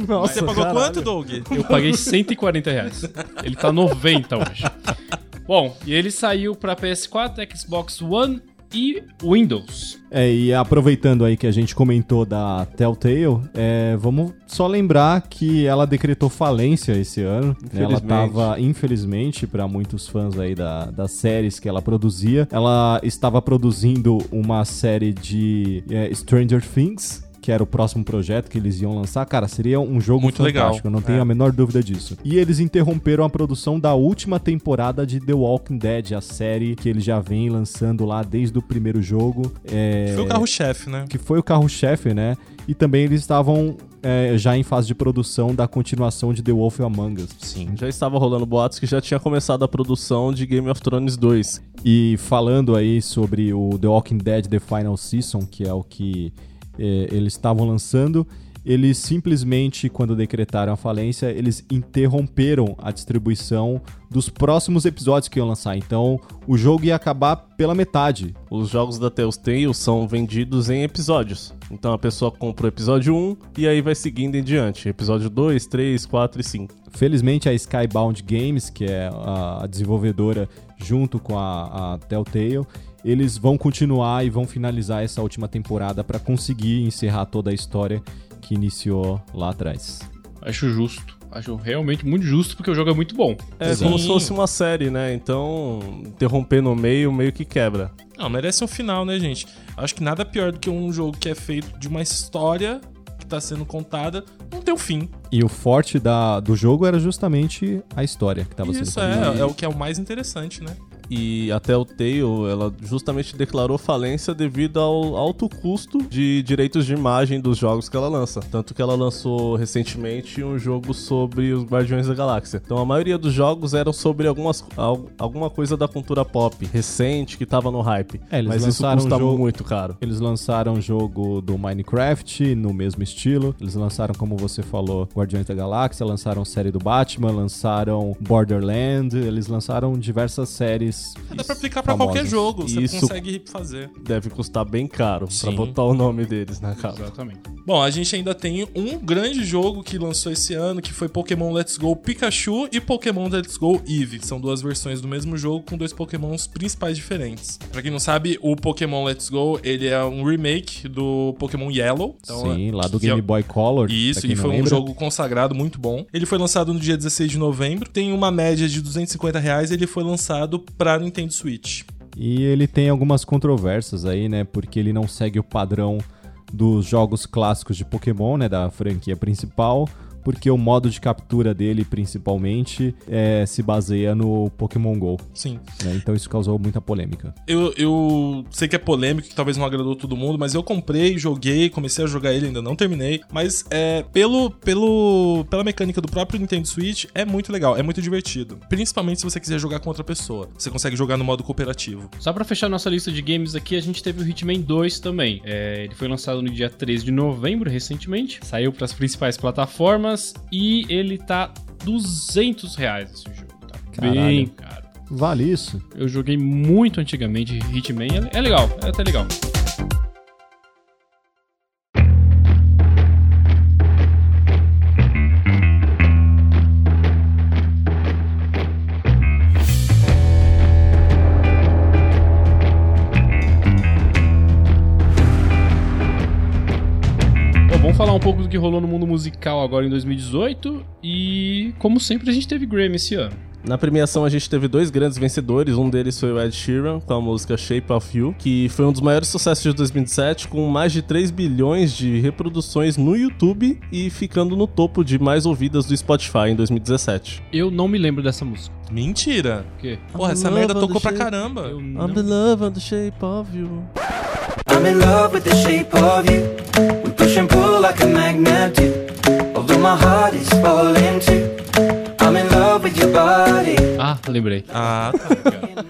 Nossa, Você pagou caralho. quanto, Doug? Eu paguei 140 reais. Ele tá 90 hoje. Bom, e ele saiu pra PS4, Xbox One e Windows. É, e aproveitando aí que a gente comentou da Telltale, é, vamos só lembrar que ela decretou falência esse ano. né? Ela estava, infelizmente, para muitos fãs aí da, das séries que ela produzia, ela estava produzindo uma série de é, Stranger Things. Que era o próximo projeto que eles iam lançar. Cara, seria um jogo Muito legal. fantástico, eu não tenho É. a menor dúvida disso. E eles interromperam a produção da última temporada de The Walking Dead, a série que eles já vêm lançando lá desde o primeiro jogo. É, Foi o carro-chefe, né? que foi o carro-chefe, né? E também eles estavam é, já em fase de produção da continuação de The Wolf Among Us. Sim. Já estava rolando boatos que já tinha começado a produção de Game of Thrones 2. E falando aí sobre o The Walking Dead The Final Season, que é o que é, eles estavam lançando, eles simplesmente, quando decretaram a falência, eles interromperam a distribuição dos próximos episódios que iam lançar. Então, o jogo ia acabar pela metade. Os jogos da Telltale são vendidos em episódios. Então a pessoa compra o episódio 1 e aí vai seguindo em diante. Episódio 2, 3, 4 e 5. Felizmente a Skybound Games, que é a desenvolvedora junto com a, a Telltale, eles vão continuar e vão finalizar essa última temporada para conseguir encerrar toda a história que iniciou lá atrás. Acho justo. Acho realmente muito justo, porque o jogo é muito bom. É Sim. como se fosse uma série, né? Então, interromper no meio, meio que quebra. Não, merece um final, né, gente? Acho que nada pior do que um jogo que é feito de uma história que tá sendo contada, não tem um fim. E o forte da, do jogo era justamente a história que estava sendo Isso contada. é, é o que é o mais interessante, né? E a Telltale, ela justamente declarou falência devido ao alto custo de direitos de imagem dos jogos que ela lança. Tanto que ela lançou recentemente um jogo sobre os Guardiões da Galáxia. Então a maioria dos jogos eram sobre algumas, al- alguma coisa da cultura pop recente que tava no hype. É, eles Mas isso lançaram custa um jogo- muito caro. Eles lançaram um jogo do Minecraft no mesmo estilo. Eles lançaram, como você falou, Guardiões da Galáxia, lançaram série do Batman, lançaram Borderland, eles lançaram diversas séries mais. Dá pra aplicar pra qualquer jogo, você Isso consegue fazer. Deve custar bem caro pra Sim. botar o nome deles na capa. Exatamente. Bom, a gente ainda tem um grande jogo que lançou esse ano, que foi Pokémon Let's Go Pikachu e Pokémon Let's Go Eevee. São duas versões do mesmo jogo com dois Pokémons principais diferentes. Pra quem não sabe, o Pokémon Let's Go, ele é um remake do Pokémon Yellow. Então, Sim, é- lá do que é- Game Boy Color. Isso, pra e foi um lembra. jogo consagrado muito bom. Ele foi lançado no dia 16 de novembro, tem uma média de 250 reais, ele foi lançado pra Nintendo Switch. E ele tem algumas controvérsias aí, né? Porque ele não segue o padrão dos jogos clássicos de Pokémon, né? Da franquia principal. Porque o modo de captura dele, principalmente, é, se baseia no Pokémon GO. Sim. né? Então isso causou muita polêmica. Eu, eu sei que é polêmico, que talvez não agradou todo mundo, mas eu comprei, joguei, comecei a jogar ele, ainda não terminei. Mas é pelo, pelo, pela mecânica do próprio Nintendo Switch, é muito legal, é muito divertido. Principalmente se você quiser jogar com outra pessoa. Você consegue jogar no modo cooperativo. Só pra fechar nossa lista de games aqui, a gente teve o Hitman 2 também. É, ele foi lançado no dia 13 de novembro, recentemente. Saiu pras principais plataformas e ele tá 200 reais esse jogo. Tá bem Caralho. caro. Vale isso? Eu joguei muito antigamente Hitman, é, é legal, é até legal. Pouco do que rolou no mundo musical agora em 2018 e, como sempre, a gente teve Grammy esse ano. Na premiação a gente teve dois grandes vencedores, um deles foi o Ed Sheeran com a música Shape of You, que foi um dos maiores sucessos de 2007, com mais de 3 bilhões de reproduções no YouTube e ficando no topo de mais ouvidas do Spotify em 2017. Eu não me lembro dessa música. Mentira! O quê? Porra, essa merda in tocou with pra caramba. I'm the love of the shape of you. I'm in love with the shape of you. We push and pull like a magnet do. Although my heart is falling too. I'm in love with your body. Ah, lembrei. Ah, tá.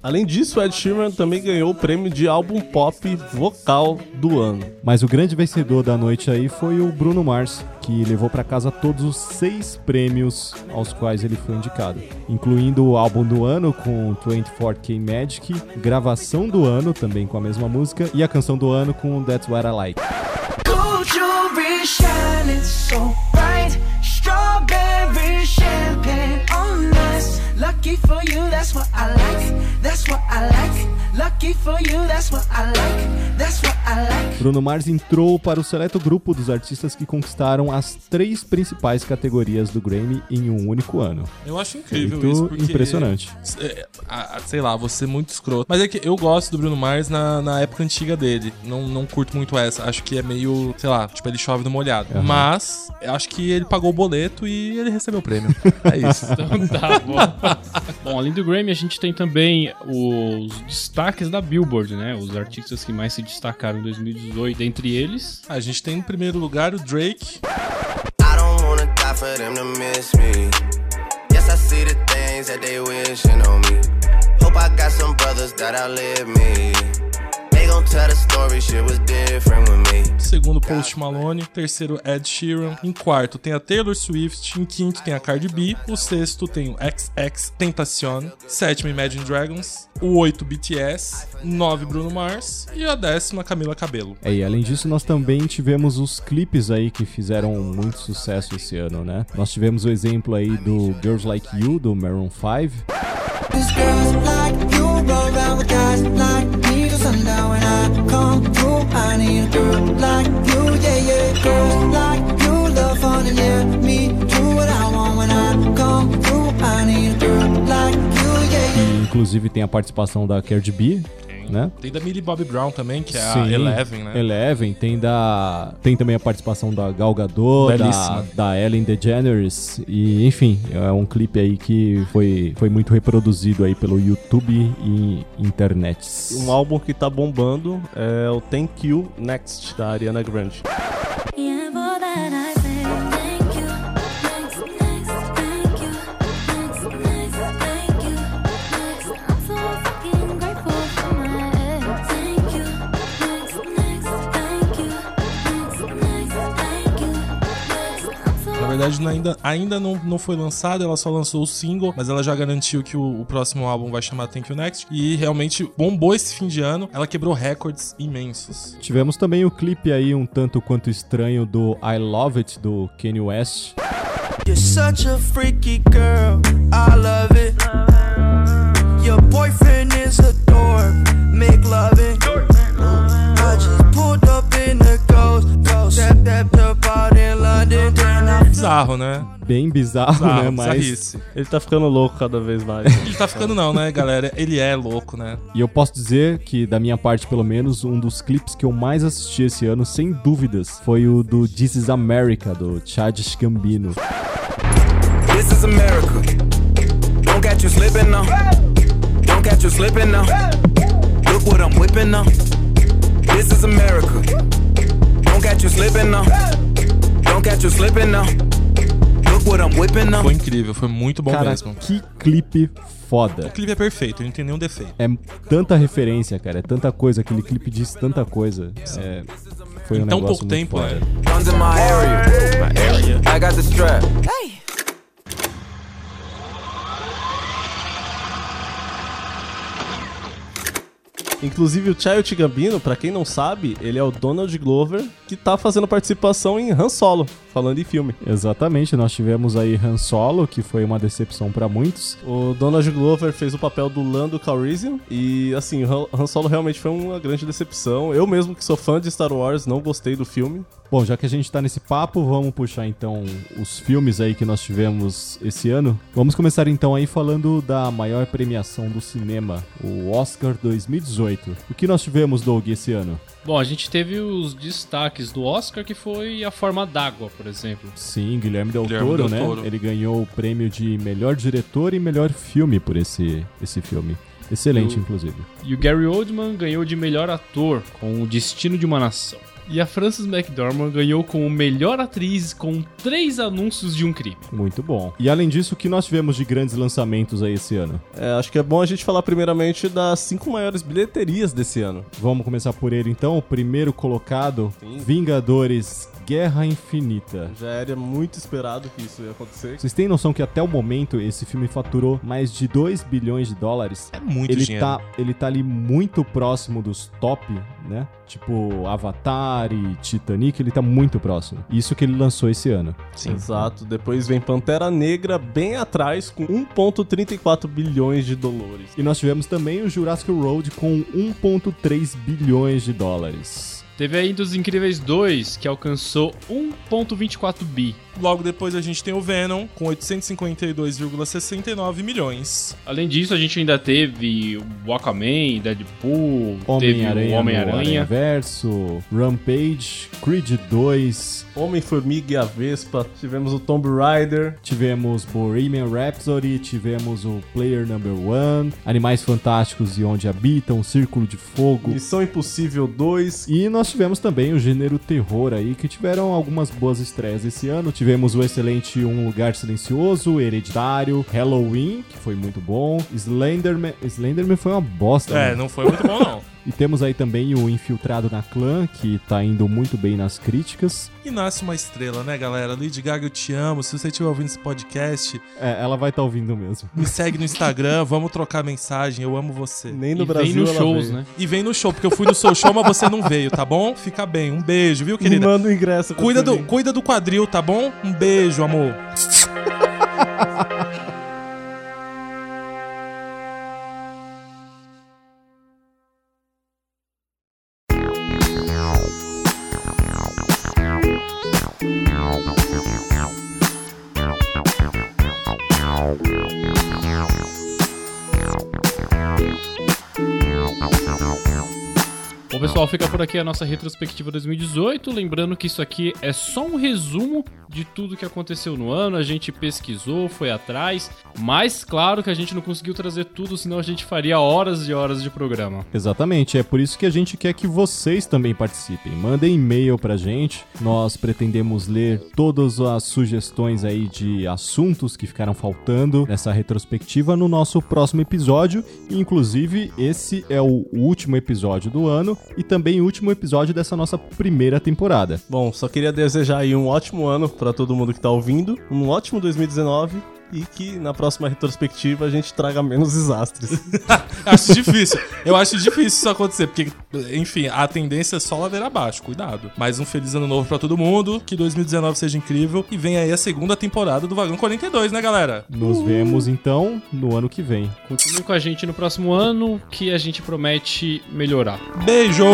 Além disso, o Ed Sheeran também ganhou o prêmio de álbum pop vocal do ano. Mas o grande vencedor da noite aí foi o Bruno Mars, que levou pra casa todos os seis prêmios aos quais ele foi indicado, incluindo o álbum do ano com 24K Magic, gravação do ano também com a mesma música e a canção do ano com That's What I Like. Shining so bright. Strawberry champagne on. Lucky for you, that's what I like. That's what I like. Bruno Mars entrou para o seleto grupo dos artistas que conquistaram as três principais categorias do Grammy em um único ano. Eu acho incrível Muito isso, porque... impressionante. É, sei lá, você é muito escroto. Mas é que eu gosto do Bruno Mars na, na época antiga dele. Não, não curto muito essa. Acho que é meio, sei lá, tipo, ele chove no molhado. Aham. Mas, eu acho que ele pagou o boleto e ele recebeu o prêmio. É isso. Então tá bom. bom, além do Grammy, a gente tem também os destaques da Billboard, né? Os artistas que mais se destacaram em 2018. Dentre eles, A gente tem em primeiro lugar o Drake. I Segundo, Post Malone. Terceiro, Ed Sheeran. Em quarto, tem a Taylor Swift. Em quinto, tem a Cardi B. O sexto, tem o XX Tentacion. Sétimo, Imagine Dragons. O oito, BTS. Nove, Bruno Mars. E a décima, Camila Cabello. É, e além disso, nós também tivemos os clipes aí que fizeram muito sucesso esse ano, né? Nós tivemos o exemplo aí do Girls Like You, do Maroon 5. These girls like you roll around with guys like me till sundown when I come through. I need a girl like you, yeah, yeah. Girls like you love fun and yeah, me do what I want when I come through. I need a girl like you, yeah, yeah. Inclusive tem a participação da Cardi B, né? Tem da Millie Bobby Brown também, que é a Sim, Eleven, né? Eleven, tem da tem também a participação da Gal Gadot, da, da Ellen DeGeneres e enfim, é um clipe aí que foi, foi muito reproduzido aí pelo YouTube e internet. Um álbum que tá bombando é o Thank You Next, da Ariana Grande. Na verdade, ainda, ainda não, não foi lançada, ela só lançou o single, mas ela já garantiu que o, o próximo álbum vai chamar Thank You Next. E realmente bombou esse fim de ano. Ela quebrou recordes imensos. Tivemos também o clipe aí um tanto quanto estranho do I Love It do Kanye West. You're such a freaky girl, I love it. Your boyfriend is a dork, make loving. Bizarro, né? Bem bizarro, Bizarro, né? Mas bizarrice. Ele tá ficando louco cada vez mais. Ele tá ficando não, né, galera? Ele é louco, né? E eu posso dizer que, da minha parte pelo menos, um dos clipes que eu mais assisti esse ano, sem dúvidas, foi o do This Is America, do Childish Gambino. This is America. Don't catch you slipping now. Don't catch you slipping now. Look what I'm whipping now. This is America. Don't catch you slipping now. Don't catch you slipping now. Look what I'm whipping now. Foi incrível, foi muito bom Cara, mesmo. que clipe foda. O clipe é perfeito, não tem nenhum defeito. É tanta referência, cara, é tanta coisa, aquele clipe diz tanta coisa. É, foi um Em tão negócio pouco muito tempo, foda. é. Guns in my area. My area. I got the strap. Inclusive, o Child Gambino, pra quem não sabe, ele é o Donald Glover, que tá fazendo participação em Han Solo, falando em filme. Exatamente, nós tivemos aí Han Solo, que foi uma decepção pra muitos. O Donald Glover fez o papel do Lando Calrissian e, assim, Han Han Solo realmente foi uma grande decepção. Eu mesmo, que sou fã de Star Wars, não gostei do filme. Bom, já que a gente tá nesse papo, vamos puxar então os filmes aí que nós tivemos esse ano. Vamos começar então aí falando da maior premiação do cinema, o Oscar 2018. O que nós tivemos, Doug, esse ano? Bom, a gente teve os destaques do Oscar, que foi A Forma d'Água, por exemplo. Sim, Guilherme Del Guilherme Toro, Del né? Toro. Ele ganhou o prêmio de melhor diretor e melhor filme por esse, esse filme. Excelente, Eu- inclusive. E o Gary Oldman ganhou de melhor ator com O Destino de uma Nação. E a Frances McDormand ganhou como melhor atriz com três anúncios de um crime. Muito bom. E além disso, o que nós tivemos de grandes lançamentos aí esse ano? É, acho que é bom a gente falar primeiramente das cinco maiores bilheterias desse ano. Vamos começar por ele então. O primeiro colocado: Vingadores Guerra Infinita. Já era muito esperado que isso ia acontecer. Vocês têm noção que até o momento esse filme faturou mais de 2 bilhões de dólares? É muito ele dinheiro. Tá, ele tá ali muito próximo dos top, né? Tipo Avatar e Titanic, ele tá muito próximo. Isso que ele lançou esse ano. Sim. Exato. Depois vem Pantera Negra bem atrás com 1.34 bilhões de dólares. E nós tivemos também o Jurassic World com 1.3 bilhões de dólares. Teve ainda Os Incríveis 2, que alcançou 1.24 bi. Logo depois a gente tem o Venom com 852,69 milhões. Além disso, a gente ainda teve o Aquaman, Deadpool, teve o Homem-Aranha no Homem-Aranha. Verso, Rampage, Creed 2, Homem-Formiga e a Vespa. Tivemos o Tomb Raider. tivemos Bohemian Rhapsody, tivemos o Player Number One, Animais Fantásticos e Onde Habitam, Círculo de Fogo. Missão Impossível 2. E nós tivemos também o gênero terror aí, que tiveram algumas boas estreias esse ano. Tivemos o excelente Um Lugar Silencioso, Hereditário, Halloween, que foi muito bom. Slenderman. Slenderman foi uma bosta. É, né? não foi muito bom não. E temos aí também o Infiltrado na Clã, que tá indo muito bem nas críticas. E nasce uma estrela, né, galera? Lady Gaga, eu te amo. Se você estiver ouvindo esse podcast, É, ela vai estar ouvindo mesmo. me segue no Instagram, vamos trocar mensagem. Eu amo você. Nem no E vem Brasil nos ela shows, veio. né? E vem no show, porque eu fui no seu show, mas você não veio, tá bom? Fica bem. Um beijo, viu, querida? manda o ingresso. Cuida do, cuida do quadril, tá bom? Um beijo, amor. pessoal, fica por aqui a nossa retrospectiva 2018. Lembrando que isso aqui é só um resumo de tudo que aconteceu no ano. A gente pesquisou, foi atrás, mas claro que a gente não conseguiu trazer tudo, senão a gente faria horas e horas de programa. Exatamente, é por isso que a gente quer que vocês também participem. Mandem e-mail pra gente. Nós pretendemos ler todas as sugestões aí de assuntos que ficaram faltando nessa retrospectiva no nosso próximo episódio. Inclusive, esse é o último episódio do ano e também o último episódio dessa nossa primeira temporada. Bom, só queria desejar aí um ótimo ano pra todo mundo que tá ouvindo, um ótimo 2019 e que na próxima retrospectiva a gente traga menos desastres. acho difícil. Eu acho difícil isso acontecer, porque, enfim, a tendência é só ladeira abaixo, cuidado. Mas um feliz ano novo pra todo mundo, que 2019 seja incrível e vem aí a segunda temporada do Vagão 42, né, galera? Nos vemos então no ano que vem. Continue com a gente no próximo ano, que a gente promete melhorar. Beijo!